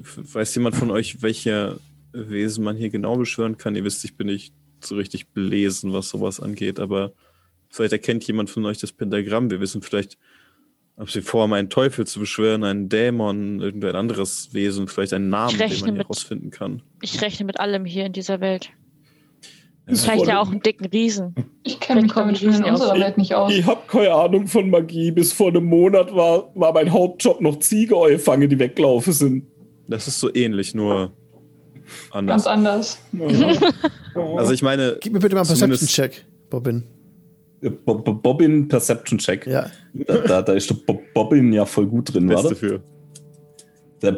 weiß jemand von euch, welche Wesen man hier genau beschwören kann? Ihr wisst, ich bin nicht so richtig belesen, was sowas angeht, aber vielleicht erkennt jemand von euch das Pentagramm. Wir wissen vielleicht, ob sie vorhaben, einen Teufel zu beschwören, einen Dämon, irgendein anderes Wesen, vielleicht einen Namen, den man herausfinden kann. Ich rechne mit allem hier in dieser Welt. Vielleicht ja auch einen dicken Riesen. Ich kenne mich damit in unserer Welt nicht aus. Ich, ich habe keine Ahnung von Magie. Bis vor einem Monat war, war mein Hauptjob noch Ziegeäue fangen, die weggelaufen sind. Das ist so ähnlich, nur anders. Ganz anders. Ja. also ich meine. Gib mir bitte mal einen Perception-Check, Bobbin. Bobbin Perception Check. Ja. Da, da, da ist der Bobbin ja voll gut drin, warte. Für.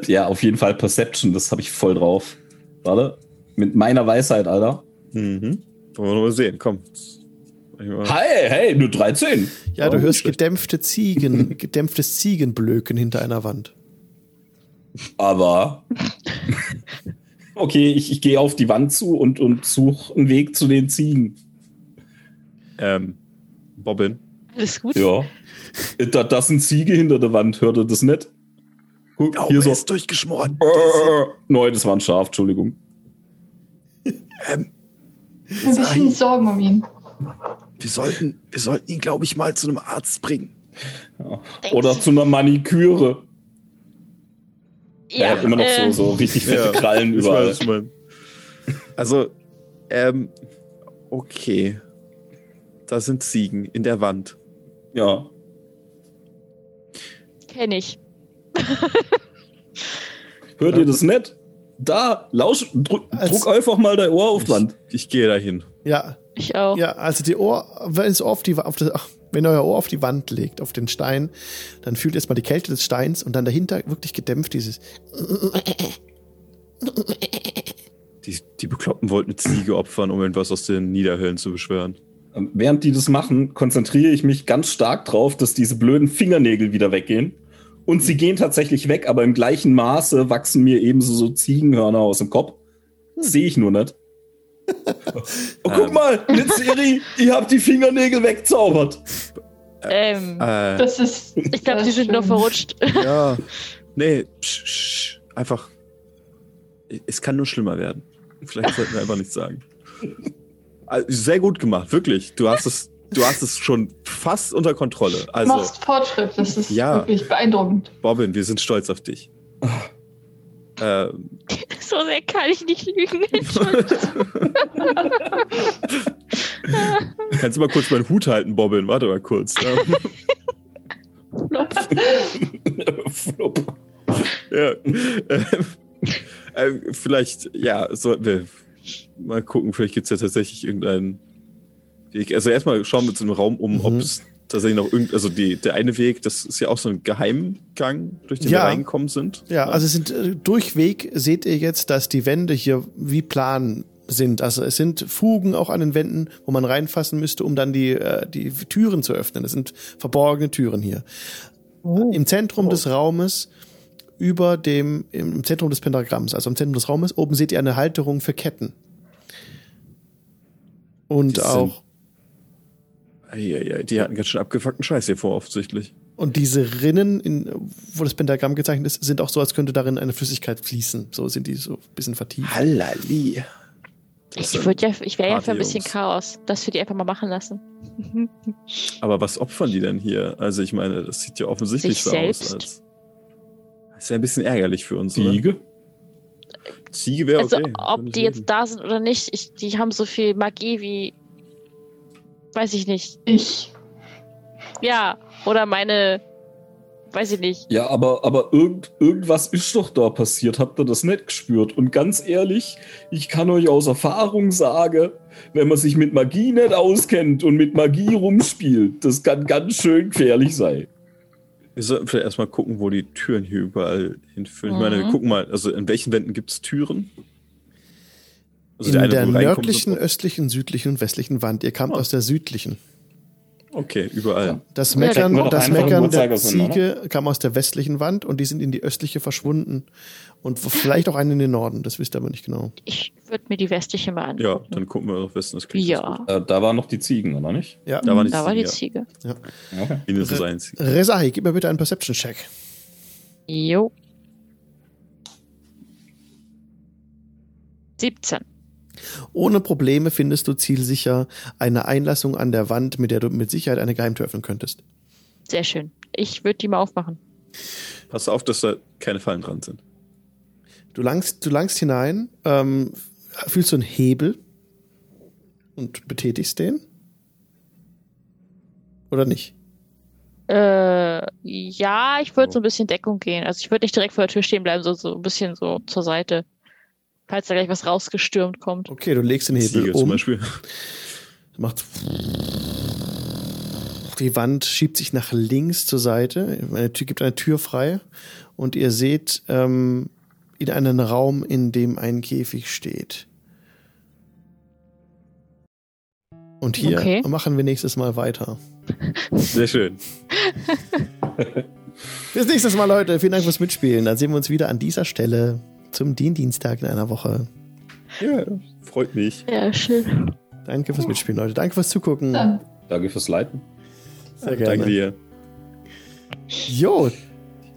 Ja, auf jeden Fall Perception, das habe ich voll drauf. Warte. Mit meiner Weisheit, Alter. Mhm. Wollen wir mal sehen, komm. Hey, hey, nur 13. Ja, du oh, hörst gedämpfte Ziegen, gedämpftes Ziegenblöken hinter einer Wand. Aber. okay, ich, ich gehe auf die Wand zu und, und suche einen Weg zu den Ziegen. Ähm, Bobbin. Alles gut? Ja. Da, das sind Ziege hinter der Wand, hört ihr das nicht? Guck, oh, hier so. ist durchgeschmort. Äh, Nein, das war ein Schaf, Entschuldigung. ähm, ein bisschen Sorgen um ihn. Wir sollten, wir sollten ihn, glaube ich, mal zu einem Arzt bringen. Ja. Oder zu einer Maniküre. Ja, er hat immer noch äh, so, so richtig fette ja, Krallen überall. Weiß, also, ähm, okay. Da sind Ziegen in der Wand. Ja. Kenn ich. Hört ihr das nicht? Da, lausch, drück, druck einfach mal dein Ohr auf die Wand. Ich, ich gehe dahin. Ja. Ich auch. Ja, also die Ohr, wenn es auf die, auf das, wenn euer Ohr auf die Wand legt, auf den Stein, dann fühlt erstmal die Kälte des Steins und dann dahinter wirklich gedämpft dieses. Die, die Bekloppten wollten eine Ziege opfern, um irgendwas aus den Niederhöllen zu beschwören. Ähm, während die das machen, konzentriere ich mich ganz stark drauf, dass diese blöden Fingernägel wieder weggehen. Und sie gehen tatsächlich weg, aber im gleichen Maße wachsen mir ebenso so Ziegenhörner aus dem Kopf. Sehe ich nur nicht. oh, guck ähm. mal, Litzeri, ihr habt die Fingernägel wegzaubert. Ähm, äh, das ist. Ich glaube, die sind nur verrutscht. Ja. Nee, psch, psch, einfach. Es kann nur schlimmer werden. Vielleicht sollten wir einfach nichts sagen. Also, sehr gut gemacht, wirklich. Du hast es, du hast es schon fast unter Kontrolle. Also, du machst Fortschritt, das ist ja, wirklich beeindruckend. Bobbin, wir sind stolz auf dich. Ähm, so sehr kann ich nicht lügen. Kannst du mal kurz meinen Hut halten, Bobbin? Warte mal kurz. Flop. ja. Äh, äh, vielleicht, ja, sollten wir mal gucken, vielleicht gibt es ja tatsächlich irgendeinen Weg. Also erstmal schauen wir uns im Raum um, mhm. ob es tatsächlich noch irgend, also die, der eine Weg, das ist ja auch so ein Geheimgang, durch den ja. wir reingekommen sind. Ja, ja. also sind äh, durchweg seht ihr jetzt, dass die Wände hier wie plan sind. Also es sind Fugen auch an den Wänden, wo man reinfassen müsste, um dann die, äh, die Türen zu öffnen. Es sind verborgene Türen hier. Oh. Im Zentrum oh. des Raumes über dem, im Zentrum des Pentagramms, also im Zentrum des Raumes, oben seht ihr eine Halterung für Ketten. Und auch ja, die hatten ganz schön abgefuckten Scheiß hier vor, offensichtlich. Und diese Rinnen, in, wo das Pentagramm gezeichnet ist, sind auch so, als könnte darin eine Flüssigkeit fließen. So sind die so ein bisschen vertieft. Hallali. Ich, ja, ich wäre ja für ein bisschen Chaos, dass wir die einfach mal machen lassen. Aber was opfern die denn hier? Also ich meine, das sieht ja offensichtlich Sich so selbst. aus. Als, ist ja ein bisschen ärgerlich für uns, Ziege? oder? Ziege wäre also, okay. Also ob die jetzt da sind oder nicht, ich, die haben so viel Magie wie Weiß ich nicht. Ich. Ja, oder meine. Weiß ich nicht. Ja, aber, aber irgend, irgendwas ist doch da passiert. Habt ihr das nicht gespürt? Und ganz ehrlich, ich kann euch aus Erfahrung sagen, wenn man sich mit Magie nicht auskennt und mit Magie rumspielt, das kann ganz schön gefährlich sein. Wir sollten vielleicht erstmal gucken, wo die Türen hier überall hinführen. Mhm. Ich meine, wir mhm. gucken mal, also in welchen Wänden gibt es Türen? Also in der, der nördlichen, östlichen, südlichen und westlichen Wand. Ihr kamt oh. aus der südlichen. Okay, überall. Das Meckern, ja, das Meckern der Ziege oder? kam aus der westlichen Wand und die sind in die östliche verschwunden. Und vielleicht auch einen in den Norden, das wisst ihr aber nicht genau. Ich würde mir die westliche mal anschauen. Ja, dann gucken wir auf Westen. Das ja. Äh, da waren noch die Ziegen, oder nicht? Ja, da, waren die, da Ziege, war die Ziege. Ja. Okay. Mindestens Re eins. Resai, gib mir bitte einen Perception-Check. Jo. 17. Ohne Probleme findest du zielsicher eine Einlassung an der Wand, mit der du mit Sicherheit eine Geheimtür öffnen könntest. Sehr schön. Ich würde die mal aufmachen. Pass auf, dass da keine Fallen dran sind. Du langst, du langst hinein, ähm, fühlst du einen Hebel Und betätigst den? Oder nicht? Äh, ja, ich würde so ein bisschen Deckung gehen. Also ich würde nicht direkt vor der Tür stehen bleiben, so, so ein bisschen so zur Seite. Falls da gleich was rausgestürmt kommt. Okay, du legst den Hebel Ziege um. zum Beispiel. Macht die Wand schiebt sich nach links zur Seite. Eine Tür gibt eine Tür frei und ihr seht ähm, in einen Raum, in dem ein Käfig steht. Und hier okay. machen wir nächstes Mal weiter. Sehr schön. Bis nächstes Mal, Leute. Vielen Dank fürs Mitspielen. Dann sehen wir uns wieder an dieser Stelle zum Dienstag in einer Woche. Ja, freut mich. Ja, schön. Danke fürs Mitspielen, Leute. Danke fürs Zugucken. Danke fürs Leiten. Sehr gerne. Danke dir. Jo.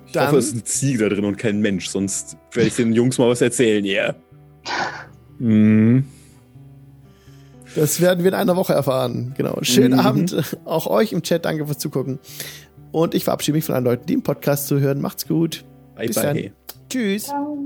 Ich dann, hoffe, es ist ein Ziege da drin und kein Mensch, sonst werde ich den Jungs mal was erzählen, ja. Yeah. Mhm. Das werden wir in einer Woche erfahren. Genau. Schönen mhm. Abend auch euch im Chat. Danke fürs Zugucken. Und ich verabschiede mich von allen Leuten, die im Podcast zuhören. Macht's gut. Bye, Bis bye. Dann. Tschüss. Ciao.